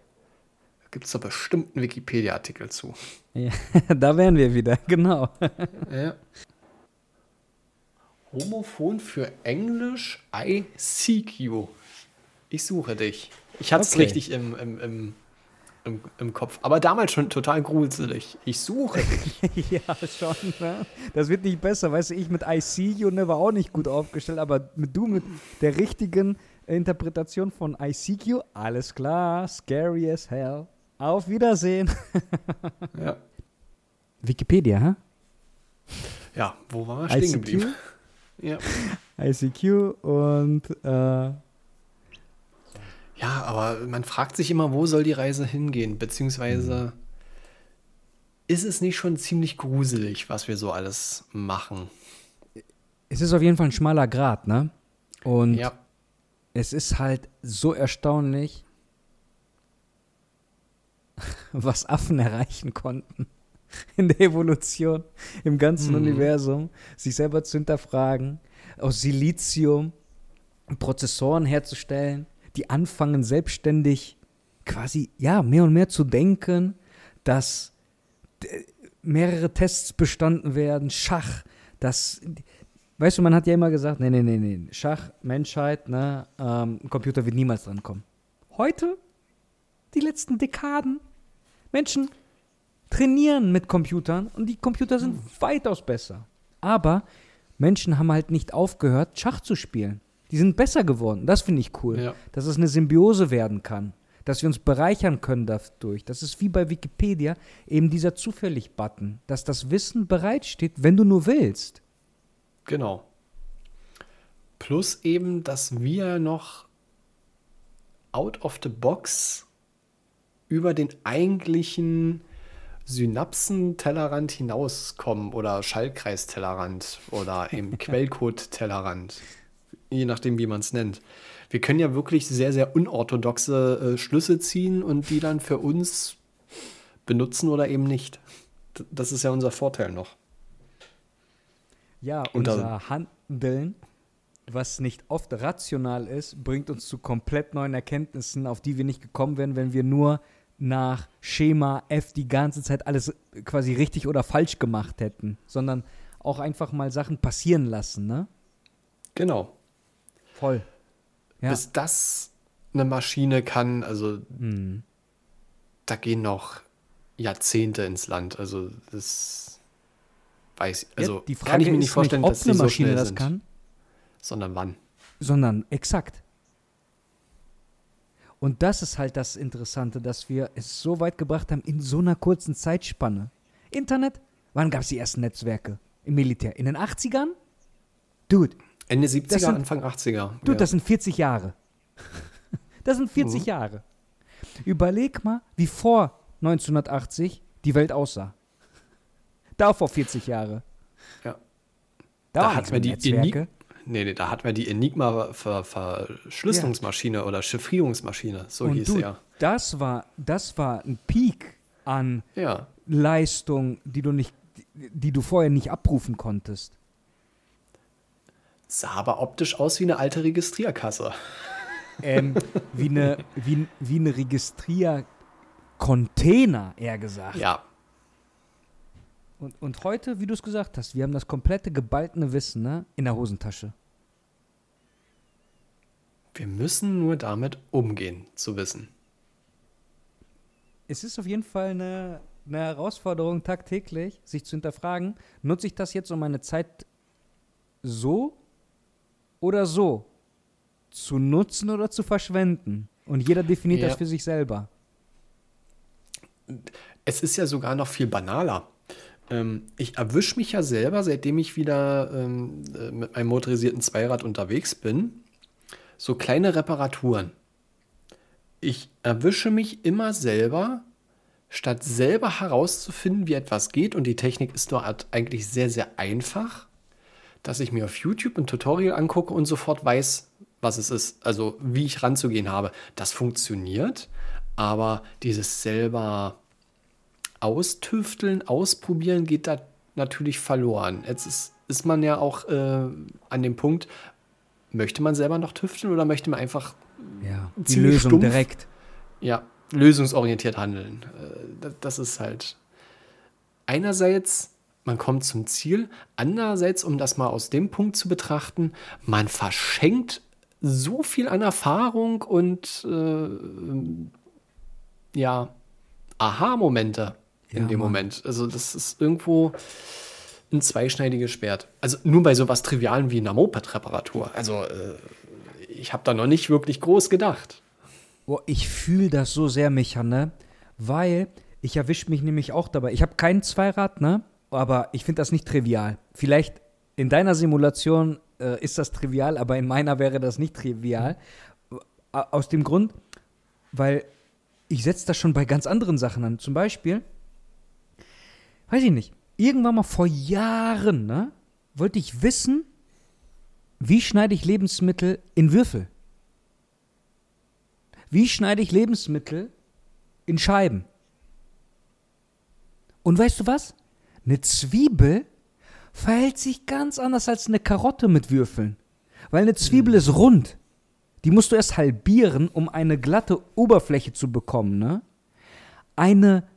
da gibt es da bestimmt einen Wikipedia-Artikel zu. Ja, da wären wir wieder, genau. ja. Homophon für Englisch I seek you. Ich suche dich. Ich hatte es okay. richtig im, im, im, im, im, Kopf. Aber damals schon total gruselig. Ich suche dich. ja, schon. Ne? Das wird nicht besser. Weißt du, ich mit I see you ne, war auch nicht gut aufgestellt, aber mit du mit der richtigen Interpretation von I seek you, alles klar. Scary as hell. Auf Wiedersehen. ja. Wikipedia, hä? Ja, wo war er stehen geblieben? Ja. ICQ und äh, ja, aber man fragt sich immer, wo soll die Reise hingehen, beziehungsweise ist es nicht schon ziemlich gruselig, was wir so alles machen? Es ist auf jeden Fall ein schmaler Grat, ne? Und Ja, es ist halt so erstaunlich, was Affen erreichen konnten in der Evolution, im ganzen Mhm. Universum, sich selber zu hinterfragen, aus Silizium Prozessoren herzustellen, die anfangen selbstständig quasi, ja, mehr und mehr zu denken, dass mehrere Tests bestanden werden, Schach, das, weißt du, man hat ja immer gesagt, nee, nee, nee, nee, Schach, Menschheit, ne, ähm, ein Computer wird niemals dran kommen. Heute, die letzten Dekaden, Menschen trainieren mit Computern und die Computer sind weitaus besser. Aber Menschen haben halt nicht aufgehört, Schach zu spielen. Die sind besser geworden. Das finde ich cool. Ja. Dass es eine Symbiose werden kann. Dass wir uns bereichern können dadurch. Das ist wie bei Wikipedia eben dieser Zufällig-Button. Dass das Wissen bereitsteht, wenn du nur willst. genau. Plus eben, dass wir noch out of the box über den eigentlichen Synapsen-Tellerrand hinauskommen oder Schallkreis-Tellerrand oder eben Quellcode-Tellerrand, je nachdem, wie man es nennt. Wir können ja wirklich sehr, sehr unorthodoxe äh, Schlüsse ziehen und die dann für uns benutzen oder eben nicht. D- Das ist ja unser Vorteil noch. Ja, unser Handeln, was nicht oft rational ist, bringt uns zu komplett neuen Erkenntnissen, auf die wir nicht gekommen wären, wenn wir nur nach Schema F die ganze Zeit alles quasi richtig oder falsch gemacht hätten, sondern auch einfach mal Sachen passieren lassen, ne? Genau. Voll. Ja. Bis das eine Maschine kann, also Hm. da gehen noch Jahrzehnte ins Land. Also das weiß also ja, die Frage kann ich mir nicht vorstellen, nicht, ob dass eine so Maschine schnell das kann, sondern wann. sondern exakt. Und das ist halt das Interessante, dass wir es so weit gebracht haben in so einer kurzen Zeitspanne. Internet, wann gab es die ersten Netzwerke im Militär? In den 80ern? Dude, Ende 70er, sind- Anfang 80er. dude, ja. das sind 40 Jahre. Das sind 40 Mhm. Jahre. Überleg mal, wie vor 1980 die Welt aussah. Da vor 40 Jahre. Ja. Da, Da hatten wir die Netzwerke. Nee, nee, da hatten wir die Enigma-Verschlüsselungsmaschine oder Chiffrierungsmaschine, so Und hieß du, sie ja. das war, das war ein Peak an Ja, Leistung, die du nicht, die du vorher nicht abrufen konntest. sah aber optisch aus wie eine alte Registrierkasse. Ähm, wie eine, wie, wie eine Registrier-Container, eher gesagt. Ja, Und, und heute, wie du es gesagt hast, wir haben das komplette geballene Wissen ne, in der Hosentasche. wir müssen nur damit umgehen, zu wissen. Es ist auf jeden Fall eine, eine Herausforderung tagtäglich, sich zu hinterfragen, nutze ich das jetzt, um meine Zeit so oder so zu nutzen oder zu verschwenden? Und jeder definiert Ja. das für sich selber. Es ist ja sogar noch viel banaler. Ähm, ich erwische mich ja selber, seitdem ich wieder ähm, äh, mit meinem motorisierten Zweirad unterwegs bin, so kleine Reparaturen. Ich erwische mich immer selber, statt selber herauszufinden, wie etwas geht, und die Technik ist dort eigentlich sehr, sehr einfach, dass ich mir auf YouTube ein Tutorial angucke und sofort weiß, was es ist, also wie ich ranzugehen habe. Das funktioniert, aber dieses selber austüfteln, ausprobieren geht da natürlich verloren. Jetzt ist, ist man ja auch äh, an dem Punkt, möchte man selber noch tüfteln oder möchte man einfach Ja, die Lösung stumpf. direkt. ja, lösungsorientiert handeln. Äh, das, das ist halt einerseits, man kommt zum Ziel, andererseits, um das mal aus dem Punkt zu betrachten, man verschenkt so viel an Erfahrung und äh, ja, Aha-Momente in Ja, dem Mann. Moment. Also das ist irgendwo ein zweischneidiges Schwert. Also nur bei sowas Trivialen wie einer Moped-Reparatur. Also äh, ich habe da noch nicht wirklich groß gedacht. Oh, ich fühle das so sehr, Micha, ne? Weil ich erwische mich nämlich auch dabei. Ich habe kein Zweirad, ne? Aber ich finde das nicht trivial. Vielleicht in deiner Simulation äh, ist das trivial, aber in meiner wäre das nicht trivial. A- Aus dem Grund, weil ich setze das schon bei ganz anderen Sachen an. Zum Beispiel, weiß ich nicht, irgendwann mal vor Jahren, ne, wollte ich wissen, wie schneide ich Lebensmittel in Würfel? Wie schneide ich Lebensmittel in Scheiben? Und weißt du was? Eine Zwiebel verhält sich ganz anders als eine Karotte mit Würfeln. Weil eine Zwiebel ist rund. Die musst du erst halbieren, um eine glatte Oberfläche zu bekommen, ne? Eine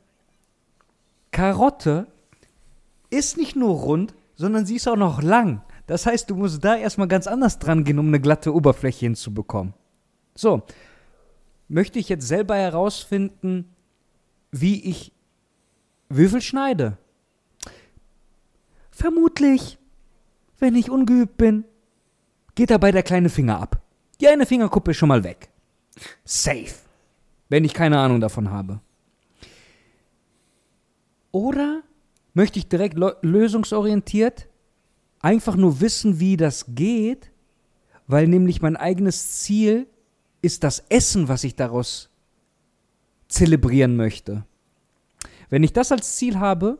Karotte ist nicht nur rund, sondern sie ist auch noch lang. Das heißt, du musst da erstmal ganz anders dran gehen, um eine glatte Oberfläche hinzubekommen. So, möchte ich jetzt selber herausfinden, wie ich Würfel schneide? Vermutlich, wenn ich ungeübt bin, geht dabei der kleine Finger ab. Die eine Fingerkuppe ist schon mal weg. Safe. Wenn ich keine Ahnung davon habe. Oder möchte ich direkt lösungsorientiert einfach nur wissen, wie das geht, weil nämlich mein eigenes Ziel ist das Essen, was ich daraus zelebrieren möchte. Wenn ich das als Ziel habe,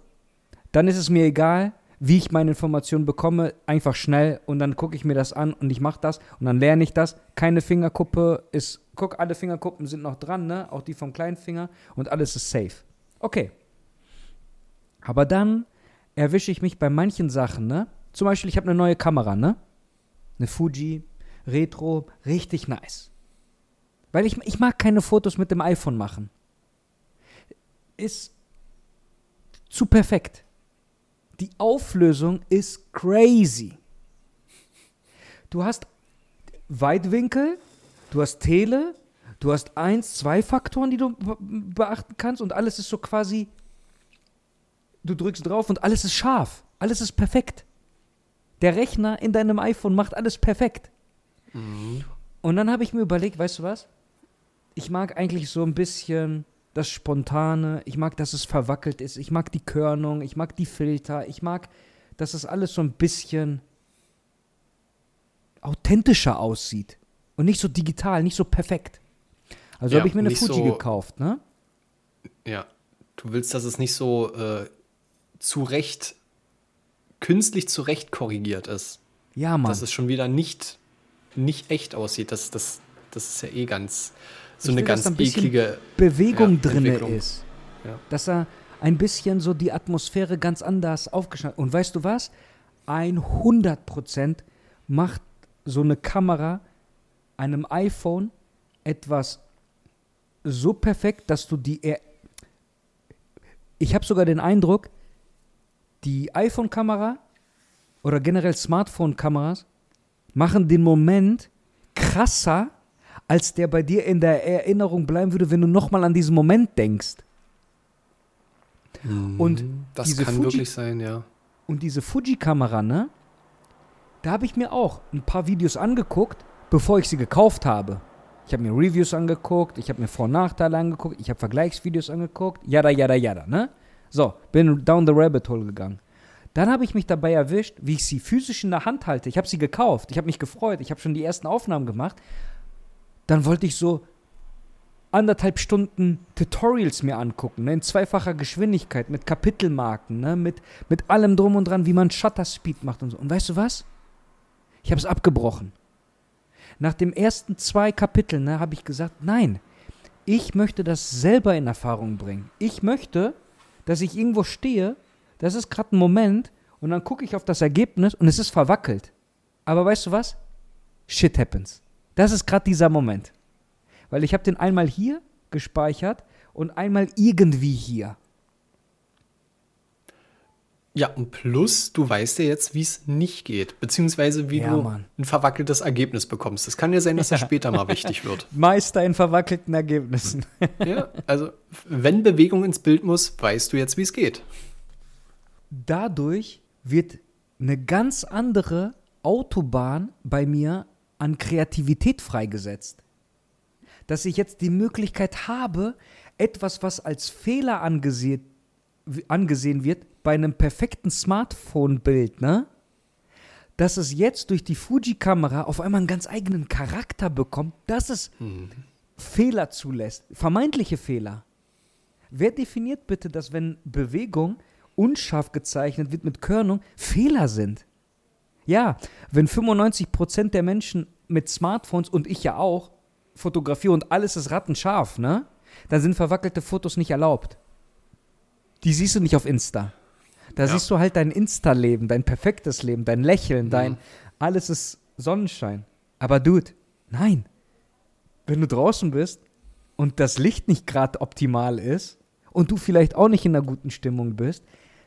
dann ist es mir egal, wie ich meine Informationen bekomme, einfach schnell und dann gucke ich mir das an und ich mache das und dann lerne ich das. Keine Fingerkuppe ist, guck, alle Fingerkuppen sind noch dran, ne? Auch die vom kleinen Finger und alles ist safe. Okay. Aber dann erwische ich mich bei manchen Sachen, ne? Zum Beispiel, ich habe eine neue Kamera, ne? Eine Fuji Retro, richtig nice. Weil ich, ich mag keine Fotos mit dem iPhone machen. Ist zu perfekt. Die Auflösung ist crazy. Du hast Weitwinkel, du hast Tele, du hast eins, zwei Faktoren, die du beachten kannst und alles ist so quasi, du drückst drauf und alles ist scharf, alles ist perfekt. Der Rechner in deinem iPhone macht alles perfekt. Mhm. Und dann habe ich mir überlegt, weißt du was? Ich mag eigentlich so ein bisschen das Spontane, ich mag, dass es verwackelt ist, ich mag die Körnung, ich mag die Filter, ich mag, dass es alles so ein bisschen authentischer aussieht und nicht so digital, nicht so perfekt. Also ja, habe ich mir eine Fuji so, gekauft, ne? Ja, du willst, dass es nicht so äh, zurecht, künstlich zurecht korrigiert ist. Ja, Mann. Dass es schon wieder nicht, nicht echt aussieht. Das, das, das ist ja eh ganz so eine will, ganz ein eklige Bewegung ja, drin ist. Ja. Dass er ein bisschen so die Atmosphäre ganz anders aufgeschnitten Und weißt du was? 100% macht so eine Kamera einem iPhone etwas so perfekt, dass du die. Er ich habe sogar den Eindruck, die iPhone-Kamera oder generell Smartphone-Kameras machen den Moment krasser als der bei dir in der Erinnerung bleiben würde, wenn du nochmal an diesen Moment denkst. Mhm, und das kann Fuji wirklich sein, ja. Und diese Fuji-Kamera, ne? Da habe ich mir auch ein paar Videos angeguckt, bevor ich sie gekauft habe. Ich habe mir Reviews angeguckt, ich habe mir Vor- und Nachteile angeguckt, ich habe Vergleichsvideos angeguckt, yada, yada, yada, ne? So, bin down the rabbit hole gegangen. Dann habe ich mich dabei erwischt, wie ich sie physisch in der Hand halte. Ich habe sie gekauft, ich habe mich gefreut, ich habe schon die ersten Aufnahmen gemacht dann wollte ich so anderthalb Stunden Tutorials mir angucken, ne, in zweifacher Geschwindigkeit, mit Kapitelmarken, ne, mit, mit allem drum und dran, wie man Shutter Speed macht und so. Und weißt du was? Ich habe es abgebrochen. Nach den ersten zwei Kapiteln ne, habe ich gesagt, nein, ich möchte das selber in Erfahrung bringen. Ich möchte, dass ich irgendwo stehe, das ist gerade ein Moment, und dann gucke ich auf das Ergebnis und es ist verwackelt. Aber weißt du was? Shit happens. Das ist gerade dieser Moment. Weil ich habe den einmal hier gespeichert und einmal irgendwie hier. Ja, und plus, du weißt ja jetzt, wie es nicht geht, beziehungsweise wie ja, du Mann. ein verwackeltes Ergebnis bekommst. Es kann ja sein, dass das später mal wichtig wird. Meister in verwackelten Ergebnissen. ja, also wenn Bewegung ins Bild muss, weißt du jetzt, wie es geht. Dadurch wird eine ganz andere Autobahn bei mir an Kreativität freigesetzt. Dass ich jetzt die Möglichkeit habe, etwas, was als Fehler angesehen, angesehen wird, bei einem perfekten Smartphone-Bild, ne? Dass es jetzt durch die Fuji-Kamera auf einmal einen ganz eigenen Charakter bekommt, dass es mhm. Fehler zulässt, vermeintliche Fehler. Wer definiert bitte, dass wenn Bewegung unscharf gezeichnet wird mit Körnung, Fehler sind. Ja, wenn 95% der Menschen mit Smartphones und ich ja auch fotografieren und alles ist rattenscharf, ne? Dann sind verwackelte Fotos nicht erlaubt. Die siehst du nicht auf Insta. Da Ja. siehst du halt dein Insta-Leben, dein perfektes Leben, dein Lächeln, dein Mhm. alles ist Sonnenschein. Aber Dude, nein. Wenn du draußen bist und das Licht nicht gerade optimal ist und du vielleicht auch nicht in einer guten Stimmung bist,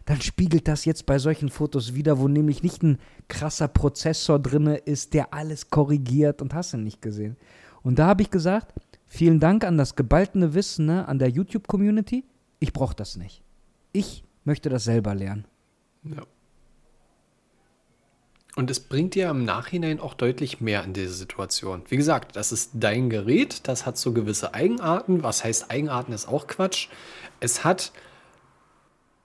dann spiegelt das jetzt bei solchen Fotos wieder, wo nämlich nicht ein krasser Prozessor drinne ist, der alles korrigiert und hast du nicht gesehen. Und da habe ich gesagt, vielen Dank an das gebaltene Wissen ne, an der YouTube-Community. Ich brauche das nicht. Ich möchte das selber lernen. Ja. Und es bringt dir im Nachhinein auch deutlich mehr in diese Situation. Wie gesagt, das ist dein Gerät, das hat so gewisse Eigenarten. Was heißt Eigenarten ist auch Quatsch. Es hat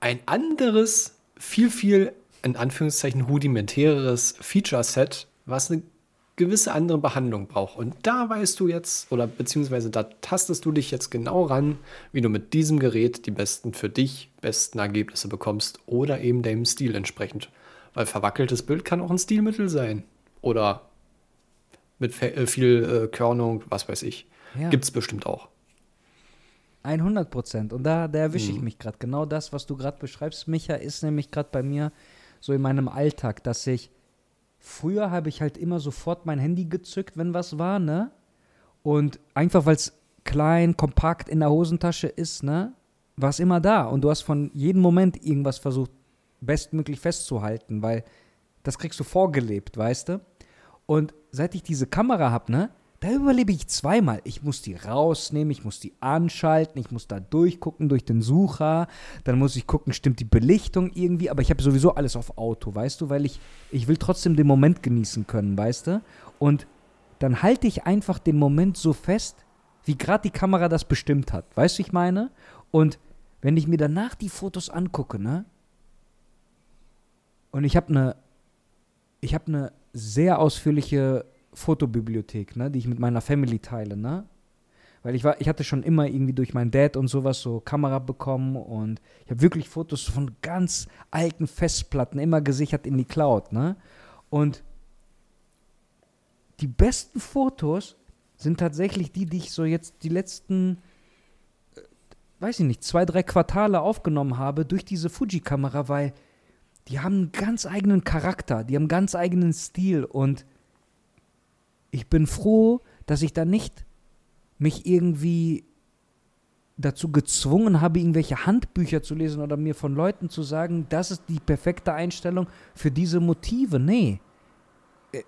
ein anderes, viel, viel, in Anführungszeichen, rudimentäreres Feature-Set, was eine gewisse andere Behandlung braucht. Und da weißt du jetzt, oder beziehungsweise da tastest du dich jetzt genau ran, wie du mit diesem Gerät die besten für dich besten Ergebnisse bekommst oder eben deinem Stil entsprechend. Weil verwackeltes Bild kann auch ein Stilmittel sein. Oder mit äh, viel äh, Körnung, was weiß ich. Ja. Gibt's bestimmt auch. 100 Prozent. Und da, da erwische ich mich gerade. Genau das, was du gerade beschreibst, Micha, ist nämlich gerade bei mir so in meinem Alltag, dass ich früher habe ich halt immer sofort mein Handy gezückt, wenn was war, ne? Und einfach weil es klein, kompakt in der Hosentasche ist, ne? War es immer da. Und du hast von jedem Moment irgendwas versucht, bestmöglich festzuhalten, weil das kriegst du vorgelebt, weißt du? Und seit ich diese Kamera habe, ne, da überlebe ich zweimal. Ich muss die rausnehmen, ich muss die anschalten, ich muss da durchgucken durch den Sucher, dann muss ich gucken, stimmt die Belichtung irgendwie, aber ich habe sowieso alles auf Auto, weißt du, weil ich, ich will trotzdem den Moment genießen können, weißt du? Und dann halte ich einfach den Moment so fest, wie gerade die Kamera das bestimmt hat, weißt du, ich meine? Und wenn ich mir danach die Fotos angucke, ne, und ich habe eine ich habe eine sehr ausführliche Fotobibliothek, ne, die ich mit meiner Family teile, ne? Weil ich war, ich hatte schon immer irgendwie durch meinen Dad und sowas so Kamera bekommen und ich habe wirklich Fotos von ganz alten Festplatten immer gesichert in die Cloud, ne? Und die besten Fotos sind tatsächlich die, die ich so jetzt die letzten, äh, weiß ich nicht, zwei, drei Quartale aufgenommen habe durch diese Fuji-Kamera, weil die haben einen ganz eigenen Charakter, die haben einen ganz eigenen Stil und ich bin froh, dass ich da nicht mich irgendwie dazu gezwungen habe, irgendwelche Handbücher zu lesen oder mir von Leuten zu sagen, das ist die perfekte Einstellung für diese Motive. Nee. Äh,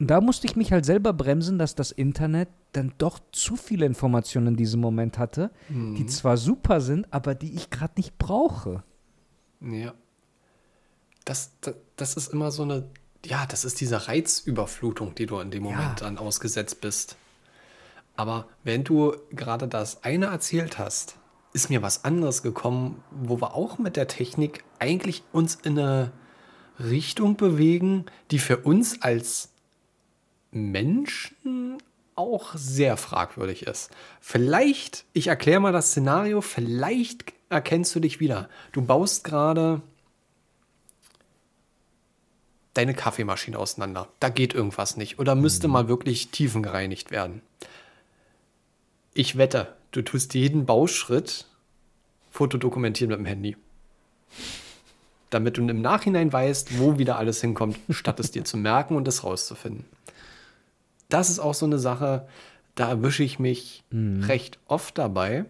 Und da musste ich mich halt selber bremsen, dass das Internet dann doch zu viele Informationen in diesem Moment hatte, die zwar super sind, aber die ich gerade nicht brauche. Ja. Das, das, das ist immer so eine, ja, das ist diese Reizüberflutung, die du in dem Ja. Moment dann ausgesetzt bist. Aber wenn du gerade das eine erzählt hast, ist mir was anderes gekommen, wo wir auch mit der Technik eigentlich uns in eine Richtung bewegen, die für uns als Menschen auch sehr fragwürdig ist. Vielleicht, ich erkläre mal das Szenario, vielleicht erkennst du dich wieder. Du baust gerade deine Kaffeemaschine auseinander. Da geht irgendwas nicht oder müsste mal wirklich tiefengereinigt werden. Ich wette, du tust jeden Bauschritt fotodokumentieren mit dem Handy. Damit du im Nachhinein weißt, wo wieder alles hinkommt, statt es dir zu merken und es rauszufinden. Das ist auch so eine Sache, da erwische ich mich recht oft dabei.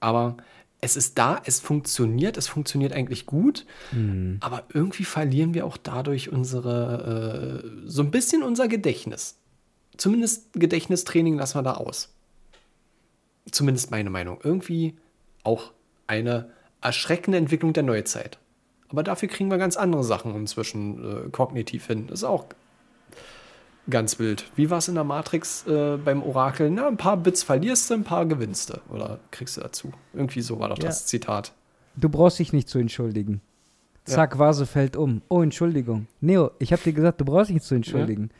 Aber es ist da, es funktioniert, es funktioniert eigentlich gut, aber irgendwie verlieren wir auch dadurch unsere, äh, so ein bisschen unser Gedächtnis. Zumindest Gedächtnistraining lassen wir da aus. Zumindest meine Meinung. Irgendwie auch eine erschreckende Entwicklung der Neuzeit. Aber dafür kriegen wir ganz andere Sachen inzwischen äh, kognitiv hin. Das ist auch ganz wild. Wie war es in der Matrix äh, beim Orakel? Na, ein paar Bits verlierst du, ein paar gewinnst du. Oder kriegst du dazu. Irgendwie so war doch Ja. das Zitat. Du brauchst dich nicht zu entschuldigen. Zack, Vase fällt um. Oh, Entschuldigung. Neo, ich hab dir gesagt, du brauchst dich nicht zu entschuldigen.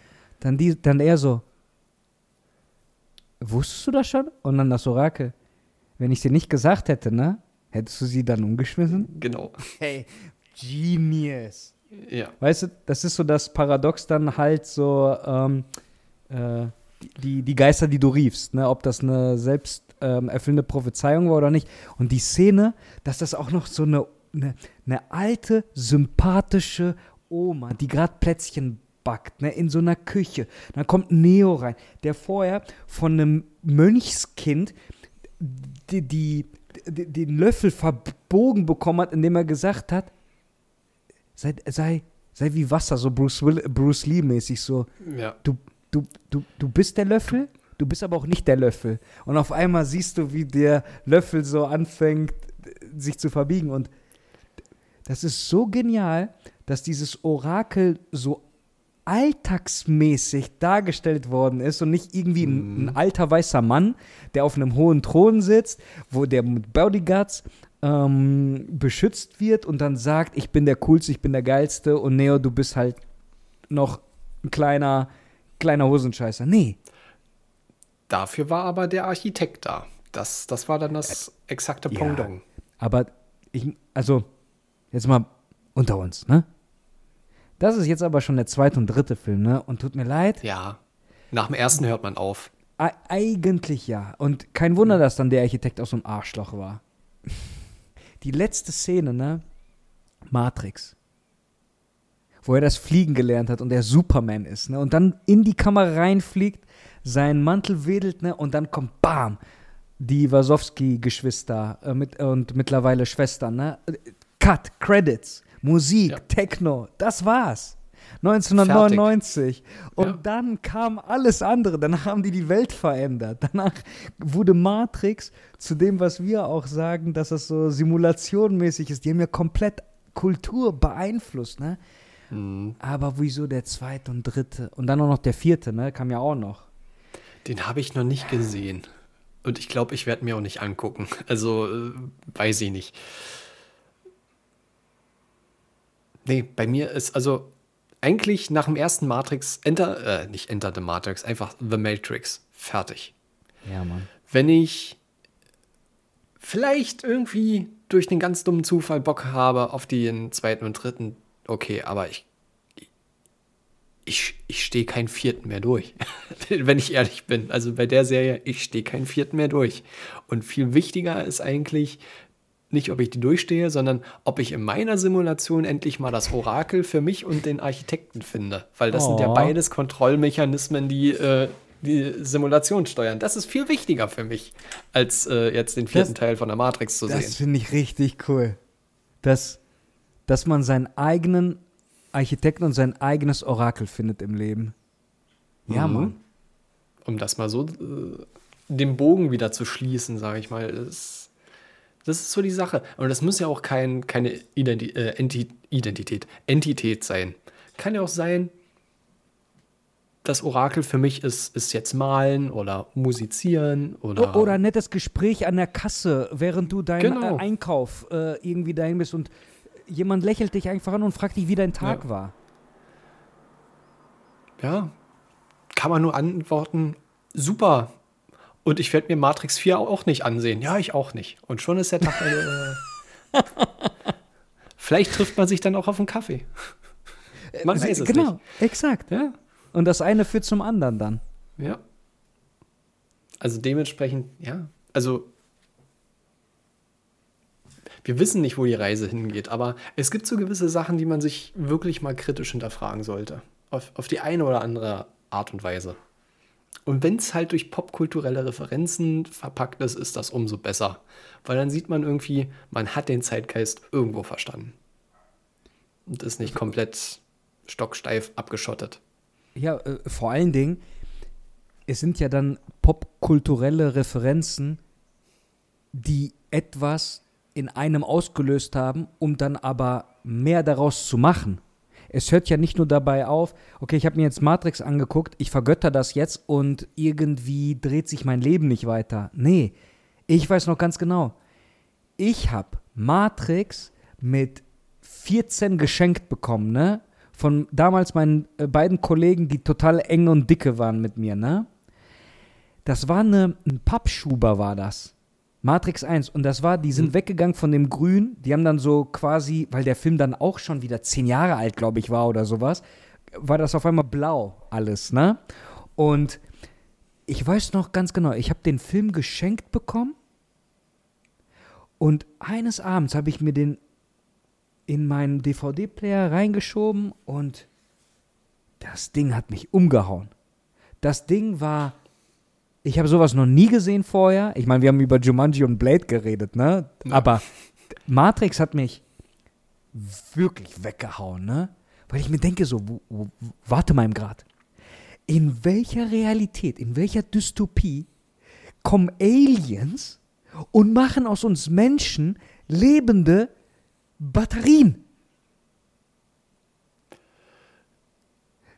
Dann, die, dann er so, wusstest du das schon? Und dann das Orakel, wenn ich dir nicht gesagt hätte, ne, Hättest du sie dann umgeschmissen? Genau. Hey, Genius. Ja. Weißt du, das ist so das Paradox dann halt so, ähm, äh, die, die Geister, die du riefst, ne? ob das eine selbst ähm, erfüllende Prophezeiung war oder nicht. Und die Szene, dass das auch noch so eine, eine, eine alte, sympathische Oma, die gerade Plätzchen backt, ne, in so einer Küche. Dann kommt Neo rein, der vorher von einem Mönchskind die, die, die, den Löffel verbogen bekommen hat, indem er gesagt hat, sei, sei, sei wie Wasser, so Bruce, Will, Bruce Lee-mäßig, so, Ja. du, du, du, du bist der Löffel, du bist aber auch nicht der Löffel. Und auf einmal siehst du, wie der Löffel so anfängt, sich zu verbiegen. Und das ist so genial, dass dieses Orakel so alltagsmäßig dargestellt worden ist und nicht irgendwie ein, ein alter weißer Mann, der auf einem hohen Thron sitzt, wo der mit Bodyguards ähm, beschützt wird und dann sagt, ich bin der Coolste, ich bin der Geilste und Neo, du bist halt noch ein kleiner, kleiner Hosenscheißer. Nee, Dafür war aber der Architekt da. Das, das war dann das exakte Ja. Pendant. Aber ich, also, jetzt mal unter uns, ne? Das ist jetzt aber schon der zweite und dritte Film, ne? Und tut mir leid. Ja. Nach dem ersten hört man auf. Eigentlich ja. Und kein Wunder, dass dann der Architekt auch so ein Arschloch war. Die letzte Szene, ne? Matrix. Wo er das Fliegen gelernt hat und er Superman ist, ne? Und dann in die Kamera reinfliegt, seinen Mantel wedelt, ne? Und dann kommt BAM! Die Wasowski-Geschwister äh, mit, und mittlerweile Schwestern, ne? Cut, Credits, Musik, Ja. Techno, das war's. 1999. Und Ja. dann kam alles andere. Danach haben die die Welt verändert. Danach wurde Matrix zu dem, was wir auch sagen, dass es so simulationmäßig ist. Die haben ja komplett Kultur beeinflusst, ne? Mhm. Aber wieso der zweite und dritte? Und dann auch noch der vierte, ne? Kam ja auch noch. Den habe ich noch nicht gesehen. Und ich glaube, ich werde mir auch nicht angucken. Also, äh, weiß ich nicht. Nee, bei mir ist also eigentlich nach dem ersten Matrix, Enter, äh, nicht Enter the Matrix, einfach The Matrix. Fertig. Ja, Mann. Wenn ich vielleicht irgendwie durch einen ganz dummen Zufall Bock habe auf den zweiten und dritten, okay, aber ich, ich, ich stehe keinen vierten mehr durch, wenn ich ehrlich bin. Also bei der Serie, ich stehe keinen vierten mehr durch. Und viel wichtiger ist eigentlich nicht, ob ich die durchstehe, sondern ob ich in meiner Simulation endlich mal das Orakel für mich und den Architekten finde. Weil das sind ja Oh. beides Kontrollmechanismen, die äh, die Simulation steuern. Das ist viel wichtiger für mich, als äh, jetzt den vierten Das- Teil von der Matrix zu Das sehen. finde ich richtig cool. Dass, dass man seinen eigenen Architekten und sein eigenes Orakel findet im Leben. Ja, Mhm. Mann. Um das mal so äh, den Bogen wieder zu schließen, sage ich mal. Das, das ist so die Sache. Und das muss ja auch kein, keine Identi äh, Enti Identität, Entität sein. Kann ja auch sein, das Orakel für mich ist, ist jetzt malen oder musizieren oder. Oder ein nettes Gespräch an der Kasse, während du deinen Genau. äh, Einkauf äh, irgendwie dahin bist und jemand lächelt dich einfach an und fragt dich, wie dein Tag Ja. war. Ja, kann man nur antworten, super. Und ich werde mir Matrix 4 auch nicht ansehen. Ja, ich auch nicht. Und schon ist der Tag. Äh, vielleicht trifft man sich dann auch auf einen Kaffee. Man Sie- weiß es genau, nicht. exakt. Ja, Und das eine führt zum anderen dann. ja. Also dementsprechend, ja. Also wir wissen nicht, wo die Reise hingeht, aber es gibt so gewisse Sachen, die man sich wirklich mal kritisch hinterfragen sollte. Auf, auf die eine oder andere Art und Weise. Und wenn es halt durch popkulturelle Referenzen verpackt ist, ist das umso besser. Weil dann sieht man irgendwie, man hat den Zeitgeist irgendwo verstanden. Und ist nicht komplett stocksteif abgeschottet. Ja, äh, vor allen Dingen, es sind ja dann popkulturelle Referenzen, die etwas in einem ausgelöst haben, um dann aber mehr daraus zu machen. Es hört ja nicht nur dabei auf, okay, ich habe mir jetzt Matrix angeguckt, ich vergötter das jetzt und irgendwie dreht sich mein Leben nicht weiter. Nee, ich weiß noch ganz genau. Ich habe Matrix mit 14 geschenkt bekommen, ne? Von damals meinen äh, beiden Kollegen, die total eng und dicke waren mit mir, ne? Das war eine, ein Pappschuber, war das. Matrix 1. Und das war, die sind Mhm. weggegangen von dem Grün. Die haben dann so quasi, weil der Film dann auch schon wieder zehn Jahre alt, glaube ich, war oder sowas, war das auf einmal blau alles, ne? Und ich weiß noch ganz genau, ich habe den Film geschenkt bekommen. Und eines Abends habe ich mir den in meinen DVD-Player reingeschoben und das Ding hat mich umgehauen. Das Ding war, ich habe sowas noch nie gesehen vorher. Ich meine, wir haben über Jumanji und Blade geredet, ne? Ja. Aber Matrix hat mich wirklich weggehauen, ne? Weil ich mir denke so, wo, wo, warte mal im Grad. In welcher Realität, in welcher Dystopie kommen Aliens und machen aus uns Menschen lebende Batterien?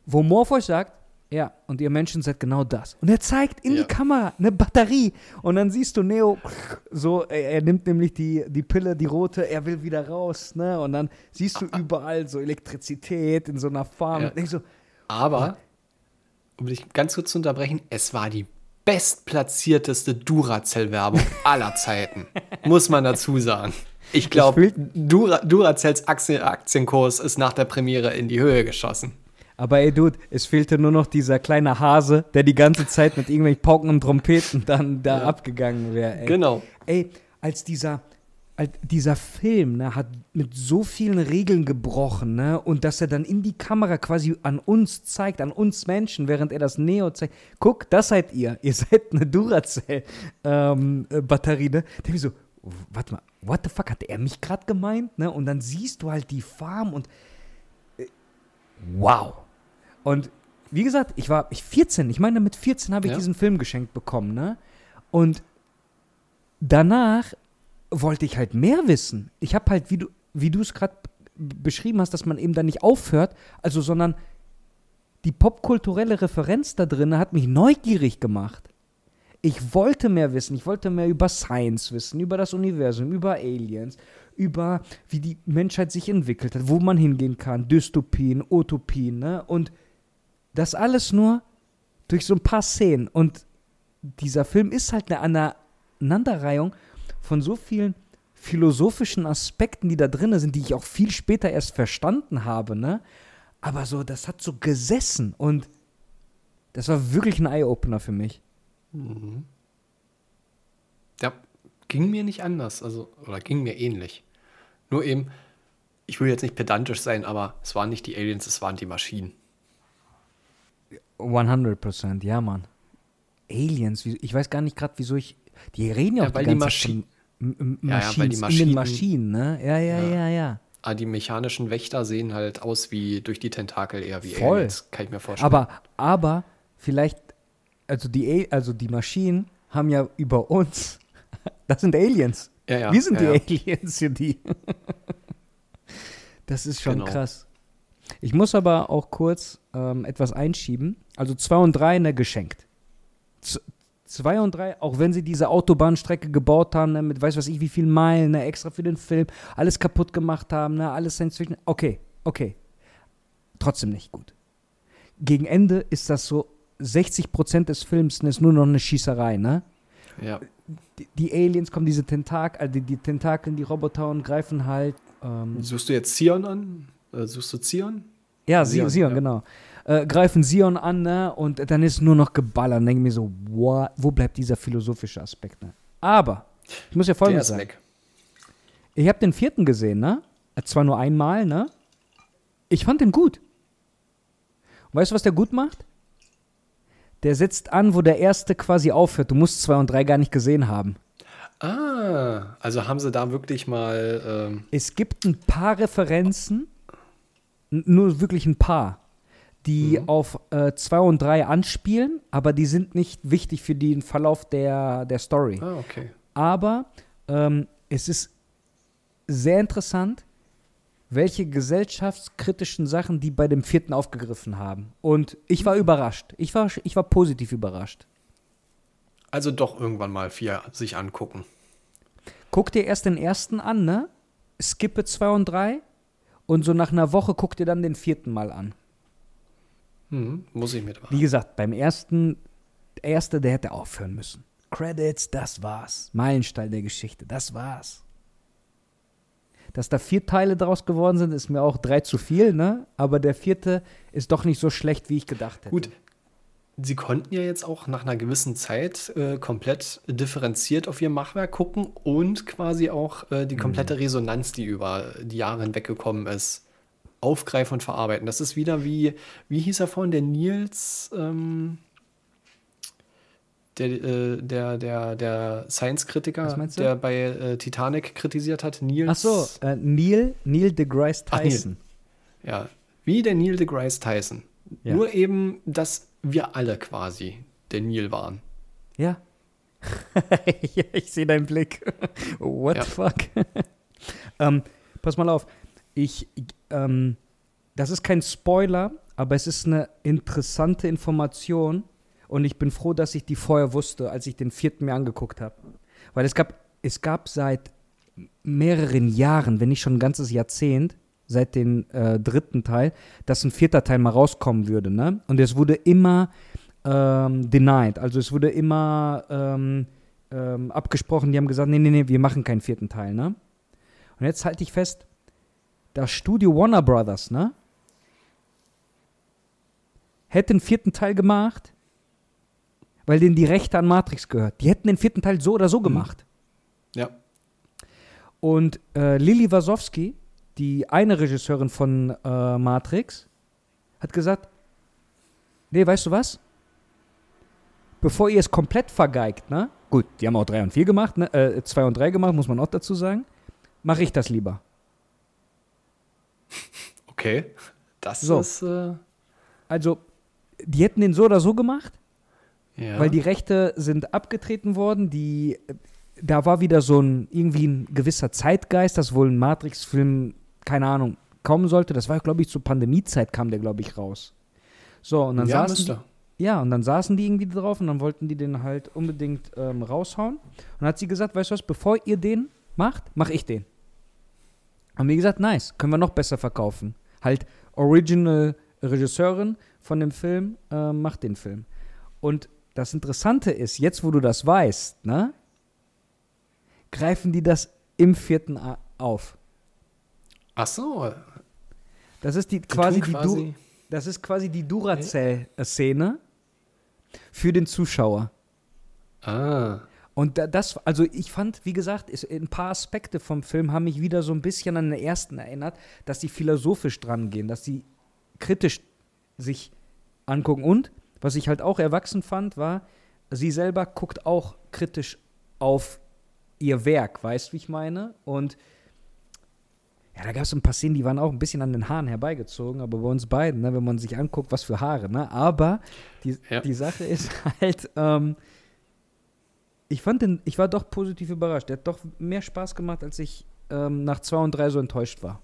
Wo Morpheus sagt, ja, und ihr Menschen seid genau das. Und er zeigt in Ja. die Kamera eine Batterie. Und dann siehst du Neo so, er, er nimmt nämlich die, die Pille, die rote, er will wieder raus, ne? Und dann siehst du überall so Elektrizität in so einer Farm. Ja. So, Aber, um dich ganz kurz zu unterbrechen, es war die bestplatzierteste Duracell-Werbung aller Zeiten. Muss man dazu sagen. Ich glaube, Dura, Duracells Aktien, Aktienkurs ist nach der Premiere in die Höhe geschossen. Aber ey, Dude, es fehlte nur noch dieser kleine Hase, der die ganze Zeit mit irgendwelchen Pauken und Trompeten dann da Ja. abgegangen wäre. Genau. ey, als dieser, als dieser Film ne, hat mit so vielen Regeln gebrochen, ne, und dass er dann in die Kamera quasi an uns zeigt, an uns Menschen, während er das Neo zeigt. Guck, das seid ihr. Ihr seid eine Duracell-Batterie, ne? Denke ich so, warte mal, what the fuck, hat er mich gerade gemeint, ne? Und dann siehst du halt die Farm und äh, wow. Und wie gesagt, ich war ich 14, ich meine, mit 14 habe ich Ja. diesen Film geschenkt bekommen, ne? Und danach wollte ich halt mehr wissen. Ich habe halt, wie du, wie du es gerade beschrieben hast, dass man eben da nicht aufhört, also sondern die popkulturelle Referenz da drin hat mich neugierig gemacht. Ich wollte mehr wissen, ich wollte mehr über Science wissen, über das Universum, über Aliens, über wie die Menschheit sich entwickelt hat, wo man hingehen kann, Dystopien, Utopien, ne? Und das alles nur durch so ein paar Szenen. Und dieser Film ist halt eine Aneinanderreihung von so vielen philosophischen Aspekten, die da drin sind, die ich auch viel später erst verstanden habe, ne? Aber so, das hat so gesessen und das war wirklich ein Eye-Opener für mich. Ja, ging mir nicht anders, also, oder ging mir ähnlich. Nur eben, ich will jetzt nicht pedantisch sein, aber es waren nicht die Aliens, es waren die Maschinen. 100%, ja, Mann. Aliens, ich weiß gar nicht gerade, wieso ich. Die reden ja Ja, auch weil die die ganze Zeit Maschi- von M- M- Ja, ja, weil die Machines in den Maschinen- Maschinen, ne? Ja, ja, ja, Ja. ja. Aber die mechanischen Wächter sehen halt aus wie durch die Tentakel eher wie Voll. Aliens, kann ich mir vorstellen. Aber, aber vielleicht, also die, also die Maschinen haben ja über uns, das sind Aliens. ja, ja, Wir sind die. Aliens für die. Das ist schon Genau. krass. Ich muss aber auch kurz ähm, etwas einschieben. Also 2 und 3 ne, geschenkt. 2 und 3, auch wenn sie diese Autobahnstrecke gebaut haben, ne, mit weiß was ich wie viel Meilen, ne, extra für den Film, alles kaputt gemacht haben, ne, alles Science Fiction. Okay, okay. Trotzdem nicht gut. Gegen Ende ist das so, 60% des Films ne, ist nur noch eine Schießerei, ne? Ja. die, die Aliens kommen, diese Tentakel, also die, die Tentakeln, die Roboter und greifen halt. Ähm, Suchst du jetzt Zion an? Äh, suchst du Zion? ja, Sion, Sion, ja. genau. Äh, greifen Sion an, ne? Und dann ist nur noch geballert. Und denke mir so, wow, wo bleibt dieser philosophische Aspekt, ne? Aber, ich muss ja folgendes sagen. weg. Ich habe den vierten gesehen, ne? Äh, Zwar nur einmal, ne? Ich fand den gut. Und weißt du, was der gut macht? Der setzt an, wo der erste quasi aufhört. Du musst zwei und drei gar nicht gesehen haben. Ah, also haben sie da wirklich mal. Ähm, Es gibt ein paar Referenzen, nur wirklich ein paar, die Mhm. auf 2 und 3 anspielen, aber die sind nicht wichtig für den Verlauf der, der Story. ah, okay. Aber ähm, es ist sehr interessant, welche gesellschaftskritischen Sachen die bei dem vierten aufgegriffen haben. Und ich Mhm. war überrascht. Ich war, ich war positiv überrascht. Also doch irgendwann mal vier sich angucken. Guck dir erst den ersten an, ne? Skippe 2 und 3 und so nach einer Woche guck dir dann den vierten mal an. Hm, muss ich mitmachen. Wie gesagt, beim ersten, der erste, der hätte aufhören müssen. Credits, das war's. Meilenstein der Geschichte, das war's. Dass da vier Teile draus geworden sind, ist mir auch drei zu viel, ne? Aber der vierte ist doch nicht so schlecht, wie ich gedacht hätte. Gut, sie konnten ja jetzt auch nach einer gewissen Zeit äh, komplett differenziert auf ihr Machwerk gucken und quasi auch äh, die komplette Resonanz, die über die Jahre hinweg gekommen ist, aufgreifen und verarbeiten. Das ist wieder wie, wie hieß er vorhin, der Nils, ähm, der, äh, der, der, der Science-Kritiker, der bei äh, Titanic kritisiert hat, Nils. Ach so, äh, Neil, Neil deGrasse Ach, Neil. Tyson. Ja, wie der Neil deGrasse Tyson. Ja. Nur eben, dass wir alle quasi der Neil waren. Ja. ja ich sehe deinen Blick. What Ja. the fuck? ähm, pass mal auf. Ich, ähm, das ist kein Spoiler, aber es ist eine interessante Information und ich bin froh, dass ich die vorher wusste, als ich den vierten mir angeguckt habe. Weil es gab, es gab seit mehreren Jahren, wenn nicht schon ein ganzes Jahrzehnt, seit dem äh, dritten Teil, dass ein vierter Teil mal rauskommen würde, ne? Und es wurde immer ähm, denied, also es wurde immer ähm, ähm, abgesprochen, die haben gesagt, nee, nee, nee, wir machen keinen vierten Teil, ne? Und jetzt halte ich fest, das Studio Warner Brothers, ne? Hätte einen vierten Teil gemacht, weil denen die Rechte an Matrix gehört. Die hätten den vierten Teil so oder so gemacht. Ja. Und äh, Lili Wasowski, die eine Regisseurin von äh, Matrix, hat gesagt, nee, weißt du was? Bevor ihr es komplett vergeigt, ne? Gut, die haben auch 3 und 4 gemacht, ne? Äh, 2 und 3 gemacht, muss man auch dazu sagen. Mache ich das lieber. Okay. Das So. ist. Äh, Also, die hätten den so oder so gemacht, ja. weil die Rechte sind abgetreten worden, die da war wieder so ein irgendwie ein gewisser Zeitgeist, dass wohl ein Matrix-Film, keine Ahnung, kommen sollte. Das war, glaube ich, zur Pandemiezeit kam der, glaube ich, raus. So, und dann ja, saßen müsste. die, ja, und dann saßen die irgendwie drauf und dann wollten die den halt unbedingt ähm, raushauen. Und dann hat sie gesagt, weißt du was, bevor ihr den macht, mache ich den. Haben wir gesagt, nice, können wir noch besser verkaufen. Halt Original Regisseurin von dem Film äh, macht den Film. Und das Interessante ist, jetzt wo du das weißt, ne, greifen die das im vierten A auf. Ach so. Das ist die die quasi, die du, das ist quasi die Duracell-Szene für den Zuschauer. Ah. Und da- das, also ich fand, wie gesagt, ist, ein paar Aspekte vom Film haben mich wieder so ein bisschen an den ersten erinnert, dass sie philosophisch dran gehen, dass sie kritisch sich angucken. Und was ich halt auch erwachsen fand, war, sie selber guckt auch kritisch auf ihr Werk, weißt du, wie ich meine? Und ja, da gab es ein paar Szenen, die waren auch ein bisschen an den Haaren herbeigezogen, aber bei uns beiden, ne, wenn man sich anguckt, was für Haare, ne? Aber die, Ja. die Sache ist halt, ähm, ich fand den, ich war doch positiv überrascht. Der hat doch mehr Spaß gemacht, als ich ähm, nach zwei und drei so enttäuscht war.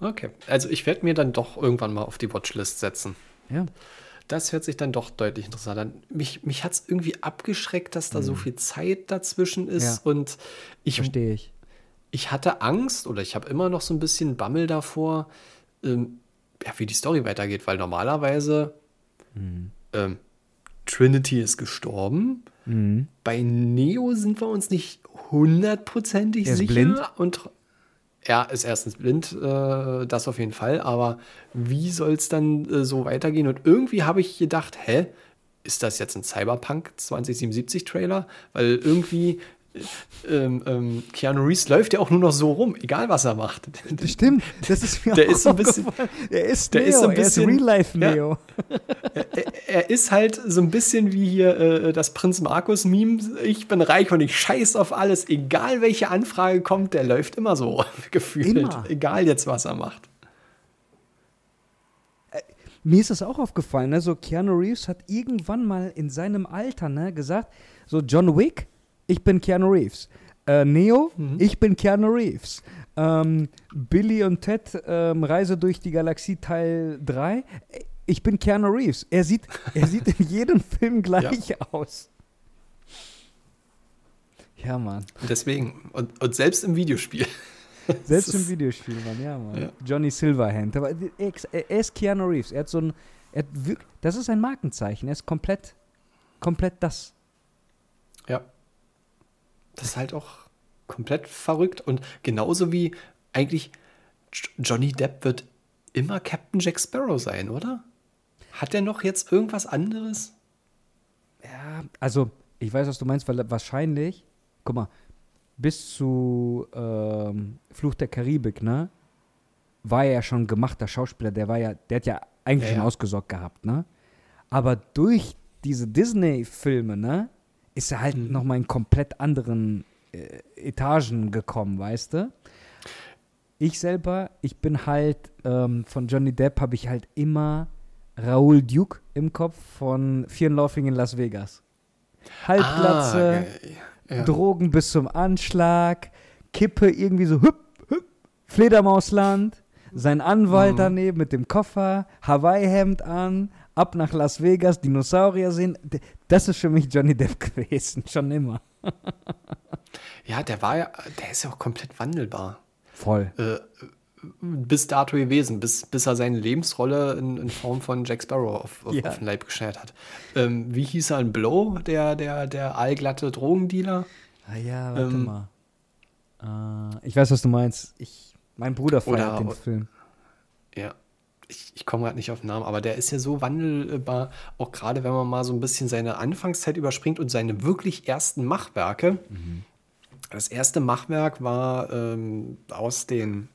Okay. Also ich werde mir dann doch irgendwann mal auf die Watchlist setzen. Ja. Das hört sich dann doch deutlich interessanter an. Mich, mich hat es irgendwie abgeschreckt, dass da so viel Zeit dazwischen ist. Ja. Und ich, Verstehe ich. Ich hatte Angst oder ich habe immer noch so ein bisschen Bammel davor, ähm, ja, wie die Story weitergeht, weil normalerweise Mhm. ähm, Trinity ist gestorben. Mhm. Bei Neo sind wir uns nicht hundertprozentig Er sicher. blind. Und er ist erstens blind, äh, das auf jeden Fall. Aber wie soll es dann äh, so weitergehen? Und irgendwie habe ich gedacht, hä, ist das jetzt ein Cyberpunk 2077 Trailer? Weil irgendwie ähm, ähm, Keanu Reeves läuft ja auch nur noch so rum, egal was er macht. Stimmt, das ist mir Der auch ist ein bisschen-. Der ist der Neo, ist ein er ist bisschen- Real-Life ja. Neo. er ist halt so ein bisschen wie hier äh, das Prinz Markus-Meme. Ich bin reich und ich scheiß auf alles. Egal welche Anfrage kommt, der läuft immer so gefühlt. Immer. Egal jetzt, was er macht. Mir ist das auch aufgefallen, ne? So Keanu Reeves hat irgendwann mal in seinem Alter, ne, gesagt, so John Wick, ich bin Keanu Reeves. Äh, Neo, Mhm. ich bin Keanu Reeves. Ähm, Billy und Ted, ähm, Reise durch die Galaxie Teil 3, ich bin Keanu Reeves. Er sieht, er sieht in jedem Film gleich aus. Ja, Mann. Deswegen. Und, und selbst im Videospiel. Selbst im Videospiel, Mann, ja, Mann. Ja. Johnny Silverhand. Aber er ist Keanu Reeves. Er hat so ein. Er hat wirk- das ist ein Markenzeichen. Er ist komplett komplett das. Ja. Das ist halt auch komplett verrückt. Und genauso wie eigentlich Johnny Depp wird immer Captain Jack Sparrow sein, oder? Hat er noch jetzt irgendwas anderes? Ja, also ich weiß, was du meinst, weil wahrscheinlich, guck mal, bis zu ähm, Fluch der Karibik, ne, war er ja schon gemachter Schauspieler, der war ja, der hat ja eigentlich Ja, schon ja. ausgesorgt gehabt, ne? Aber durch diese Disney-Filme, ne, ist er halt Mhm. noch mal in komplett anderen äh, Etagen gekommen, weißt du? Ich selber, ich bin halt ähm, von Johnny Depp habe ich halt immer Raoul Duke im Kopf von Fear and Laughing in Las Vegas. Halbglatze, Ah, ja. Drogen bis zum Anschlag, Kippe irgendwie so hüpp, hüpp, Fledermausland, sein Anwalt Mhm. daneben mit dem Koffer, Hawaii-Hemd an, ab nach Las Vegas, Dinosaurier sehen. Das ist für mich Johnny Depp gewesen, schon immer. ja, der war ja, der ist ja auch komplett wandelbar. Voll. Äh, bis dato gewesen, bis, bis er seine Lebensrolle in, in Form von Jack Sparrow auf, auf, Ja. auf den Leib geschneit hat. Ähm, wie hieß er in Blow, der, der, der allglatte Drogendealer? Ah ja, warte Ähm, mal. Äh, ich weiß, was du meinst. Ich, mein Bruder feiert Oder- den Film. Ja. Ich, ich komme gerade nicht auf den Namen, aber der ist ja so wandelbar, auch gerade wenn man mal so ein bisschen seine Anfangszeit überspringt und seine wirklich ersten Machwerke. Das erste Machwerk war ähm, aus den,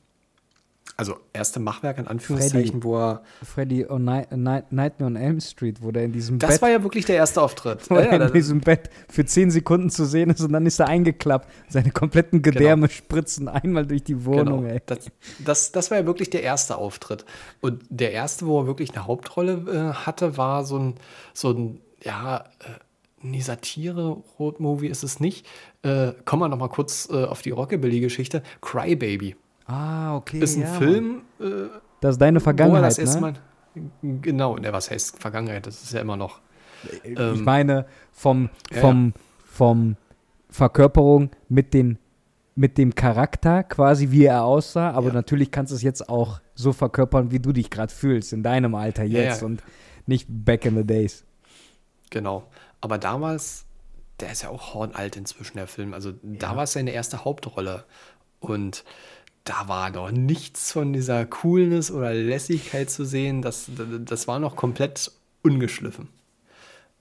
also erste Machwerk in Anführungszeichen, wo er, Freddy on Night, Night, Nightmare on Elm Street, wo der in diesem das Bett war ja wirklich der erste Auftritt. wo Ja, er in diesem Bett für 10 Sekunden zu sehen ist und dann ist er eingeklappt. Seine kompletten Gedärme spritzen einmal durch die Wohnung, Genau. Das, das, das war ja wirklich der erste Auftritt. Und der erste, wo er wirklich eine Hauptrolle äh, hatte, war so ein, so ein ja, äh, nee, Satire-Road-Movie ist es nicht. Äh, kommen wir noch mal kurz äh, auf die Rockabilly-Geschichte. Crybaby. Ah, okay. Ist ein ja. Film, äh, Das ist deine er Vergangenheit, das erste ne? Mal. Genau, ne, was heißt Vergangenheit? Das ist ja immer noch. ich ähm, meine, vom, ja, vom, vom Verkörperung mit, den, mit dem Charakter quasi, wie er aussah. Aber Ja. natürlich kannst du es jetzt auch so verkörpern, wie du dich gerade fühlst, in deinem Alter jetzt und nicht back in the days. Genau. Aber damals, der ist ja auch hornalt inzwischen, der Film. Also da war es seine erste Hauptrolle. Und da war noch nichts von dieser Coolness oder Lässigkeit zu sehen. Das, das war noch komplett ungeschliffen.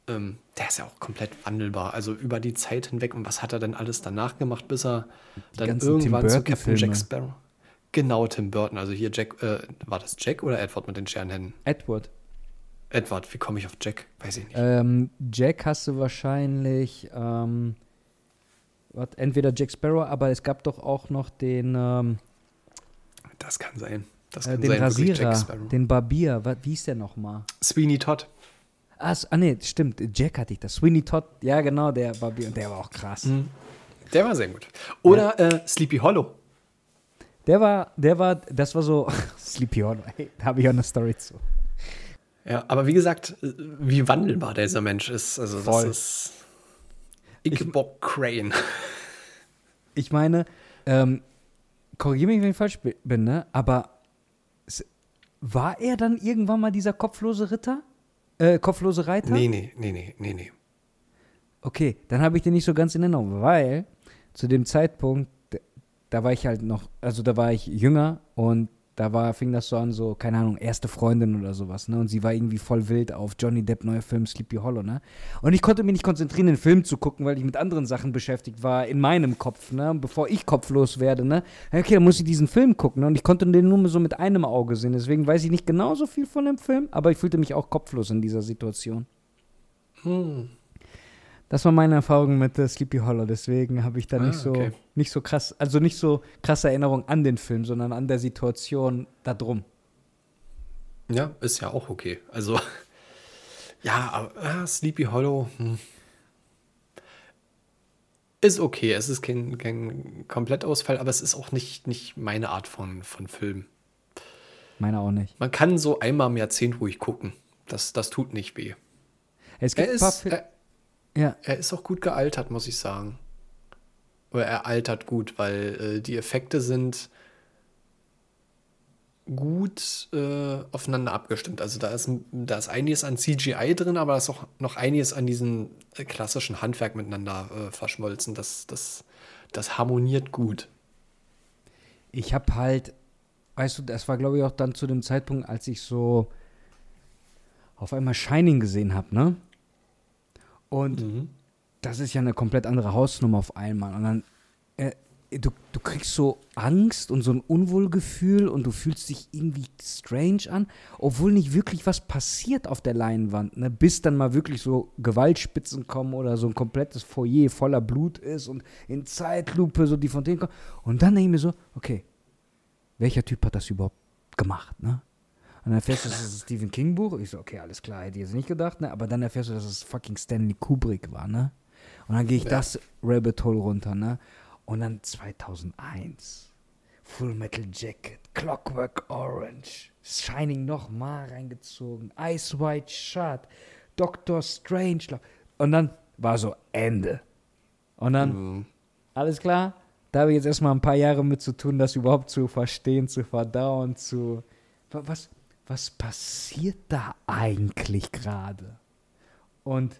Ähm, der ist ja auch komplett wandelbar. Also über die Zeit hinweg. Und was hat er denn alles danach gemacht, bis er dann ganzen Tim irgendwann zu Captain. Jack Sparrow. Genau, Tim Burton. Also hier Jack, äh, war das Jack oder Edward mit den Scherenhänden? Edward. Edward, wie komme ich auf Jack? Weiß ich nicht. Ähm, Jack hast du wahrscheinlich, ähm, entweder Jack Sparrow, aber es gab doch auch noch den, ähm, Das kann sein. Das äh, kann den sein, Rasierer, den Barbier. Wie ist der nochmal? Sweeney Todd. Ah, ah, nee, stimmt. Jack hatte ich das. Sweeney Todd, ja genau, der Barbier. Und der war auch krass. Mhm. Der war sehr gut. Oder äh, Sleepy Hollow. Der war, der war, das war so, Sleepy Hollow, hey, da habe ich auch eine Story zu. Ja, aber wie gesagt, äh, wie wandelbar dieser Mensch ist. Also Voll. das ist Ichabod Crane. Ich meine, ähm, korrigiere mich, wenn ich falsch bi- bin, ne? Aber war er dann irgendwann mal dieser kopflose Ritter? Äh, kopflose Reiter? Nee, nee, nee, nee, nee, nee. Okay, dann habe ich den nicht so ganz in Erinnerung, weil zu dem Zeitpunkt, da war ich halt noch, also da war ich jünger und da war, fing das so an, so, keine Ahnung, erste Freundin oder sowas, ne? Und sie war irgendwie voll wild auf Johnny Depp, neuer Film Sleepy Hollow, ne? Und ich konnte mich nicht konzentrieren, den Film zu gucken, weil ich mit anderen Sachen beschäftigt war in meinem Kopf, ne? Bevor ich kopflos werde, ne? Okay, dann muss ich diesen Film gucken, ne? Und ich konnte den nur so mit einem Auge sehen, deswegen weiß ich nicht genauso viel von dem Film, aber ich fühlte mich auch kopflos in dieser Situation. Hm. Das war meine Erfahrung mit äh, Sleepy Hollow, deswegen habe ich da Ah, nicht so okay. nicht so krass, also nicht so krasse Erinnerung an den Film, sondern an der Situation da drum. Ja, ist ja auch okay. Also, ja, aber ah, Sleepy Hollow hm. ist okay. Es ist kein, kein Komplettausfall, aber es ist auch nicht, nicht meine Art von, von Film. Meine auch nicht. Man kann so einmal im Jahrzehnt ruhig gucken. Das, das tut nicht weh. Es Er gibt ein paar ist, er, ja, er ist auch gut gealtert, muss ich sagen. Oder er altert gut, weil äh, die Effekte sind gut äh, aufeinander abgestimmt. Also da ist, da ist einiges an CGI drin, aber da ist auch noch einiges an diesem äh, klassischen Handwerk miteinander äh, verschmolzen. Das, das, das harmoniert gut. Ich habe halt, weißt du, das war glaube ich auch dann zu dem Zeitpunkt, als ich so auf einmal Shining gesehen habe, ne? Und mhm. das ist ja eine komplett andere Hausnummer auf einmal. Und dann, äh, du, du kriegst so Angst und so ein Unwohlgefühl und du fühlst dich irgendwie strange an, obwohl nicht wirklich was passiert auf der Leinwand, ne? Bis dann mal wirklich so Gewaltspitzen kommen oder so ein komplettes Foyer voller Blut ist und in Zeitlupe so die Fontänen kommen. Und dann denke ich mir so, okay, welcher Typ hat das überhaupt gemacht, ne? Und dann erfährst du, das ist ein Stephen King Buch. Ich so, okay, alles klar, hätte ich jetzt nicht gedacht, ne? Aber dann erfährst du, dass es fucking Stanley Kubrick war, ne? Und dann gehe ich ja. das Rabbit Hole runter, ne? Und dann 2001. Full Metal Jacket, Clockwork Orange, Shining nochmal reingezogen, Ice White Shut, Doctor Strange. Und dann war so Ende. Und dann, mhm. alles klar, da habe ich jetzt erstmal ein paar Jahre mit zu tun, das überhaupt zu verstehen, zu verdauen, zu. Was, was passiert da eigentlich gerade? Und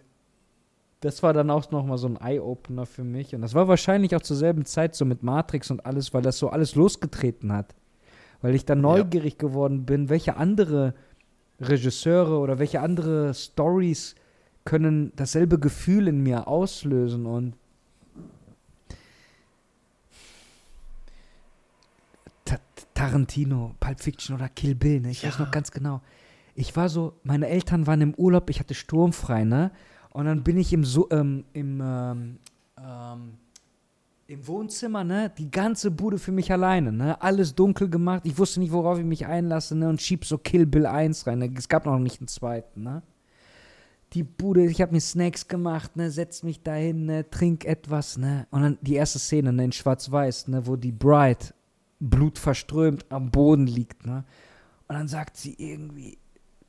das war dann auch nochmal so ein Eye-Opener für mich. Und das war wahrscheinlich auch zur selben Zeit so mit Matrix und alles, weil das so alles losgetreten hat. Weil ich dann neugierig ja. geworden bin, welche andere Regisseure oder welche andere Stories können dasselbe Gefühl in mir auslösen. Und Tarantino, Pulp Fiction oder Kill Bill, ne? Ich ja. weiß noch ganz genau. Ich war so, meine Eltern waren im Urlaub, ich hatte sturmfrei, ne? Und dann bin ich im, so ähm, im, ähm, ähm, im Wohnzimmer, ne? Die ganze Bude für mich alleine, ne? Alles dunkel gemacht. Ich wusste nicht, worauf ich mich einlasse, ne? Und schieb so Kill Bill 1 rein. Ne? Es gab noch nicht einen zweiten, ne? Die Bude, ich habe mir Snacks gemacht, ne? Setz mich dahin, ne? Trink etwas, ne? Und dann die erste Szene, ne? In Schwarz-Weiß, ne? Wo die Bride blutverströmt am Boden liegt, ne? Und dann sagt sie irgendwie,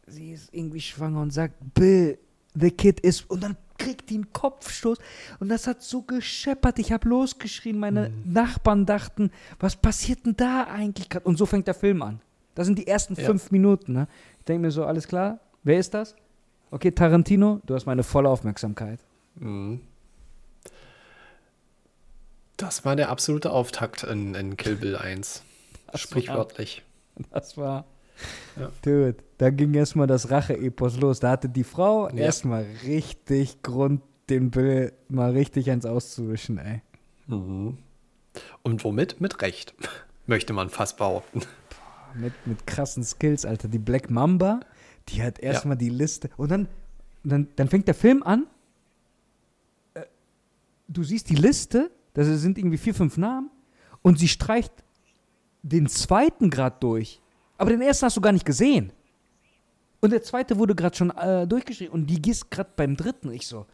sie ist irgendwie schwanger und sagt, Bill, the kid is, und dann kriegt die einen Kopfstoß und das hat so gescheppert, ich habe losgeschrien, meine mhm. Nachbarn dachten, was passiert denn da eigentlich gerade? Und so fängt der Film an. Das sind die ersten ja. fünf Minuten, ne? Ich denke mir so, alles klar, wer ist das? Okay, Tarantino, du hast meine volle Aufmerksamkeit. Mhm. Das war der absolute Auftakt in, in Kill Bill 1. Das Sprichwörtlich. War, das war. Ja. Dude, da ging erstmal das Rache-Epos los. Da hatte die Frau ja. erstmal richtig Grund, den Bill mal richtig eins auszuwischen, ey. Mhm. Und womit? Mit Recht, möchte man fast behaupten. Boah, mit, mit krassen Skills, Alter. Die Black Mamba, die hat erstmal ja. die Liste. Und dann, dann, dann fängt der Film an. Äh, du siehst die Liste das sind irgendwie vier, fünf Namen. Und sie streicht den zweiten gerade durch. Aber den ersten hast du gar nicht gesehen. Und der zweite wurde gerade schon äh, durchgeschrieben. Und die gehst gerade beim dritten. Ich so,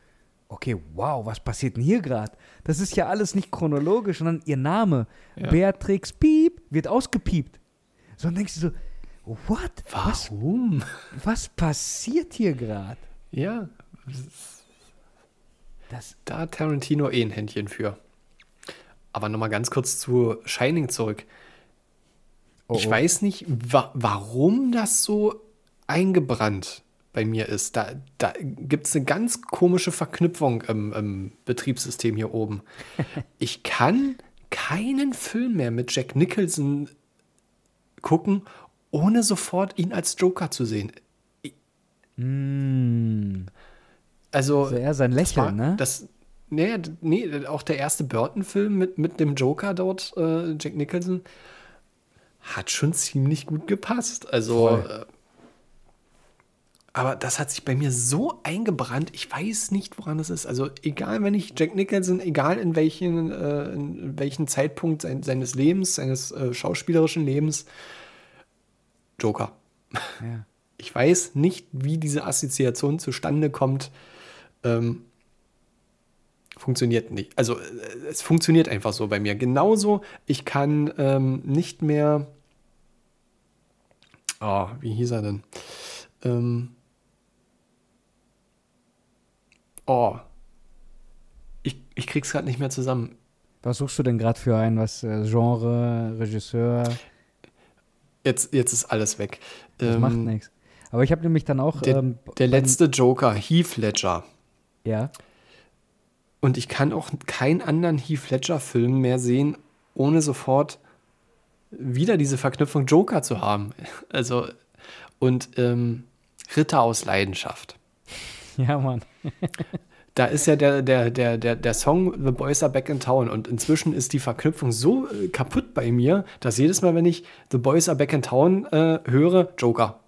okay, wow, was passiert denn hier gerade? Das ist ja alles nicht chronologisch, sondern ihr Name, ja. Beatrix Piep, wird ausgepiept. So, dann denkst du so, what? Warum? Was, was passiert hier gerade? Ja, das, da hat Tarantino eh ein Händchen für. Aber nochmal ganz kurz zu Shining zurück. Oh, ich oh. weiß nicht, wa warum das so eingebrannt bei mir ist. Da, da gibt es eine ganz komische Verknüpfung im, im Betriebssystem hier oben. ich kann keinen Film mehr mit Jack Nicholson gucken, ohne sofort ihn als Joker zu sehen. Mm. Also, also er sein Lächeln, war, ne? Das, Nee, nee, auch der erste Burton-Film mit, mit dem Joker dort, äh, Jack Nicholson, hat schon ziemlich gut gepasst. Also, äh, aber das hat sich bei mir so eingebrannt, ich weiß nicht, woran es ist. Also, egal, wenn ich Jack Nicholson, egal in welchen, äh, in welchen Zeitpunkt sein, seines Lebens, seines äh, schauspielerischen Lebens, Joker. Ja. Ich weiß nicht, wie diese Assoziation zustande kommt. Ähm, funktioniert nicht. Also äh, es funktioniert einfach so bei mir. Genauso, ich kann ähm, nicht mehr. Oh, wie hieß er denn? Ähm, oh. Ich, ich krieg's gerade nicht mehr zusammen. Was suchst du denn gerade für ein? Was äh, Genre, Regisseur? Jetzt, jetzt ist alles weg. Das Ähm, macht nichts. Aber ich habe nämlich dann auch. Der, ähm, der letzte Joker, Heath Ledger. Ja. Und ich kann auch keinen anderen Heath Ledger-Film mehr sehen, ohne sofort wieder diese Verknüpfung Joker zu haben. Also, und ähm, Ritter aus Leidenschaft. Ja, Mann. Da ist ja der, der, der, der, der Song The Boys Are Back in Town und inzwischen ist die Verknüpfung so äh, kaputt bei mir, dass jedes Mal, wenn ich The Boys Are Back in Town äh, höre, Joker.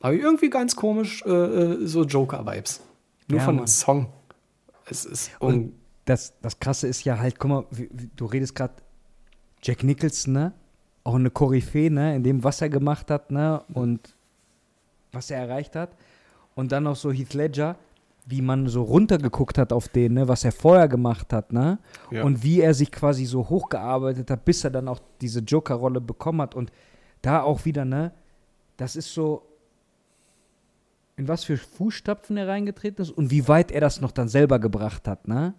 Habe ich irgendwie ganz komisch äh, äh, so Joker-Vibes. Nur Ja, von Mann. dem Song. Es ist Und un das, das Krasse ist ja halt, guck mal, du redest gerade Jack Nicholson, ne? Auch eine Koryphäe, ne? In dem, was er gemacht hat, ne? Und was er erreicht hat. Und dann noch so Heath Ledger, wie man so runtergeguckt hat auf den, ne? Was er vorher gemacht hat, ne? Ja. Und wie er sich quasi so hochgearbeitet hat, bis er dann auch diese Joker-Rolle bekommen hat. Und da auch wieder, ne? Das ist so, in was für Fußstapfen er reingetreten ist und wie weit er das noch dann selber gebracht hat, ne?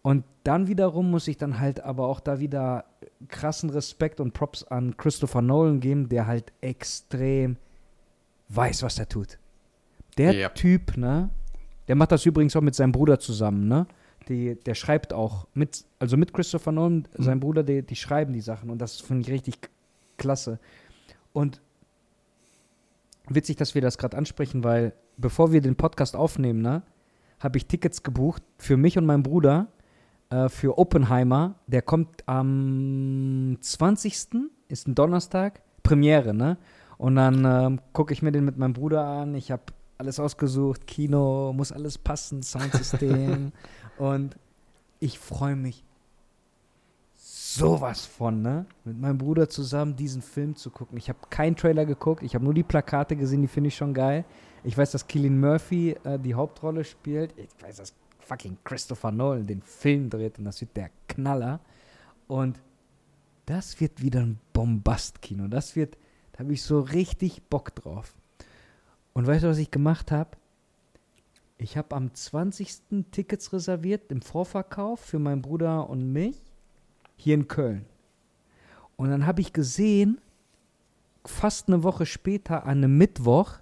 Und dann wiederum muss ich dann halt aber auch da wieder krassen Respekt und Props an Christopher Nolan geben, der halt extrem weiß, was er tut. Der Ja. Typ, ne? Der macht das übrigens auch mit seinem Bruder zusammen, ne? Die, der schreibt auch mit, also mit Christopher Nolan, sein Bruder, die, die schreiben die Sachen und das finde ich richtig klasse. Und witzig, dass wir das gerade ansprechen, weil bevor wir den Podcast aufnehmen, ne, habe ich Tickets gebucht für mich und meinen Bruder äh, für Oppenheimer. Der kommt am 20. ist ein Donnerstag, Premiere, ne? Und dann ähm, gucke ich mir den mit meinem Bruder an. Ich habe alles ausgesucht, Kino, muss alles passen, Soundsystem. und ich freue mich sowas von, ne? Mit meinem Bruder zusammen diesen Film zu gucken. Ich habe keinen Trailer geguckt, ich habe nur die Plakate gesehen, die finde ich schon geil. Ich weiß, dass Killian Murphy äh, die Hauptrolle spielt. Ich weiß, dass fucking Christopher Nolan den Film dreht und das wird der Knaller. Und das wird wieder ein Bombastkino. Das wird, da habe ich so richtig Bock drauf. Und weißt du, was ich gemacht habe? Ich habe am 20. Tickets reserviert im Vorverkauf für meinen Bruder und mich hier in Köln. Und dann habe ich gesehen, fast eine Woche später, an einem Mittwoch,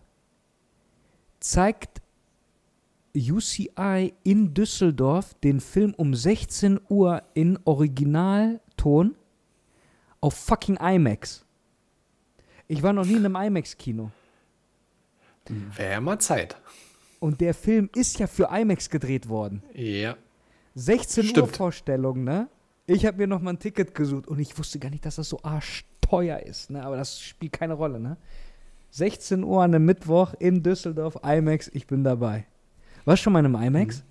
zeigt UCI in Düsseldorf den Film um 16 Uhr in Originalton auf fucking IMAX. Ich war noch nie in einem IMAX-Kino. Wäre mal Zeit. Und der Film ist ja für IMAX gedreht worden. Ja. 16 Uhr Stimmt. Vorstellung, ne? Ich habe mir noch mal ein Ticket gesucht und ich wusste gar nicht, dass das so arschteuer ist, ne? Aber das spielt keine Rolle, ne? 16 Uhr an einem Mittwoch in Düsseldorf, IMAX, ich bin dabei. Warst du schon mal in einem IMAX?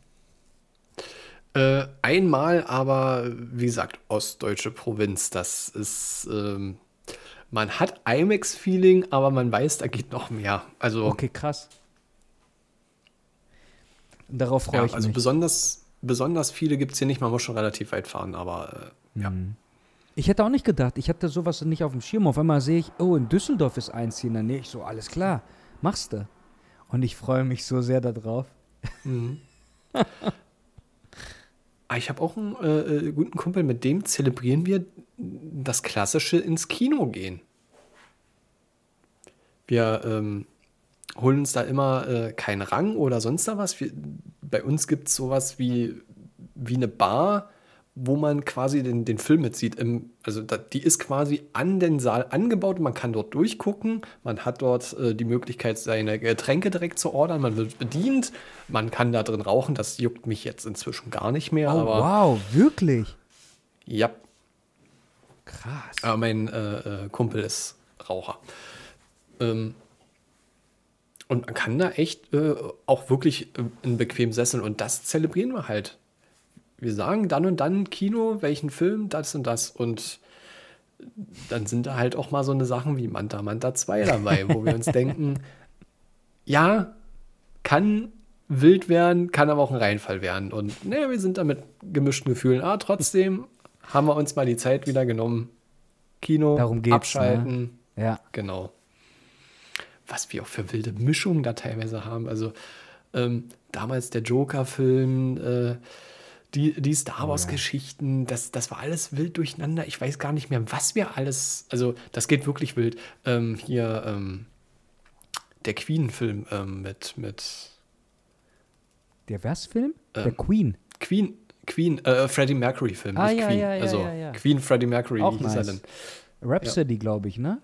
Äh, einmal, aber wie gesagt, ostdeutsche Provinz. Das ist, ähm, man hat IMAX-Feeling, aber man weiß, da geht noch mehr. Also, Okay, krass. Darauf freue ja, ich also mich. besonders, besonders viele gibt es hier nicht. Man muss schon relativ weit fahren, aber äh, ja. Mhm. Ich hätte auch nicht gedacht, ich hatte sowas nicht auf dem Schirm. Auf einmal sehe ich, oh, in Düsseldorf ist eins hier in der Nähe. Ich so, alles klar, machst du. Und ich freue mich so sehr darauf. Ah, Ich habe auch einen äh, äh, guten Kumpel, mit dem zelebrieren wir das klassische ins Kino gehen. Wir ähm, holen uns da immer äh, keinen Rang oder sonst da was. Wir, bei uns gibt es sowas wie, wie eine Bar, wo man quasi den, den Film mitsieht. Im, also da, die ist quasi an den Saal angebaut. Man kann dort durchgucken. Man hat dort äh, die Möglichkeit, seine Getränke direkt zu ordern. Man wird bedient. Man kann da drin rauchen. Das juckt mich jetzt inzwischen gar nicht mehr. Oh, aber wow, wirklich? ja, Krass. aber mein äh, äh, Kumpel ist Raucher. Ähm, und man kann da echt äh, auch wirklich äh, in bequem Sesseln und das zelebrieren wir halt. Wir sagen dann und dann Kino, welchen Film, das und das und dann sind da halt auch mal so eine Sachen wie Manta Manta 2 dabei, wo wir uns denken, ja, kann wild werden, kann aber auch ein Reinfall werden. Und naja, wir sind da mit gemischten Gefühlen. Aber trotzdem haben wir uns mal die Zeit wieder genommen. Kino, Darum geht's, abschalten. Ja. Genau. Was wir auch für wilde Mischungen da teilweise haben. Also ähm, damals der Joker-Film, äh, die, die Star Wars-Geschichten, das, das war alles wild durcheinander. Ich weiß gar nicht mehr, was wir alles. Also, das geht wirklich wild. Ähm, hier, ähm, der Queen-Film ähm, mit, mit. Der was-Film? der Queen. Queen, Queen, äh, Freddie Mercury-Film, Ah, ja, Queen. ja, ja, also. Queen Freddie Mercury, Auch nice. Rhapsody, glaube ich, ne?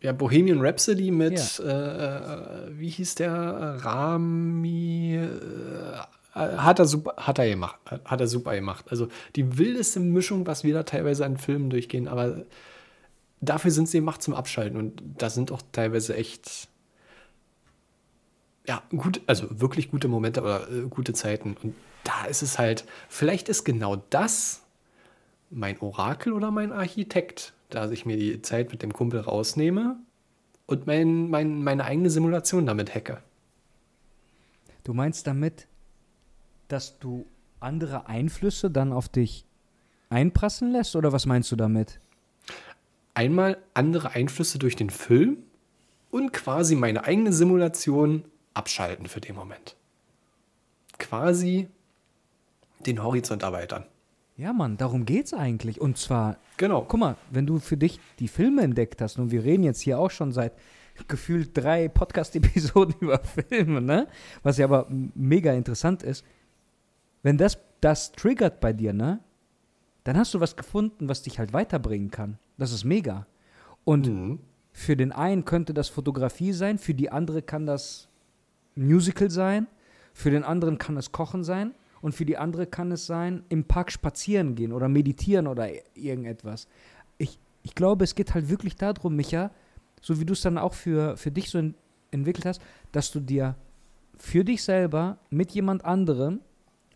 Ja, Bohemian Rhapsody mit, äh, äh, wie hieß der? Rami. Äh, hat er super, hat er gemacht, hat er super gemacht. Also die wildeste Mischung, was wir da teilweise an Filmen durchgehen, aber dafür sind sie gemacht zum Abschalten und da sind auch teilweise echt, ja, gut, also wirklich gute Momente oder äh, gute Zeiten. Und da ist es halt, vielleicht ist genau das mein Orakel oder mein Architekt, da ich mir die Zeit mit dem Kumpel rausnehme und mein, mein, meine eigene Simulation damit hacke. Du meinst damit, dass du andere Einflüsse dann auf dich einprassen lässt oder was meinst du damit? Einmal andere Einflüsse durch den Film und quasi meine eigene Simulation abschalten für den Moment. Quasi den Horizont erweitern. Ja, Mann, darum geht's eigentlich. Und zwar, Genau. guck mal, wenn du für dich die Filme entdeckt hast, und wir reden jetzt hier auch schon seit gefühlt drei Podcast-Episoden über Filme, ne? Was ja aber mega interessant ist. Wenn das, das triggert bei dir, ne? Dann hast du was gefunden, was dich halt weiterbringen kann. Das ist mega. Und Mhm. für den einen könnte das Fotografie sein, für die andere kann das Musical sein, für den anderen kann es Kochen sein und für die andere kann es sein, im Park spazieren gehen oder meditieren oder irgendetwas. Ich, ich glaube, es geht halt wirklich darum, Micha, so wie du es dann auch für, für dich so en- entwickelt hast, dass du dir für dich selber mit jemand anderem,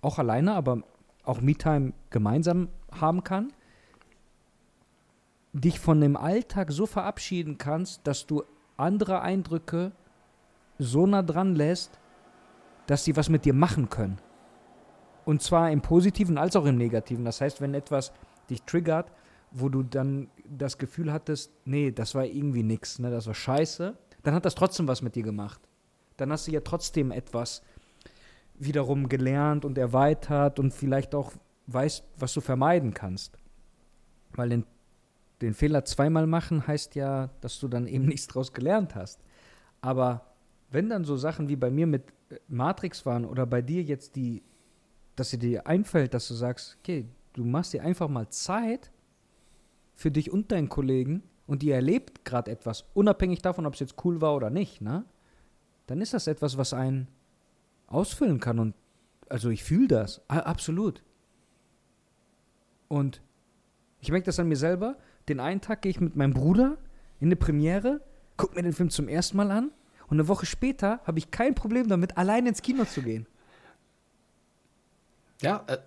auch alleine, aber auch Me-Time gemeinsam haben kann, dich von dem Alltag so verabschieden kannst, dass du andere Eindrücke so nah dran lässt, dass sie was mit dir machen können. Und zwar im Positiven als auch im Negativen. Das heißt, wenn etwas dich triggert, wo du dann das Gefühl hattest, nee, das war irgendwie nix, ne, das war scheiße, dann hat das trotzdem was mit dir gemacht. Dann hast du ja trotzdem etwas wiederum gelernt und erweitert und vielleicht auch weißt, was du vermeiden kannst. Weil den, den Fehler zweimal machen heißt ja, dass du dann eben nichts draus gelernt hast. Aber wenn dann so Sachen wie bei mir mit äh, Matrix waren oder bei dir jetzt die, dass sie dir einfällt, dass du sagst, okay, du machst dir einfach mal Zeit für dich und deinen Kollegen und ihr erlebt gerade etwas, unabhängig davon, ob es jetzt cool war oder nicht, ne? Dann ist das etwas, was einen ausfüllen kann und also ich fühle das, absolut. Und ich merke das an mir selber. Den einen Tag gehe ich mit meinem Bruder in eine Premiere, gucke mir den Film zum ersten Mal an und eine Woche später habe ich kein Problem damit, alleine ins Kino zu gehen. Ja, äh,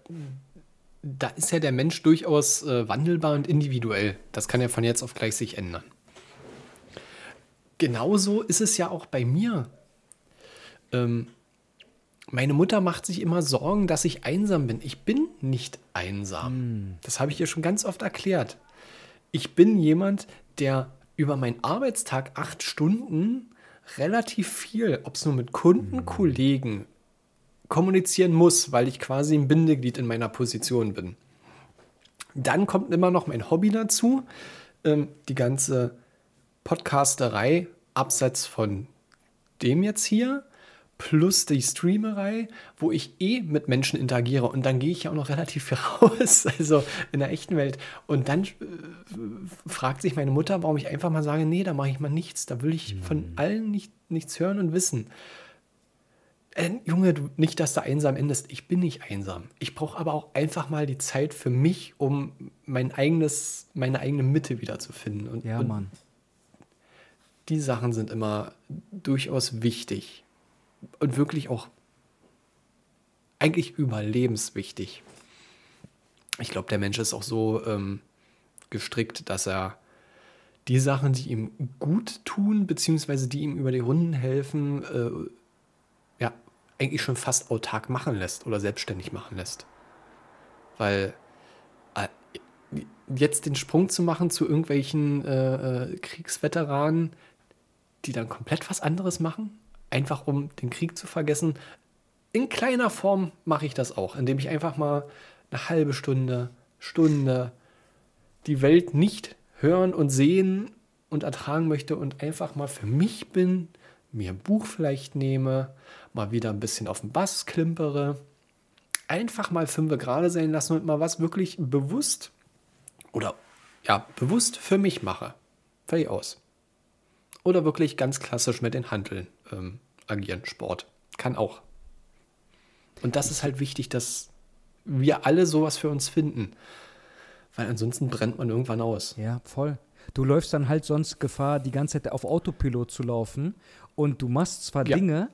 da ist ja der Mensch durchaus äh, wandelbar und individuell. Das kann ja von jetzt auf gleich sich ändern. Genauso ist es ja auch bei mir. Ähm, meine Mutter macht sich immer Sorgen, dass ich einsam bin. Ich bin nicht einsam. Das habe ich ihr schon ganz oft erklärt. Ich bin jemand, der über meinen Arbeitstag acht Stunden relativ viel, ob es nur mit Kunden, Kollegen, kommunizieren muss, weil ich quasi ein Bindeglied in meiner Position bin. Dann kommt immer noch mein Hobby dazu, ähm, die ganze Podcasterei abseits von dem jetzt hier, plus die Streamerei, wo ich eh mit Menschen interagiere und dann gehe ich ja auch noch relativ viel raus, also in der echten Welt. Und dann äh, fragt sich meine Mutter, warum ich einfach mal sage, nee, da mache ich mal nichts, da will ich von allen nicht, nichts hören und wissen. Äh, Junge, du, nicht, dass du einsam endest. Ich bin nicht einsam. Ich brauche aber auch einfach mal die Zeit für mich, um mein eigenes, meine eigene Mitte wiederzufinden. Und, Ja, und Mann. die Sachen sind immer durchaus wichtig. Und wirklich auch eigentlich überlebenswichtig. Ich glaube, der Mensch ist auch so ähm, gestrickt, dass er die Sachen, die ihm gut tun, beziehungsweise die ihm über die Runden helfen, äh, eigentlich schon fast autark machen lässt oder selbstständig machen lässt. Weil äh, jetzt den Sprung zu machen zu irgendwelchen äh, äh, Kriegsveteranen, die dann komplett was anderes machen, einfach um den Krieg zu vergessen, in kleiner Form mache ich das auch, indem ich einfach mal eine halbe Stunde, Stunde die Welt nicht hören und sehen und ertragen möchte und einfach mal für mich bin, mir ein Buch vielleicht nehme, mal wieder ein bisschen auf den Bass klimpere, einfach mal fünf gerade sein lassen und mal was wirklich bewusst oder ja, bewusst für mich mache. Fertig aus. Oder wirklich ganz klassisch mit den Handeln ähm, agieren, Sport. Kann auch. Und das ist halt wichtig, dass wir alle sowas für uns finden. Weil ansonsten brennt man irgendwann aus. Ja, voll. Du läufst dann halt sonst Gefahr, die ganze Zeit auf Autopilot zu laufen und du machst zwar ja. Dinge,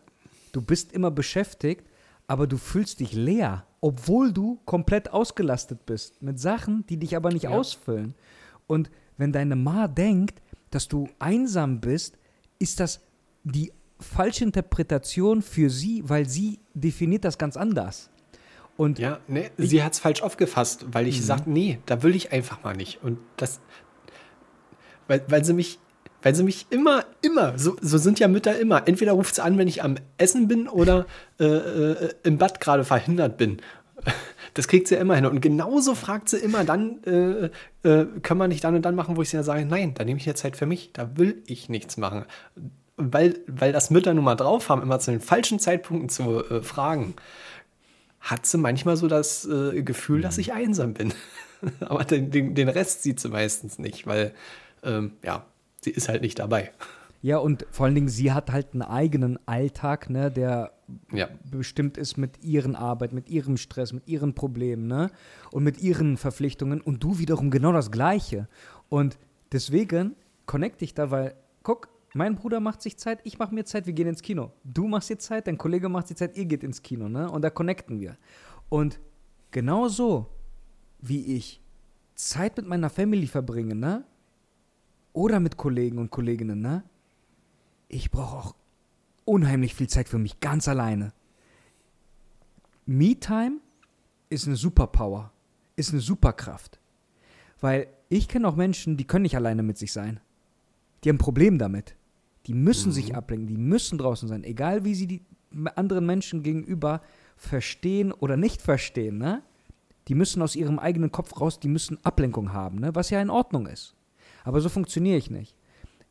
du bist immer beschäftigt, aber du fühlst dich leer, obwohl du komplett ausgelastet bist mit Sachen, die dich aber nicht ja. ausfüllen. Und wenn deine Ma denkt, dass du einsam bist, ist das die falsche Interpretation für sie, weil sie definiert das ganz anders. Und ja, nee, sie hat es falsch aufgefasst, weil ich mhm. sagte, nee, da will ich einfach mal nicht. Und das, weil, weil sie mich, weil sie mich immer, immer, so, so sind ja Mütter immer. Entweder ruft sie an, wenn ich am Essen bin oder äh, äh, im Bad gerade verhindert bin. Das kriegt sie immer hin. Und genauso fragt sie immer dann, äh, äh, können wir nicht dann und dann machen, wo ich sie ja sage, nein, da nehme ich jetzt Zeit für mich, da will ich nichts machen. Weil, weil das Mütter nun mal drauf haben, immer zu den falschen Zeitpunkten zu äh, fragen, hat sie manchmal so das äh, Gefühl, dass mhm. ich einsam bin. Aber den, den, den, Rest sieht sie meistens nicht, weil, ähm, ja, sie ist halt nicht dabei. Ja, und vor allen Dingen, sie hat halt einen eigenen Alltag, ne, der ja. bestimmt ist mit ihren Arbeit, mit ihrem Stress, mit ihren Problemen, ne? Und mit ihren Verpflichtungen und du wiederum genau das Gleiche. Und deswegen connecte ich da, weil, guck, mein Bruder macht sich Zeit, ich mache mir Zeit, wir gehen ins Kino. Du machst dir Zeit, dein Kollege macht sich Zeit, ihr geht ins Kino, ne? Und da connecten wir. Und genauso wie ich Zeit mit meiner Family verbringe, ne? Oder mit Kollegen und Kolleginnen, ne? ich brauche auch unheimlich viel Zeit für mich, ganz alleine. Me-Time ist eine Superpower, ist eine Superkraft. Weil ich kenne auch Menschen, die können nicht alleine mit sich sein. Die haben ein Problem damit. Die müssen mhm. sich ablenken, die müssen draußen sein, egal wie sie die anderen Menschen gegenüber verstehen oder nicht verstehen, ne? Die müssen aus ihrem eigenen Kopf raus, die müssen Ablenkung haben, ne? Was ja in Ordnung ist. Aber so funktioniere ich nicht.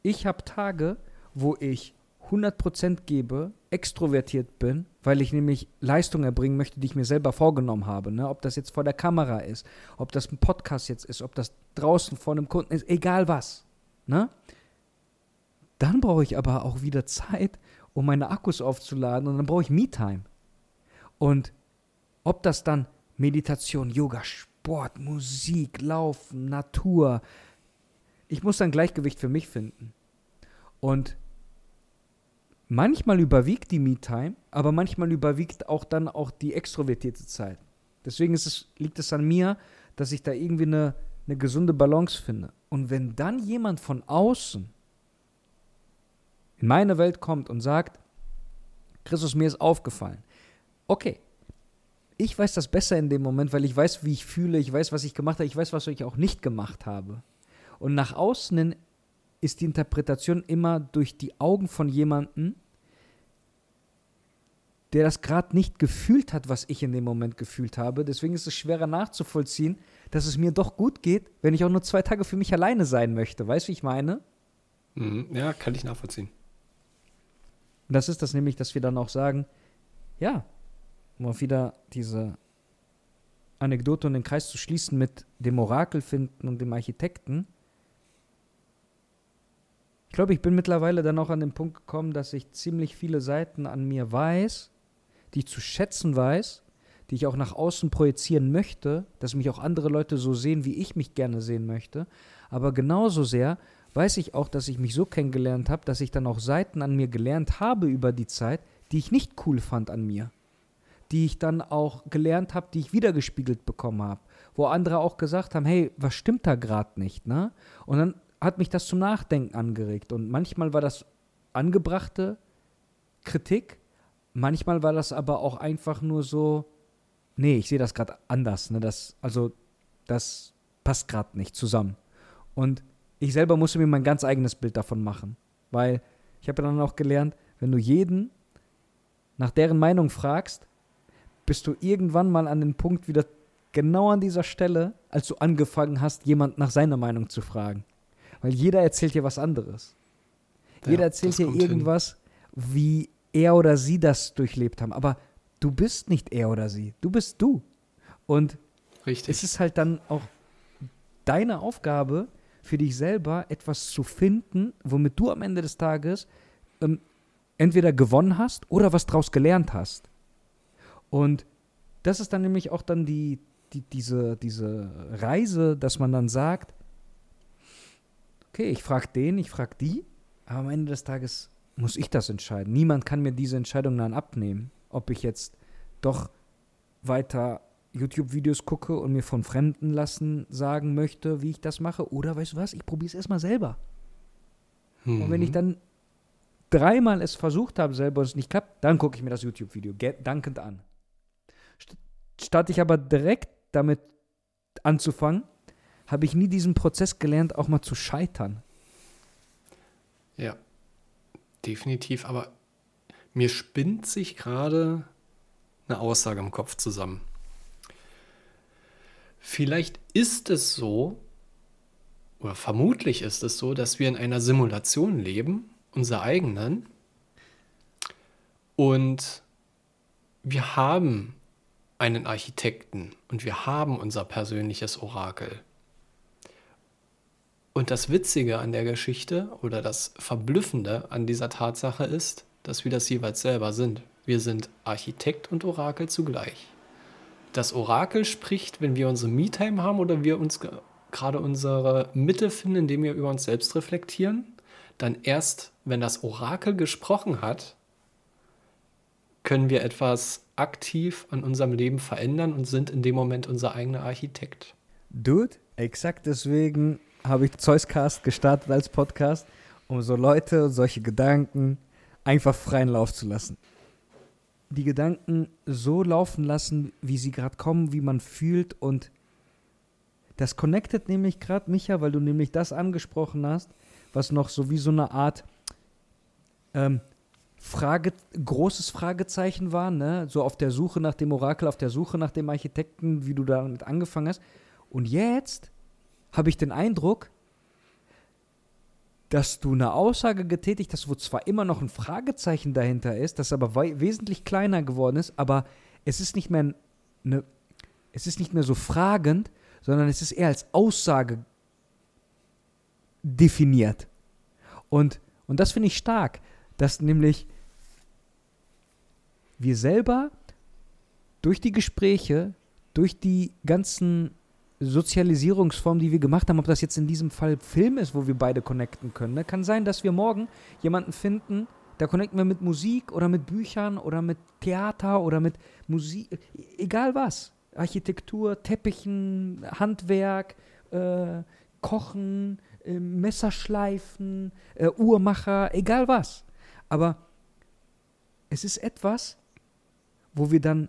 Ich habe Tage, wo ich 100% gebe, extrovertiert bin, weil ich nämlich Leistung erbringen möchte, die ich mir selber vorgenommen habe. Ne? Ob das jetzt vor der Kamera ist, ob das ein Podcast jetzt ist, ob das draußen vor einem Kunden ist, egal was. Ne? Dann brauche ich aber auch wieder Zeit, um meine Akkus aufzuladen und dann brauche ich Me-Time. Und ob das dann Meditation, Yoga, Sport, Musik, Laufen, Natur, ich muss dann Gleichgewicht für mich finden. Und manchmal überwiegt die Me-Time, aber manchmal überwiegt auch dann auch die extrovertierte Zeit. Deswegen es, liegt es an mir, dass ich da irgendwie eine, eine gesunde Balance finde. Und wenn dann jemand von außen in meine Welt kommt und sagt, Christus, mir ist aufgefallen. Okay, ich weiß das besser in dem Moment, weil ich weiß, wie ich fühle, ich weiß, was ich gemacht habe, ich weiß, was ich auch nicht gemacht habe. Und nach außen hin ist die Interpretation immer durch die Augen von jemandem, der das gerade nicht gefühlt hat, was ich in dem Moment gefühlt habe. Deswegen ist es schwerer nachzuvollziehen, dass es mir doch gut geht, wenn ich auch nur zwei Tage für mich alleine sein möchte. Weißt du, wie ich meine? Mhm. Ja, kann ich nachvollziehen. Und das ist das nämlich, dass wir dann auch sagen, ja, um auch wieder diese Anekdote und den Kreis zu schließen mit dem Orakel finden und dem Architekten, ich glaube, ich bin mittlerweile dann auch an den Punkt gekommen, dass ich ziemlich viele Seiten an mir weiß, die ich zu schätzen weiß, die ich auch nach außen projizieren möchte, dass mich auch andere Leute so sehen, wie ich mich gerne sehen möchte. Aber genauso sehr weiß ich auch, dass ich mich so kennengelernt habe, dass ich dann auch Seiten an mir gelernt habe über die Zeit, die ich nicht cool fand an mir. Die ich dann auch gelernt habe, die ich wiedergespiegelt bekommen habe. Wo andere auch gesagt haben, hey, was stimmt da gerade nicht, ne? Und dann hat mich das zum Nachdenken angeregt. Und manchmal war das angebrachte Kritik, manchmal war das aber auch einfach nur so, nee, ich sehe das gerade anders. Ne? Das, also, das passt gerade nicht zusammen. Und ich selber musste mir mein ganz eigenes Bild davon machen. Weil ich habe dann auch gelernt, wenn du jeden nach deren Meinung fragst, bist du irgendwann mal an den Punkt wieder genau an dieser Stelle, als du angefangen hast, jemand nach seiner Meinung zu fragen. Weil jeder erzählt dir was anderes. Ja, jeder erzählt dir kommt hin. irgendwas, wie er oder sie das durchlebt haben. Aber du bist nicht er oder sie. Du bist du. Und Richtig. es ist halt dann auch deine Aufgabe, für dich selber etwas zu finden, womit du am Ende des Tages ähm, entweder gewonnen hast oder was draus gelernt hast. Und das ist dann nämlich auch dann die, die, diese, diese Reise, dass man dann sagt, okay, ich frage den, ich frage die, aber am Ende des Tages muss ich das entscheiden. Niemand kann mir diese Entscheidung dann abnehmen, ob ich jetzt doch weiter YouTube-Videos gucke und mir von Fremden lassen sagen möchte, wie ich das mache. Oder weißt du was, ich probiere es erstmal selber. Und wenn ich Mhm. dann dreimal es versucht habe selber und es nicht klappt, dann gucke ich mir das YouTube-Video dankend an. St statt ich aber direkt damit anzufangen, habe ich nie diesen Prozess gelernt, auch mal zu scheitern. Ja, definitiv. Aber mir spinnt sich gerade eine Aussage im Kopf zusammen. Vielleicht ist es so, oder vermutlich ist es so, dass wir in einer Simulation leben, unserer eigenen, und wir haben einen Architekten und wir haben unser persönliches Orakel. Und das Witzige an der Geschichte oder das Verblüffende an dieser Tatsache ist, dass wir das jeweils selber sind. Wir sind Architekt und Orakel zugleich. Das Orakel spricht, wenn wir unsere Me-Time haben oder wir uns ge- gerade unsere Mitte finden, indem wir über uns selbst reflektieren. Dann erst, wenn das Orakel gesprochen hat, können wir etwas aktiv an unserem Leben verändern und sind in dem Moment unser eigener Architekt. Dude, exakt deswegen habe ich Zeuscast gestartet als Podcast, um so Leute und solche Gedanken einfach freien Lauf zu lassen. Die Gedanken so laufen lassen, wie sie gerade kommen, wie man fühlt und das connectet nämlich gerade, Micha, weil du nämlich das angesprochen hast, was noch so wie so eine Art ähm, Frage, großes Fragezeichen war, ne? So auf der Suche nach dem Orakel, auf der Suche nach dem Architekten, wie du damit angefangen hast. Und jetzt habe ich den Eindruck, dass du eine Aussage getätigt hast, wo zwar immer noch ein Fragezeichen dahinter ist, das aber wesentlich kleiner geworden ist, aber es ist nicht mehr eine, es ist nicht mehr so fragend, sondern es ist eher als Aussage definiert. Und, und das finde ich stark, dass nämlich wir selber durch die Gespräche, durch die ganzen Sozialisierungsformen, die wir gemacht haben, ob das jetzt in diesem Fall Film ist, wo wir beide connecten können. Ne? Kann sein, dass wir morgen jemanden finden, da connecten wir mit Musik oder mit Büchern oder mit Theater oder mit Musik, egal was. Architektur, Teppichen, Handwerk, äh, Kochen, äh, Messerschleifen, äh, Uhrmacher, egal was. Aber es ist etwas, wo wir dann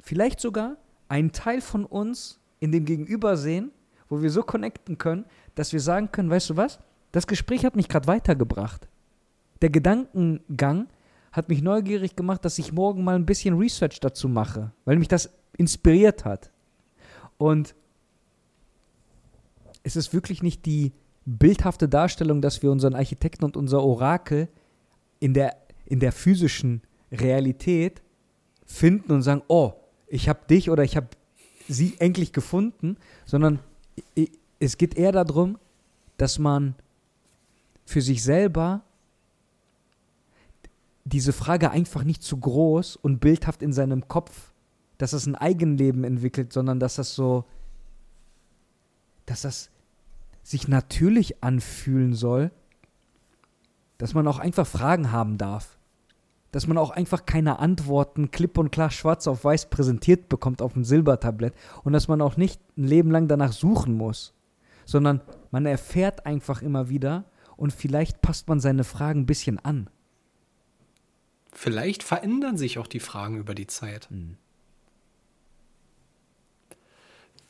vielleicht sogar einen Teil von uns in dem Gegenüber sehen, wo wir so connecten können, dass wir sagen können, weißt du was, das Gespräch hat mich gerade weitergebracht. Der Gedankengang hat mich neugierig gemacht, dass ich morgen mal ein bisschen Research dazu mache, weil mich das inspiriert hat. Und es ist wirklich nicht die bildhafte Darstellung, dass wir unseren Architekten und unser Orakel in der, in der physischen Realität finden und sagen, oh, ich habe dich oder ich habe sie endlich gefunden, sondern es geht eher darum, dass man für sich selber diese Frage einfach nicht zu groß und bildhaft in seinem Kopf, dass es ein Eigenleben entwickelt, sondern dass das so, dass das sich natürlich anfühlen soll, dass man auch einfach Fragen haben darf. Dass man auch einfach keine Antworten klipp und klar schwarz auf weiß präsentiert bekommt auf dem Silbertablett und dass man auch nicht ein Leben lang danach suchen muss, sondern man erfährt einfach immer wieder und vielleicht passt man seine Fragen ein bisschen an. Vielleicht verändern sich auch die Fragen über die Zeit.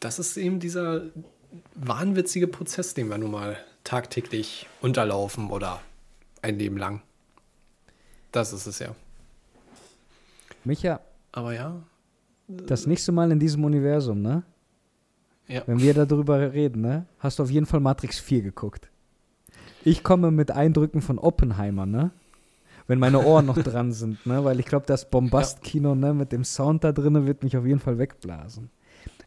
Das ist eben dieser wahnwitzige Prozess, den wir nun mal tagtäglich unterlaufen oder ein Leben lang. Das ist es ja. Micha, Aber ja, Das nächste Mal in diesem Universum, ne? Ja. Wenn wir darüber reden, ne? Hast du auf jeden Fall Matrix 4 geguckt. Ich komme mit Eindrücken von Oppenheimer, ne? Wenn meine Ohren noch dran sind, ne? Weil ich glaube, das Bombast-Kino, ne, mit dem Sound da drinnen wird mich auf jeden Fall wegblasen.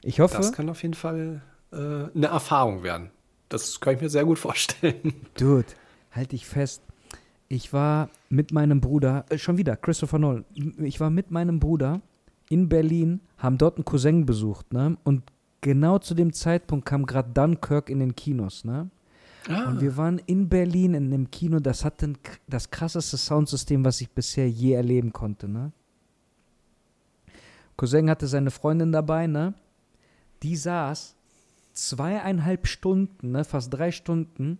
Ich hoffe. Das kann auf jeden Fall äh, eine Erfahrung werden. Das kann ich mir sehr gut vorstellen. Dude, halt dich fest. Ich war mit meinem Bruder, äh, schon wieder, Christopher Nolan, ich war mit meinem Bruder in Berlin, haben dort einen Cousin besucht, ne? Und genau zu dem Zeitpunkt kam gerade Dunkirk in den Kinos, ne? Ah, Und wir waren in Berlin in einem Kino, das hatte das krasseste Soundsystem, was ich bisher je erleben konnte, ne? Cousin hatte seine Freundin dabei, ne? Die saß zweieinhalb Stunden, ne, fast drei Stunden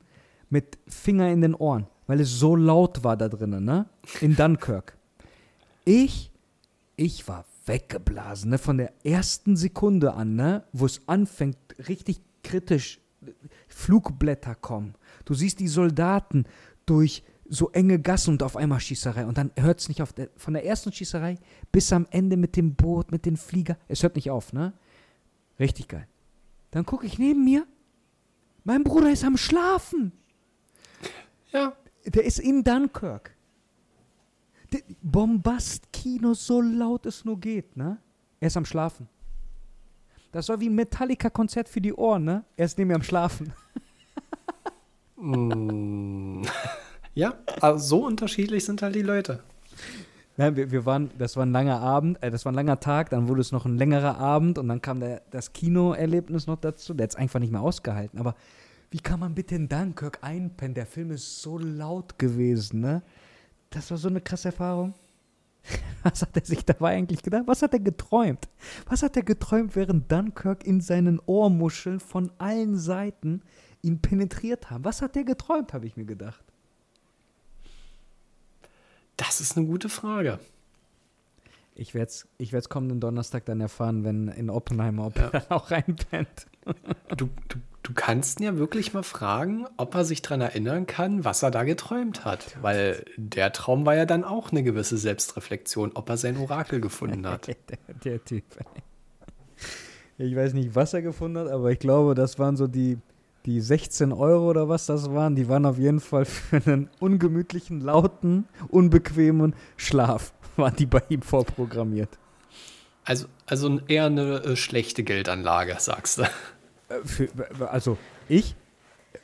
mit Finger in den Ohren, weil es so laut war da drinnen, ne? In Dunkirk. Ich, ich war weggeblasen, ne? Von der ersten Sekunde an, ne? Wo es anfängt, richtig kritisch Flugblätter kommen. Du siehst die Soldaten durch so enge Gassen und auf einmal Schießerei. Und dann hört es nicht auf. Der, von der ersten Schießerei bis am Ende mit dem Boot, mit dem Flieger. Es hört nicht auf, ne? Richtig geil. Dann gucke ich neben mir. Mein Bruder ist am Schlafen. ja. Der ist in Dunkirk. Der Bombast-Kino, so laut es nur geht, ne? Er ist am Schlafen. Das war wie ein Metallica-Konzert für die Ohren, ne? Er ist neben mir am Schlafen. Mm. ja, also so unterschiedlich sind halt die Leute. Ja, wir, wir waren, das war ein langer Abend, äh, das war ein langer Tag, dann wurde es noch ein längerer Abend und dann kam der, das Kinoerlebnis noch dazu. Der hat es einfach nicht mehr ausgehalten. Aber wie kann man bitte in Dunkirk einpennen? Der Film ist so laut gewesen, ne? Das war so eine krasse Erfahrung. Was hat er sich dabei eigentlich gedacht? Was hat er geträumt? Was hat er geträumt, während Dunkirk in seinen Ohrmuscheln von allen Seiten ihn penetriert haben? Was hat er geträumt, habe ich mir gedacht. Das ist eine gute Frage. Ich werde es ich werd's kommenden Donnerstag dann erfahren, wenn in Oppenheimer, ob Ja. er dann auch reinpennt. Du, du, du kannst ihn ja wirklich mal fragen, ob er sich daran erinnern kann, was er da geträumt hat. Weil der Traum war ja dann auch eine gewisse Selbstreflexion, ob er sein Orakel gefunden hat. der, der Typ. Ich weiß nicht, was er gefunden hat, aber ich glaube, das waren so die, die 16 Euro oder was das waren. Die waren auf jeden Fall für einen ungemütlichen, lauten, unbequemen Schlaf, waren die bei ihm vorprogrammiert. Also, also eher eine äh, schlechte Geldanlage, sagst du. Äh, Für, also ich,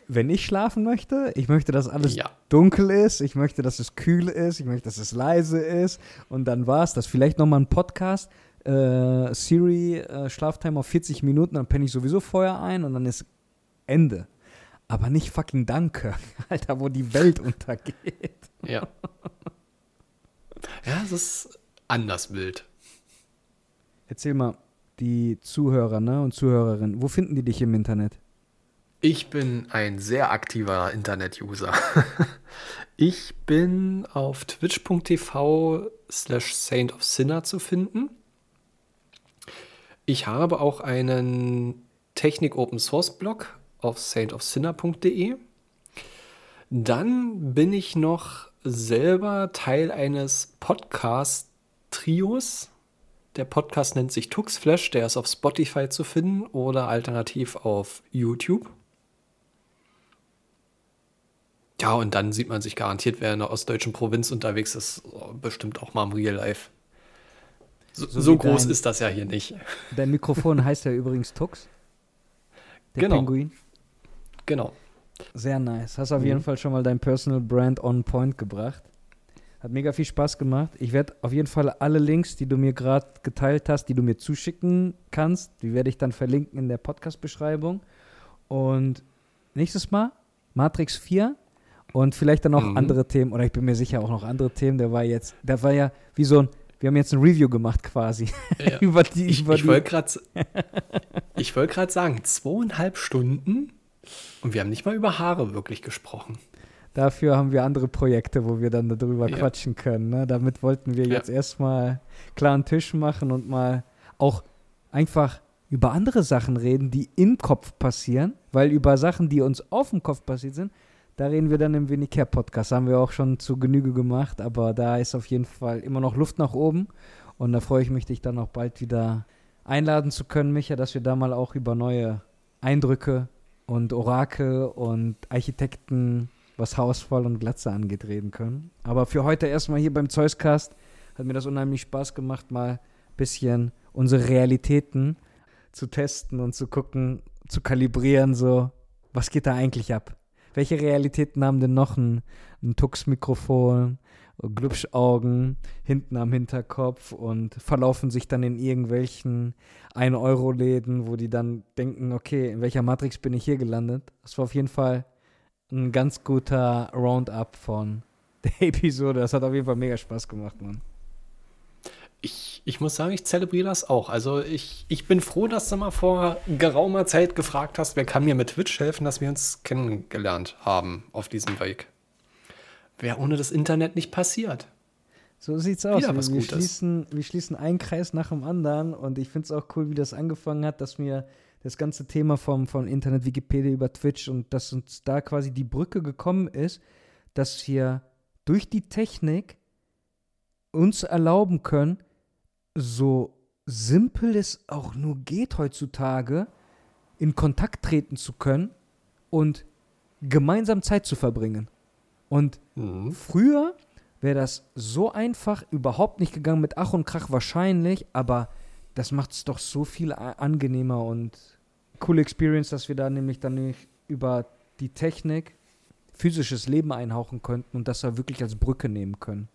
wenn ich schlafen möchte, ich möchte, dass alles Ja. dunkel ist, ich möchte, dass es kühl ist, ich möchte, dass es leise ist und dann war es das. Vielleicht nochmal ein Podcast, äh, Siri, äh, Schlaftime auf 40 Minuten, dann penne ich sowieso vorher ein und dann ist Ende. Aber nicht fucking Danke, Alter, wo die Welt untergeht. Ja. Ja, es ist anders wild. Erzähl mal, die Zuhörer ne, und Zuhörerinnen, wo finden die dich im Internet? Ich bin ein sehr aktiver Internet-User. Ich bin auf twitch.tv slash Saint of Sinner zu finden. Ich habe auch einen Technik-Open-Source-Blog auf saintofsinner.de. Dann bin ich noch selber Teil eines Podcast-Trios. Der Podcast nennt sich Tuxflash, der ist auf Spotify zu finden oder alternativ auf YouTube. Ja, und dann sieht man sich garantiert, wer in der ostdeutschen Provinz unterwegs ist, bestimmt auch mal im Real Life. So, So so groß dein- ist das ja hier nicht. Dein Mikrofon heißt ja übrigens Tux. Der Genau. Pinguin. Genau. Sehr nice. Hast auf Mhm. jeden Fall schon mal dein Personal Brand on point gebracht. Hat mega viel Spaß gemacht. Ich werde auf jeden Fall alle Links, die du mir gerade geteilt hast, die du mir zuschicken kannst, die werde ich dann verlinken in der Podcast-Beschreibung. Und nächstes Mal Matrix 4 und vielleicht dann auch Mhm. andere Themen, oder ich bin mir sicher auch noch andere Themen. Der war jetzt, der war ja wie so ein, wir haben jetzt ein Review gemacht quasi. Ja. über die, Ich, über ich wollte gerade wollt sagen, zweieinhalb Stunden und wir haben nicht mal über Haare wirklich gesprochen. Dafür haben wir andere Projekte, wo wir dann darüber Ja. quatschen können. Ne? Damit wollten wir Ja. jetzt erstmal klaren Tisch machen und mal auch einfach über andere Sachen reden, die im Kopf passieren, weil über Sachen, die uns auf dem Kopf passiert sind, da reden wir dann im Winnicare Podcast. Haben wir auch schon zu Genüge gemacht, aber da ist auf jeden Fall immer noch Luft nach oben. Und da freue ich mich, dich dann auch bald wieder einladen zu können, Micha, dass wir da mal auch über neue Eindrücke und Orakel und Architekten, was Hausfall und Glatze angeht, reden können. Aber für heute erstmal hier beim Zeuscast hat mir das unheimlich Spaß gemacht, mal ein bisschen unsere Realitäten zu testen und zu gucken, zu kalibrieren, so, was geht da eigentlich ab? Welche Realitäten haben denn noch ein, ein Tux-Mikrofon, Glubschaugen hinten am Hinterkopf und verlaufen sich dann in irgendwelchen 1-Euro-Läden, wo die dann denken, okay, in welcher Matrix bin ich hier gelandet? Das war auf jeden Fall ein ganz guter Roundup von der Episode. Das hat auf jeden Fall mega Spaß gemacht, Mann. Ich, ich muss sagen, ich zelebriere das auch. Also ich, ich bin froh, dass du mal vor geraumer Zeit gefragt hast, wer kann mir mit Twitch helfen, dass wir uns kennengelernt haben auf diesem Weg. Wäre ohne das Internet nicht passiert. So sieht's aus. Wieder Wir, wir, schließen, wir schließen einen Kreis nach dem anderen und ich finde es auch cool, wie das angefangen hat, dass mir das ganze Thema vom, vom Internet, Wikipedia über Twitch und dass uns da quasi die Brücke gekommen ist, dass wir durch die Technik uns erlauben können, so simpel es auch nur geht heutzutage, in Kontakt treten zu können und gemeinsam Zeit zu verbringen. Und Mhm. Früher wäre das so einfach überhaupt nicht gegangen mit Ach und Krach wahrscheinlich, aber das macht es doch so viel angenehmer und coole Experience, dass wir da nämlich dann über die Technik physisches Leben einhauchen könnten und das da wirklich als Brücke nehmen können.